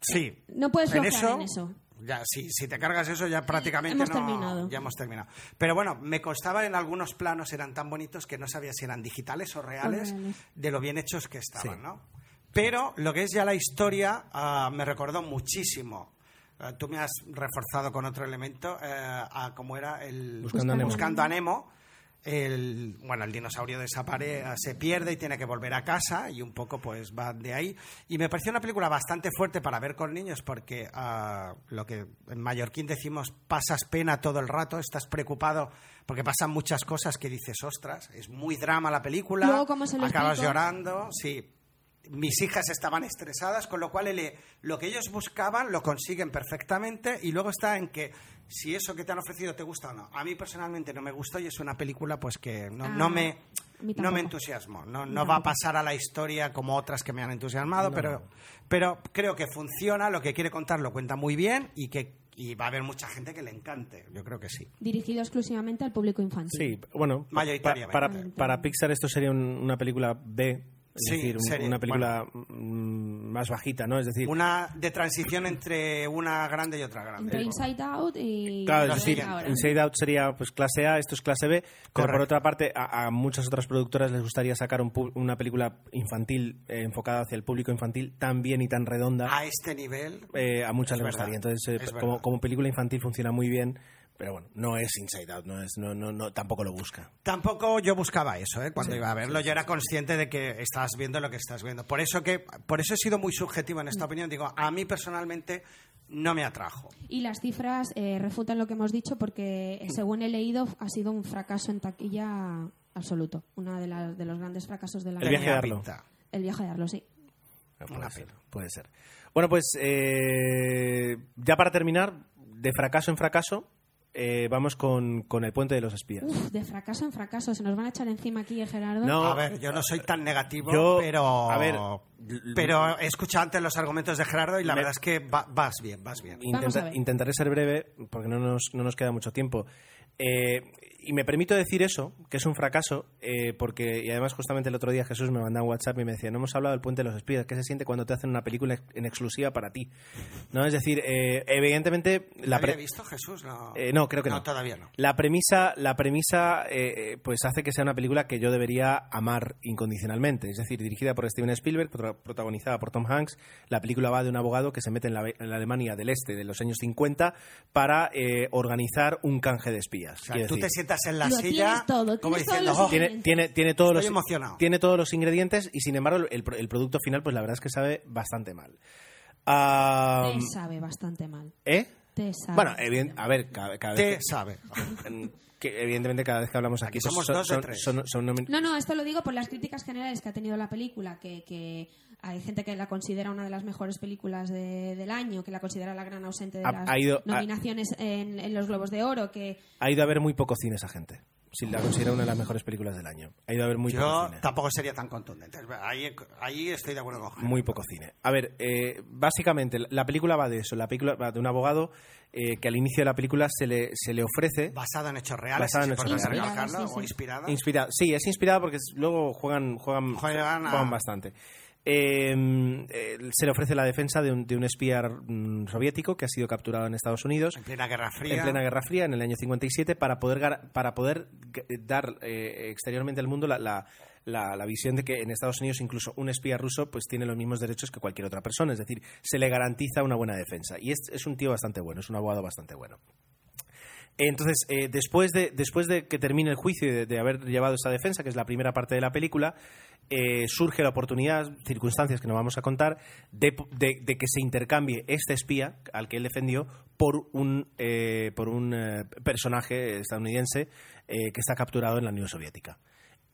S2: Sí.
S3: No puedes
S2: en eso,
S3: en eso.
S2: Ya, si, si te cargas eso, ya prácticamente
S3: Hemos
S2: no-
S3: terminado.
S2: ya hemos terminado. Pero bueno, me costaba en algunos planos, eran tan bonitos que no sabía si eran digitales o reales,
S3: reales.
S2: de lo bien hechos que estaban,
S1: Sí.
S2: ¿no? Pero lo que es ya la historia ah, me recordó muchísimo. Ah, tú me has reforzado con otro elemento, eh, a cómo era el
S1: Buscando a Nemo.
S2: Buscando a Nemo. El, bueno, el dinosaurio desaparece, se pierde y tiene que volver a casa y un poco pues va de ahí. Y me pareció una película bastante fuerte para ver con niños porque ah, lo que en mallorquín decimos pasas pena todo el rato, estás preocupado porque pasan muchas cosas que dices, ostras, es muy drama la película,
S3: Luego, ¿cómo se lo
S2: acabas
S3: explico?
S2: llorando, sí. Mis hijas estaban estresadas, con lo cual lo que ellos buscaban lo consiguen perfectamente y luego está en que si eso que te han ofrecido te gusta o no. A mí personalmente no me gustó y es una película pues que no,
S3: Ah,
S2: no me no me entusiasmó. No, no va a pasar a la historia como otras que me han entusiasmado, pero, pero creo que funciona, lo que quiere contar lo cuenta muy bien y que y va a haber mucha gente que le encante. Yo creo que sí.
S3: Dirigido exclusivamente al público infantil.
S1: Sí, bueno,
S2: Mayoritariamente.
S1: para, para Pixar esto sería un- una película B, es
S2: Sí,
S1: decir, un-
S2: serie,
S1: una película mm, más bajita, ¿no? Es decir,
S2: Una de transición entre una grande y otra grande.
S3: Entre Inside Out y...
S1: Claro, es decir,
S3: ahora.
S1: Inside Out sería pues clase A, esto es clase B, pero por otra parte a, a muchas otras productoras les gustaría sacar un pu- una película infantil eh, enfocada hacia el público infantil tan bien y tan redonda.
S2: A este nivel.
S1: eh, a muchas
S2: Es
S1: les
S2: verdad,
S1: gustaría. Entonces, eh,
S2: es
S1: como, como película infantil funciona muy bien, pero bueno, no es Inside Out, no es, no, no, no, tampoco lo busca.
S2: Tampoco yo buscaba eso, ¿eh? cuando iba a verlo. Yo era consciente de que estás viendo lo que estás viendo. Por eso que, por eso he sido muy subjetivo en esta opinión. Digo, a mí personalmente no me atrajo.
S3: Y las cifras eh, refutan lo que hemos dicho porque, eh, según he leído, ha sido un fracaso en taquilla absoluto. Uno de, las- de los grandes fracasos de la
S1: El viaje de Arlo.
S2: pinta.
S3: El viaje de Arlo, sí.
S2: Una
S1: Puede ser, puede ser. Bueno, pues eh, ya para terminar, de fracaso en fracaso, eh, vamos con, con El Puente de los Espías.
S3: Uf, de fracaso en fracaso. Se nos van a echar encima aquí, eh, Gerardo.
S1: No,
S2: A ver, yo no soy tan negativo,
S1: Yo-
S2: pero.
S1: a ver,
S2: pero he escuchado antes los argumentos de Gerardo y la
S1: Me-
S2: verdad es que va- vas bien, vas bien.
S1: Intenta- intentaré ser breve porque no nos, no nos queda mucho tiempo. Eh, y me permito decir eso, que es un fracaso, eh, porque, y además justamente el otro día Jesús me mandaba un WhatsApp y me decía, no hemos hablado del puente de los espías, ¿qué se siente cuando te hacen una película en exclusiva para ti? ¿No? Es decir, eh, evidentemente...
S2: ¿La había visto Jesús? No,
S1: Eh, no, creo que no.
S2: todavía no.
S1: La premisa, la premisa eh, pues hace que sea una película que yo debería amar incondicionalmente. Es decir, dirigida por Steven Spielberg, prota- protagonizada por Tom Hanks. La película va de un abogado que se mete en la, en la Alemania del Este de los años 50 para organizar un canje de espías.
S2: O sea,
S1: Quiero
S2: tú te
S1: decir,
S2: sientas en la
S3: Lo
S2: silla
S3: tienes todo,
S2: como
S3: tienes todos
S2: diciendo,
S3: los
S2: "Oh,
S1: tiene, tiene, tiene todos
S2: Estoy
S1: los
S2: emocionado.
S1: tiene todos los ingredientes y sin embargo el, el producto final pues la verdad es que sabe bastante mal.
S3: Te sabe bastante mal.
S1: ¿Eh?
S3: Te sabe.
S1: Bueno, eviden- a ver, cada, cada
S2: te
S1: vez que-
S2: sabe.
S1: que evidentemente cada vez que hablamos aquí,
S2: Aquí somos
S1: son,
S2: dos de
S1: son-
S2: tres.
S1: son- son nomi-
S3: No, no, esto lo digo por las críticas generales que ha tenido la película, que, que hay gente que la considera una de las mejores películas de- del año, que la considera la gran ausente de
S1: Ha-
S3: las
S1: ha ido- ha-
S3: nominaciones en, en los Globos de Oro, que
S1: ha ido a ver muy poco cine esa gente. Si la considera una de las mejores películas del año. Ha ido a ver muy poco
S2: Yo
S1: cine.
S2: tampoco sería tan contundente. Ahí, ahí estoy de acuerdo con Jaime.
S1: Muy poco cine. A ver, eh, básicamente la película va de eso. La película va de un abogado eh, que al inicio de la película se le, se le ofrece...
S2: Basada en hechos reales.
S1: Basada en hechos reales.
S3: Inspirada, sí,
S2: o inspirada.
S1: Inspirada. Sí, es inspirada porque luego juegan, juegan,
S2: Juegan a-
S1: juegan bastante. Eh, eh, se le ofrece la defensa de un, de un espía mm, soviético que ha sido capturado en Estados Unidos
S2: en plena Guerra Fría.
S1: en plena Guerra Fría, en el año 57, para poder, para poder g- dar eh, exteriormente al mundo la, la- la- la visión de que en Estados Unidos incluso un espía ruso pues tiene los mismos derechos que cualquier otra persona. Es decir, se le garantiza una buena defensa. Y es, es un tío bastante bueno, es un abogado bastante bueno. Entonces, eh, después, de, después de que termine el juicio y de, haber llevado esa defensa, que es la primera parte de la película, eh, surge la oportunidad, circunstancias que no vamos a contar, de, de- de que se intercambie este espía al que él defendió por un, eh, por un eh, personaje estadounidense eh, que está capturado en la Unión Soviética.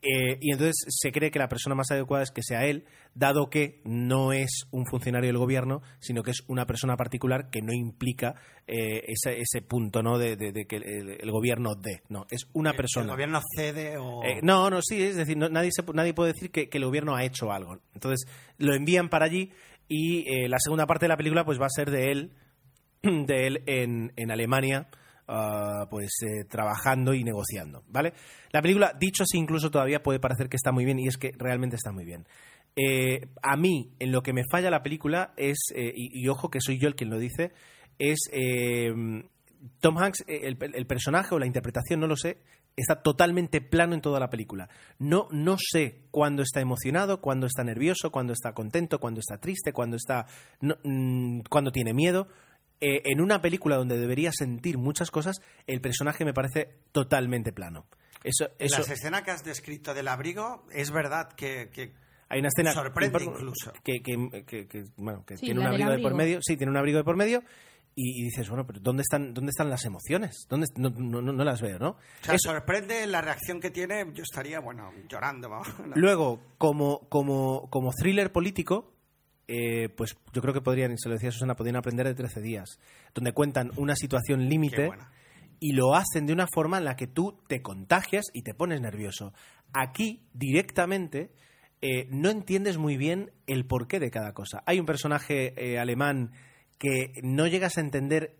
S1: Eh, y entonces se cree que la persona más adecuada es que sea él, dado que no es un funcionario del gobierno, sino que es una persona particular que no implica eh, ese, ese punto ¿no? de, de- de que el, el gobierno dé. No, es una
S2: El
S1: persona.
S2: gobierno cede o...
S1: Eh, no, no, sí, es decir, no- nadie, se- nadie puede decir que, que el gobierno ha hecho algo. Entonces lo envían para allí y eh, la segunda parte de la película pues va a ser de él, de él en, en Alemania, ah, pues eh, trabajando y negociando, ¿vale? La película, dicho así, incluso todavía puede parecer que está muy bien y es que realmente está muy bien. Eh, a mí, en lo que me falla la película es, eh, y, ojo que soy yo el quien lo dice, es Tom Hanks, el, personaje o la interpretación, no lo sé, está totalmente plano en toda la película. No, no sé cuándo está emocionado, cuándo está nervioso, cuándo está contento, cuándo está triste, cuándo está, mm, cuándo tiene miedo. Eh, en una película donde debería sentir muchas cosas, el personaje me parece totalmente plano. Eso,
S2: En
S1: eso,
S2: las escenas que has descrito del abrigo, es verdad que, que
S1: hay una escena
S2: sorprende
S1: que-
S2: incluso.
S1: que, que- que- que, bueno, que
S3: Sí,
S1: tiene un
S3: del
S1: abrigo de por
S3: abrigo.
S1: medio, sí, tiene un abrigo de por medio y, y dices, bueno, pero ¿dónde están, dónde están las emociones? ¿Dónde, no, no- no- no las veo, ¿no?
S2: O sea,
S1: Eso-
S2: sorprende la reacción que tiene. Yo estaría, bueno, llorando.
S1: Luego, como, como, como thriller político, eh, pues yo creo que podrían, y se lo decía Susana, podrían aprender de 13 días, donde cuentan una situación límite y lo hacen de una forma en la que tú te contagias y te pones nervioso. Aquí, directamente, eh, no entiendes muy bien el porqué de cada cosa. Hay un personaje eh, alemán que no llegas a entender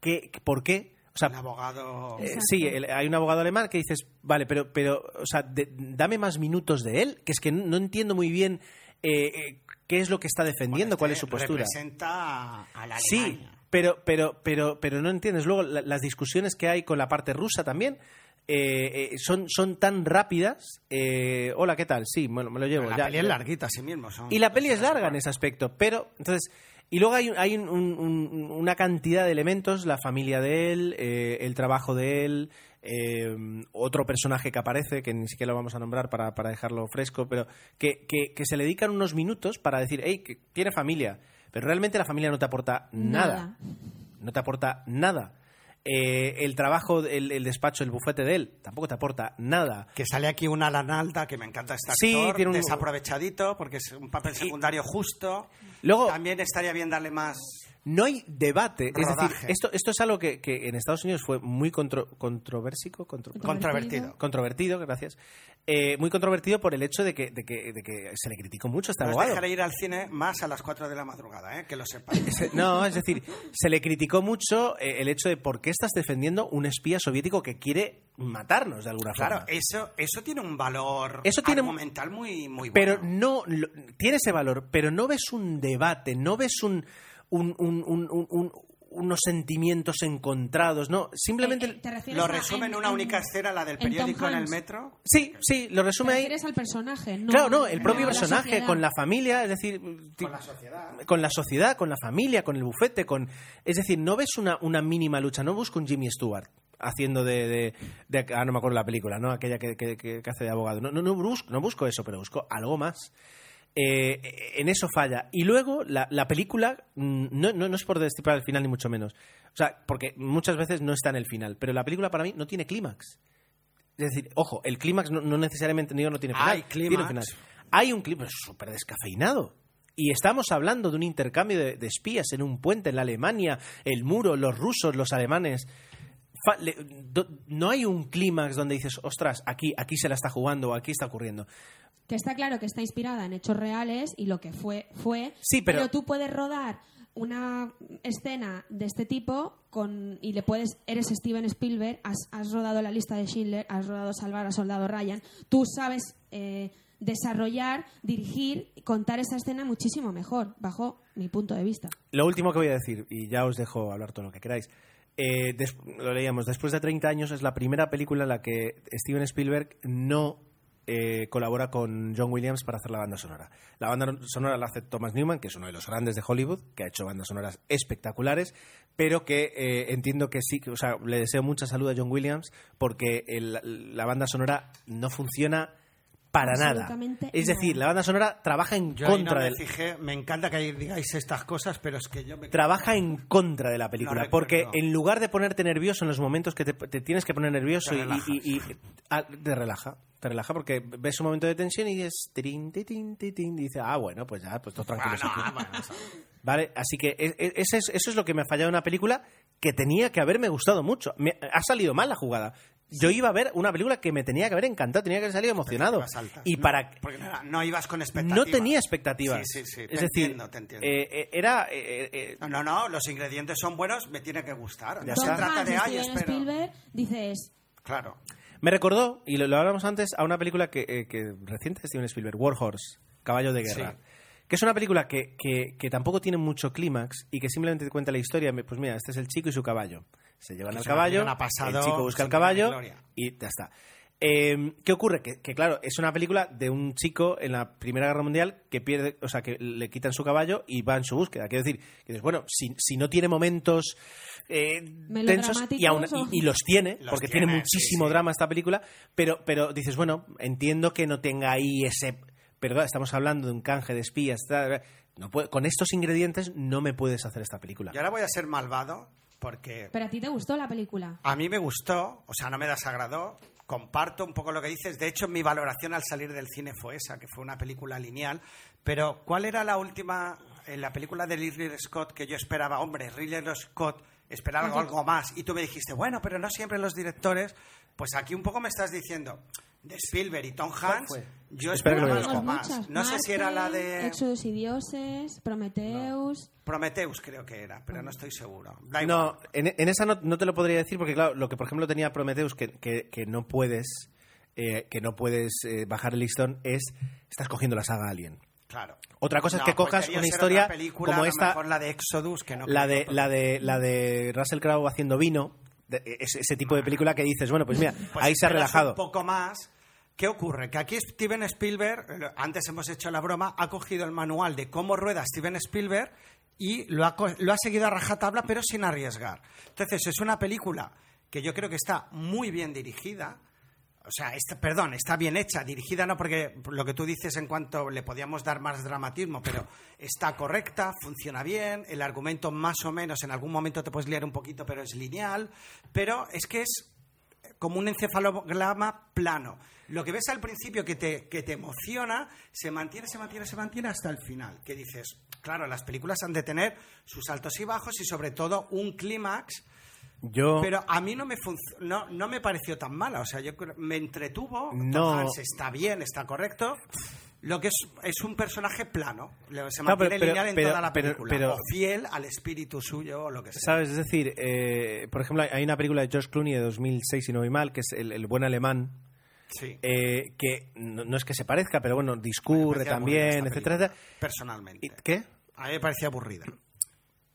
S1: qué, por qué. O sea,
S2: El abogado.
S1: eh, sí, el- hay un abogado alemán que dices, vale, pero, pero o sea, de- dame más minutos de él, que es que no, no entiendo muy bien eh, eh, qué es lo que está defendiendo,
S2: Bueno,
S1: cuál es
S2: este
S1: su postura.
S2: Representa a la
S1: Sí, pero, pero, pero, pero no entiendes. Luego, la- las discusiones que hay con la parte rusa también eh, eh, son, son tan rápidas. eh, Hola, ¿qué tal? Sí, bueno, me lo llevo.
S2: La
S1: ya,
S2: peli es larguita, así mismo. son-
S1: Y la peli es larga en ese aspecto, pero entonces y luego hay, hay un- un- un- una cantidad de elementos, la familia de él, el trabajo de él, eh, otro personaje que aparece, que ni siquiera lo vamos a nombrar para, para dejarlo fresco, pero que, que- que se le dedican unos minutos para decir, hey, que tiene familia, pero realmente la familia no te aporta nada, no te aporta nada. Eh, el trabajo, el, el despacho, el bufete de él, tampoco te aporta nada.
S2: Que sale aquí una Alan Alda, que me encanta este
S1: Sí,
S2: actor,
S1: tiene un-
S2: desaprovechadito, porque es un papel secundario justo.
S1: Luego-
S2: También estaría bien darle más...
S1: No hay debate. Es decir, esto, esto es algo que, que en Estados Unidos fue muy contro- controversico, contro-
S2: Controvertido.
S1: controvertido, gracias. Eh, muy controvertido por el hecho de que, de que, de que se le criticó mucho a este
S2: Nos
S1: abogado.
S2: dejaré ir al cine más a las 4 de la madrugada, ¿eh? que lo sepas.
S1: Se- No, es decir, se le criticó mucho eh, el hecho de por qué estás defendiendo un espía soviético que quiere matarnos de alguna
S2: Claro,
S1: forma.
S2: eso, eso tiene un valor
S1: Eso tiene-
S2: argumental muy, muy
S1: Pero
S2: bueno.
S1: no, lo- tiene ese valor, pero no ves un debate, no ves un, un- un- un- un- un- unos sentimientos encontrados, no, simplemente...
S3: Eh, eh, ¿te
S2: Lo resume en, una
S3: en-
S2: única escena, la del periódico en el metro.
S1: Sí, sí, lo
S3: ¿Te
S1: resume ahí.
S3: refieres al personaje? No,
S1: Claro, no, el propio
S3: la
S1: personaje, con la familia, es decir,
S2: Con la sociedad.
S1: con la sociedad, con la familia, con el bufete, con, es decir, no ves una, una mínima lucha, no busco un Jimmy Stewart haciendo de, de- de- ah, no me acuerdo la película, no, aquella que, que- que- que hace de abogado, no, no, no busco, no busco eso, pero busco algo más. Eh, en eso falla. Y luego la, la película, mm, no, no, no es por destipar el final ni mucho menos, o sea, porque muchas veces no está en el final, pero la película para mí no tiene clímax. Es decir, ojo, el clímax no, no necesariamente no tiene final.
S2: Hay clímax.
S1: final. Hay un clímax súper descafeinado. Y estamos hablando de un intercambio de, de espías en un puente en la Alemania, el muro, los rusos, los alemanes. Fa- le- do- no hay un clímax donde dices, ostras, aquí, aquí se la está jugando o aquí está ocurriendo.
S3: Que está claro que está inspirada en hechos reales y lo que fue, fue.
S1: Sí, pero-
S3: tú puedes rodar una escena de este tipo con y le puedes eres Steven Spielberg has, has rodado la lista de Schindler has rodado Salvar a Soldado Ryan tú sabes eh, desarrollar dirigir contar esa escena muchísimo mejor bajo mi punto de vista
S1: Lo último que voy a decir, y ya os dejo hablar todo lo que queráis. Eh, lo leíamos, después de 30 años es la primera película en la que Steven Spielberg no eh, colabora con John Williams para hacer la banda sonora. La banda sonora la hace Thomas Newman, que es uno de los grandes de Hollywood, que ha hecho bandas sonoras espectaculares, pero que eh, entiendo que sí, o sea, le deseo mucha salud a John Williams porque la banda sonora no funciona para nada. Es decir,
S3: nada.
S1: la banda sonora trabaja en
S2: Yo
S1: contra
S2: no me
S1: del
S2: fijé, me encanta que digáis estas cosas, pero es que yo me...
S1: trabaja en contra de la película.
S2: No
S1: porque en lugar de ponerte nervioso en los momentos que te, te tienes que poner nervioso
S2: Te
S1: y,
S2: relajas.
S1: y- y- ah, te relaja. Te relaja porque ves un momento de tensión y titín, titín, y dices, ah, bueno, pues ya, pues todo tranquilo.
S2: Ah, no, bueno, eso-
S1: Vale, así que e- e- ese es- eso es lo que me ha fallado en una película que tenía que haberme gustado mucho. Me, ha salido mal la jugada. Yo iba a ver una película que me tenía que haber encantado, tenía que haber salido emocionado.
S2: Altas,
S1: Y
S2: ¿no?
S1: para
S2: Porque no, no ibas con expectativas.
S1: no tenía expectativas.
S2: Sí, sí, sí, te
S1: es decir,
S2: entiendo, te entiendo.
S1: eh, eh, era eh, eh,
S2: No, no, no, los ingredientes son buenos, me tiene que gustar.
S1: Ya
S2: se trata de
S3: Steven
S2: espero.
S3: Spielberg dices
S2: Claro.
S1: Me recordó, y lo, lo hablamos antes, a una película que, eh, que reciente de Steven Spielberg, War Horse, Caballo de Guerra.
S2: Sí.
S1: Que es una película que, que- que tampoco tiene mucho clímax y que simplemente te cuenta la historia. Pues mira, este es el chico y su caballo. Se llevan al caballo,
S2: pasado
S1: el chico busca el caballo y ya está. Eh, ¿Qué ocurre? Que, que, claro, es una película de un chico en la Primera Guerra Mundial que pierde, o sea, que le quitan su caballo y va en su búsqueda. Quiero decir, que dices, bueno, si, si no tiene momentos eh, tensos y, aún-
S3: ¿Melodramáticos o-
S1: y- y los tiene,
S2: Los
S1: porque tiene,
S2: tiene,
S1: muchísimo
S2: sí, sí.
S1: drama esta película, pero, pero dices, bueno, entiendo que no tenga ahí ese... Pero claro, estamos hablando de un canje de espías. tal, No puede- con estos ingredientes no me puedes hacer esta película.
S2: Y ahora voy a ser malvado porque
S3: pero a ti te gustó la película
S2: a mí me gustó, o sea, no me desagradó. Comparto un poco lo que dices. De hecho, mi valoración al salir del cine fue esa, que fue una película lineal. Pero, ¿cuál era la última, en la película de Ridley Scott que yo esperaba? Hombre, Ridley Scott esperaba algo, algo más. Y tú me dijiste, bueno, pero no siempre los directores. Pues aquí un poco me estás diciendo, de Spielberg y Tom Hanks,
S1: fue?
S2: Yo
S1: Espera que lo
S3: Tenemos
S2: más.
S3: muchas.
S2: No sé si era la de
S3: Éxodos y dioses Prometheus
S2: Prometheus, creo que era, pero no estoy seguro. Da.
S1: No, en, en esa no, no te lo podría decir porque, claro, lo que por ejemplo tenía Prometheus que, que, que no puedes, eh, que no puedes eh, bajar el listón es, estás cogiendo la saga Alien.
S2: Claro.
S1: Otra cosa es
S2: No,
S1: que cojas una historia
S2: película,
S1: como esta,
S2: mejor la de Exodus, que no
S1: la de, la de, la de Russell Crowe haciendo vino, de- ese, ese tipo de película que dices, bueno, pues mira,
S2: Pues
S1: ahí se ha relajado.
S2: Un poco más. ¿Qué ocurre? Que aquí Steven Spielberg, antes hemos hecho la broma, ha cogido el manual de cómo rueda Steven Spielberg y lo ha, lo ha seguido a rajatabla, pero sin arriesgar. Entonces, es una película que yo creo que está muy bien dirigida. O sea, está- perdón, está bien hecha, dirigida no porque lo que tú dices en cuanto le podíamos dar más dramatismo, pero está correcta, funciona bien, el argumento más o menos en algún momento te puedes liar un poquito, pero es lineal, pero es que es como un encefalograma plano. Lo que ves al principio que te, que te emociona, se mantiene, se mantiene, se mantiene hasta el final. Que dices, claro, las películas han de tener sus altos y bajos y sobre todo un clímax.
S1: Yo,
S2: Pero a mí no me, no, no me pareció tan mala. O sea, yo me entretuvo.
S1: No.
S2: Está bien, está correcto. Lo que es, es un personaje plano. Se mantiene
S1: pero-
S2: lineal en
S1: pero-
S2: toda la película.
S1: pero-
S2: o fiel al espíritu suyo o lo que sea.
S1: ¿Sabes? Es decir, eh, por ejemplo, hay una película de George Clooney de 2006, si no voy mal, que es El, el buen alemán,
S2: Sí.
S1: eh, que no, no es que se parezca, pero bueno, discurre también, etcétera.
S2: Personalmente.
S1: ¿Y ¿Qué?
S2: A mí me parecía aburrida.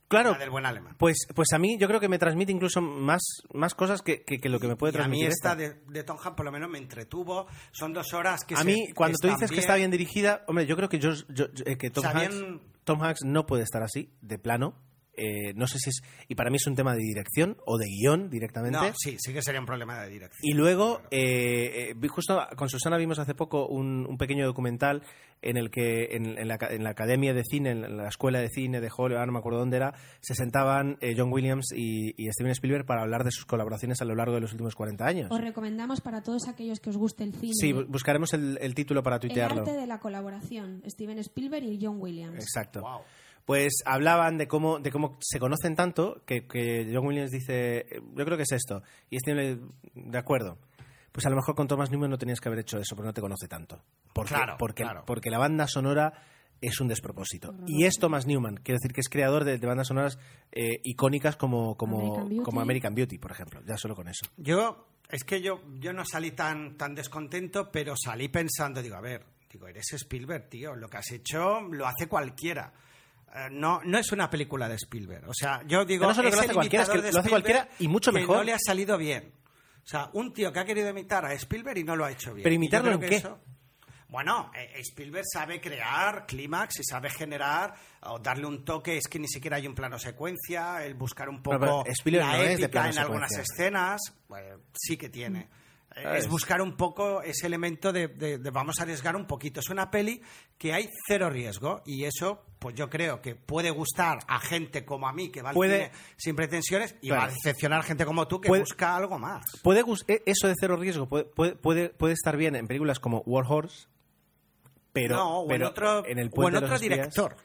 S1: Claro,
S2: La del buen alemán.
S1: pues, pues a mí yo creo que me transmite incluso más, más cosas que, que- que lo que me puede
S2: Y a mí
S1: transmitir
S2: esta
S1: esta.
S2: de, de Tom Hanks por lo menos me entretuvo. Son dos horas que
S1: A
S2: se-
S1: mí, cuando tú dices que está bien dirigida, hombre, yo creo que, yo, yo- yo- eh, que Tom,
S2: O sea,
S1: Hanks,
S2: bien-
S1: Tom Hanks no puede estar así, de plano. Eh, no sé si es. Y para mí es un tema de dirección o de guion directamente.
S2: No, sí, sí que sería un problema de dirección.
S1: Y luego, eh, eh, vi- justo con Susana vimos hace poco un, un pequeño documental en el que en, en la, en la Academia de Cine, en la Escuela de Cine de Hollywood, ahora no me acuerdo dónde era, se sentaban eh, John Williams y, y Steven Spielberg para hablar de sus colaboraciones a lo largo de los últimos 40 años.
S3: Os recomendamos para todos aquellos que os guste el cine.
S1: Sí, bu- buscaremos el, el título para
S3: el
S1: tuitearlo.
S3: arte de la colaboración, Steven Spielberg y John Williams.
S1: Exacto.
S2: Wow.
S1: Pues hablaban de cómo, de cómo se conocen tanto que, que John Williams dice, "Eh, yo creo que es esto. Y Steven le, de acuerdo. Pues a lo mejor con Thomas Newman no tenías que haber hecho eso, porque no te conoce tanto. Porque,
S2: Claro,
S1: porque,
S2: claro.
S1: porque la banda sonora es un despropósito. Y es Thomas Newman, quiero decir que es creador de, de bandas sonoras eh, icónicas como, como,
S3: American Beauty.
S1: como American Beauty, por ejemplo. Ya solo con eso.
S2: Yo, es que yo, yo no salí tan, tan descontento, pero salí pensando, digo, a ver, digo, eres Spielberg, tío, lo que has hecho lo hace cualquiera. Eh, no, no es una película de Spielberg. O sea, yo digo,
S1: Pero que lo
S2: es
S1: hace cualquiera, es que lo hace cualquiera y mucho
S2: que
S1: mejor.
S2: no le ha salido bien. O sea, un tío que ha querido imitar a Spielberg y no lo ha hecho bien.
S1: Pero imitarlo en
S2: que
S1: qué?
S2: eso- Bueno, eh, Spielberg sabe crear clímax y sabe generar o darle un toque, es que ni siquiera hay un plano secuencia, el buscar un poco
S1: pero Spielberg
S2: la
S1: no es de
S2: épica en algunas escenas, pues, sí que tiene.
S1: ¿Sabes?
S2: Es buscar un poco ese elemento de, de- de vamos a arriesgar un poquito. Es una peli que hay cero riesgo y eso, pues yo creo que puede gustar a gente como a mí que va al
S1: Puede-
S2: cine sin pretensiones y
S1: Claro.
S2: va a decepcionar a gente como tú que
S1: Puede-
S2: busca algo más.
S1: Puede eh, eso de cero riesgo puede, puede, puede, estar bien en películas como War Horse, pero,
S2: no, o
S1: pero
S2: en otro,
S1: en el
S2: o en otro
S1: espías-
S2: director.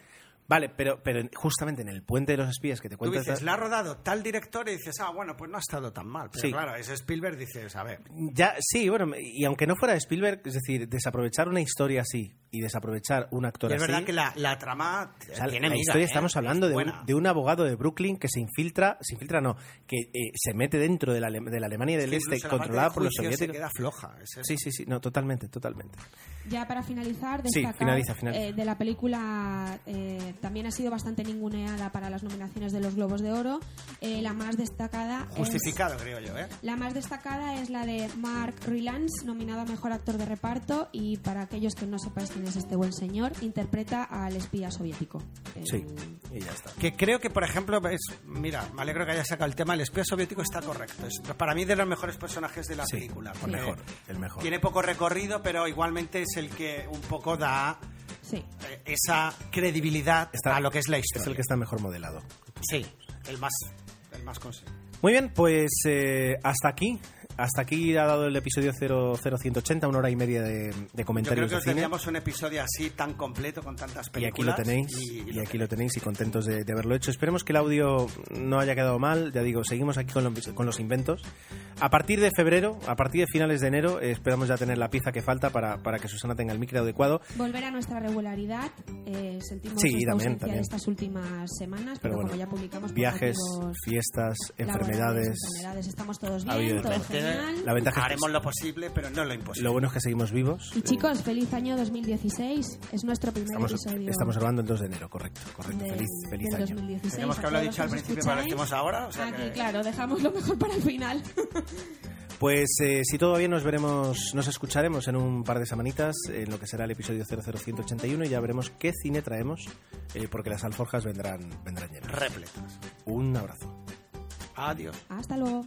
S1: Vale, pero, pero en- justamente en el puente de los espías que te
S2: Tú
S1: cuentas.
S2: dices, la ha rodado tal director y dices, ah, bueno, pues no ha estado tan mal. Pero
S1: Sí.
S2: claro, es Spielberg, dices, a ver.
S1: Ya, sí, bueno, y aunque no fuera Spielberg, es decir, desaprovechar una historia así y desaprovechar un actor
S2: Y es
S1: así.
S2: verdad que la, la trama
S1: o sea,
S2: tiene
S1: la historia
S2: ¿eh?
S1: estamos
S2: Es
S1: hablando de un,
S2: buena.
S1: de un abogado de Brooklyn que se infiltra, se infiltra no, que eh, se mete dentro de la, de la Alemania del
S2: Que
S1: Este controlada por los
S2: se
S1: soviéticos.
S2: queda floja. es eso.
S1: Sí, sí, sí, no, totalmente, totalmente.
S3: Ya para finalizar,
S1: Sí,
S3: destacar
S1: finaliza, finaliza.
S3: eh, de la película eh, también ha sido bastante ninguneada para las nominaciones de los Globos de Oro. Eh, la más destacada es-
S2: Justificado, creo yo, ¿eh?
S3: La más destacada es la de Mark Rylance, nominado a Mejor Actor de Reparto, y para aquellos que no sepáis quién es este buen señor, interpreta al espía soviético. Eh,
S1: Sí, y ya está.
S2: Que creo que, por ejemplo, es, mira, me alegro que haya sacado el tema, el espía soviético está correcto. Es para mí de los mejores personajes de la
S1: Sí,
S2: película.
S1: el
S2: porque
S1: mejor, el mejor.
S2: Tiene poco recorrido, pero igualmente es el que un poco da
S3: Sí.
S2: eh, esa credibilidad
S1: Está-
S2: a lo que es la
S1: Es
S2: historia.
S1: el que está mejor modelado.
S2: Sí, el más, el más conseguido.
S1: Muy bien, pues eh, hasta aquí. Hasta aquí ha dado el episodio 0180, una hora y media de, de
S2: Yo creo
S1: comentarios
S2: que
S1: de
S2: os
S1: cine.
S2: teníamos un episodio así tan completo con tantas
S1: Y aquí
S2: películas.
S1: lo tenéis, y, aquí lo tenéis y contentos de, de haberlo hecho. Esperemos que el audio no haya quedado mal, ya digo, seguimos aquí con, los- con los inventos. A partir de febrero, a partir de finales de enero, eh, esperamos ya tener la pieza que falta para, para que Susana tenga el micro adecuado.
S3: Volver a nuestra regularidad. eh, sentimos
S1: Sí, también,
S3: ausencia
S1: también.
S3: de estas últimas semanas,
S1: Pero
S3: pero,
S1: bueno,
S3: como ya publicamos
S1: viajes, fiestas, enfermedades.
S3: enfermedades, estamos todos bien. Genial.
S1: La ventaja es que
S2: Haremos lo posible, pero no lo imposible.
S1: lo bueno es que seguimos vivos.
S3: Y chicos, feliz año 2016. Es nuestro primer
S1: Estamos,
S3: episodio.
S1: estamos grabando el 2 de enero, correcto, correcto. feliz feliz
S3: del
S1: año.
S3: 2016.
S2: Tenemos que haberlo dicho al
S3: que
S2: principio para que
S3: escucháis.
S2: estemos ahora. O sea
S3: Aquí,
S2: que-
S3: claro, dejamos lo mejor para el final.
S1: Pues eh, si todo va bien nos veremos, nos escucharemos en un par de semanitas en lo que será el episodio 00181 y ya veremos qué cine traemos eh, porque las alforjas vendrán, vendrán llenas.
S2: repletas.
S1: Un abrazo.
S2: Adiós.
S3: Hasta luego.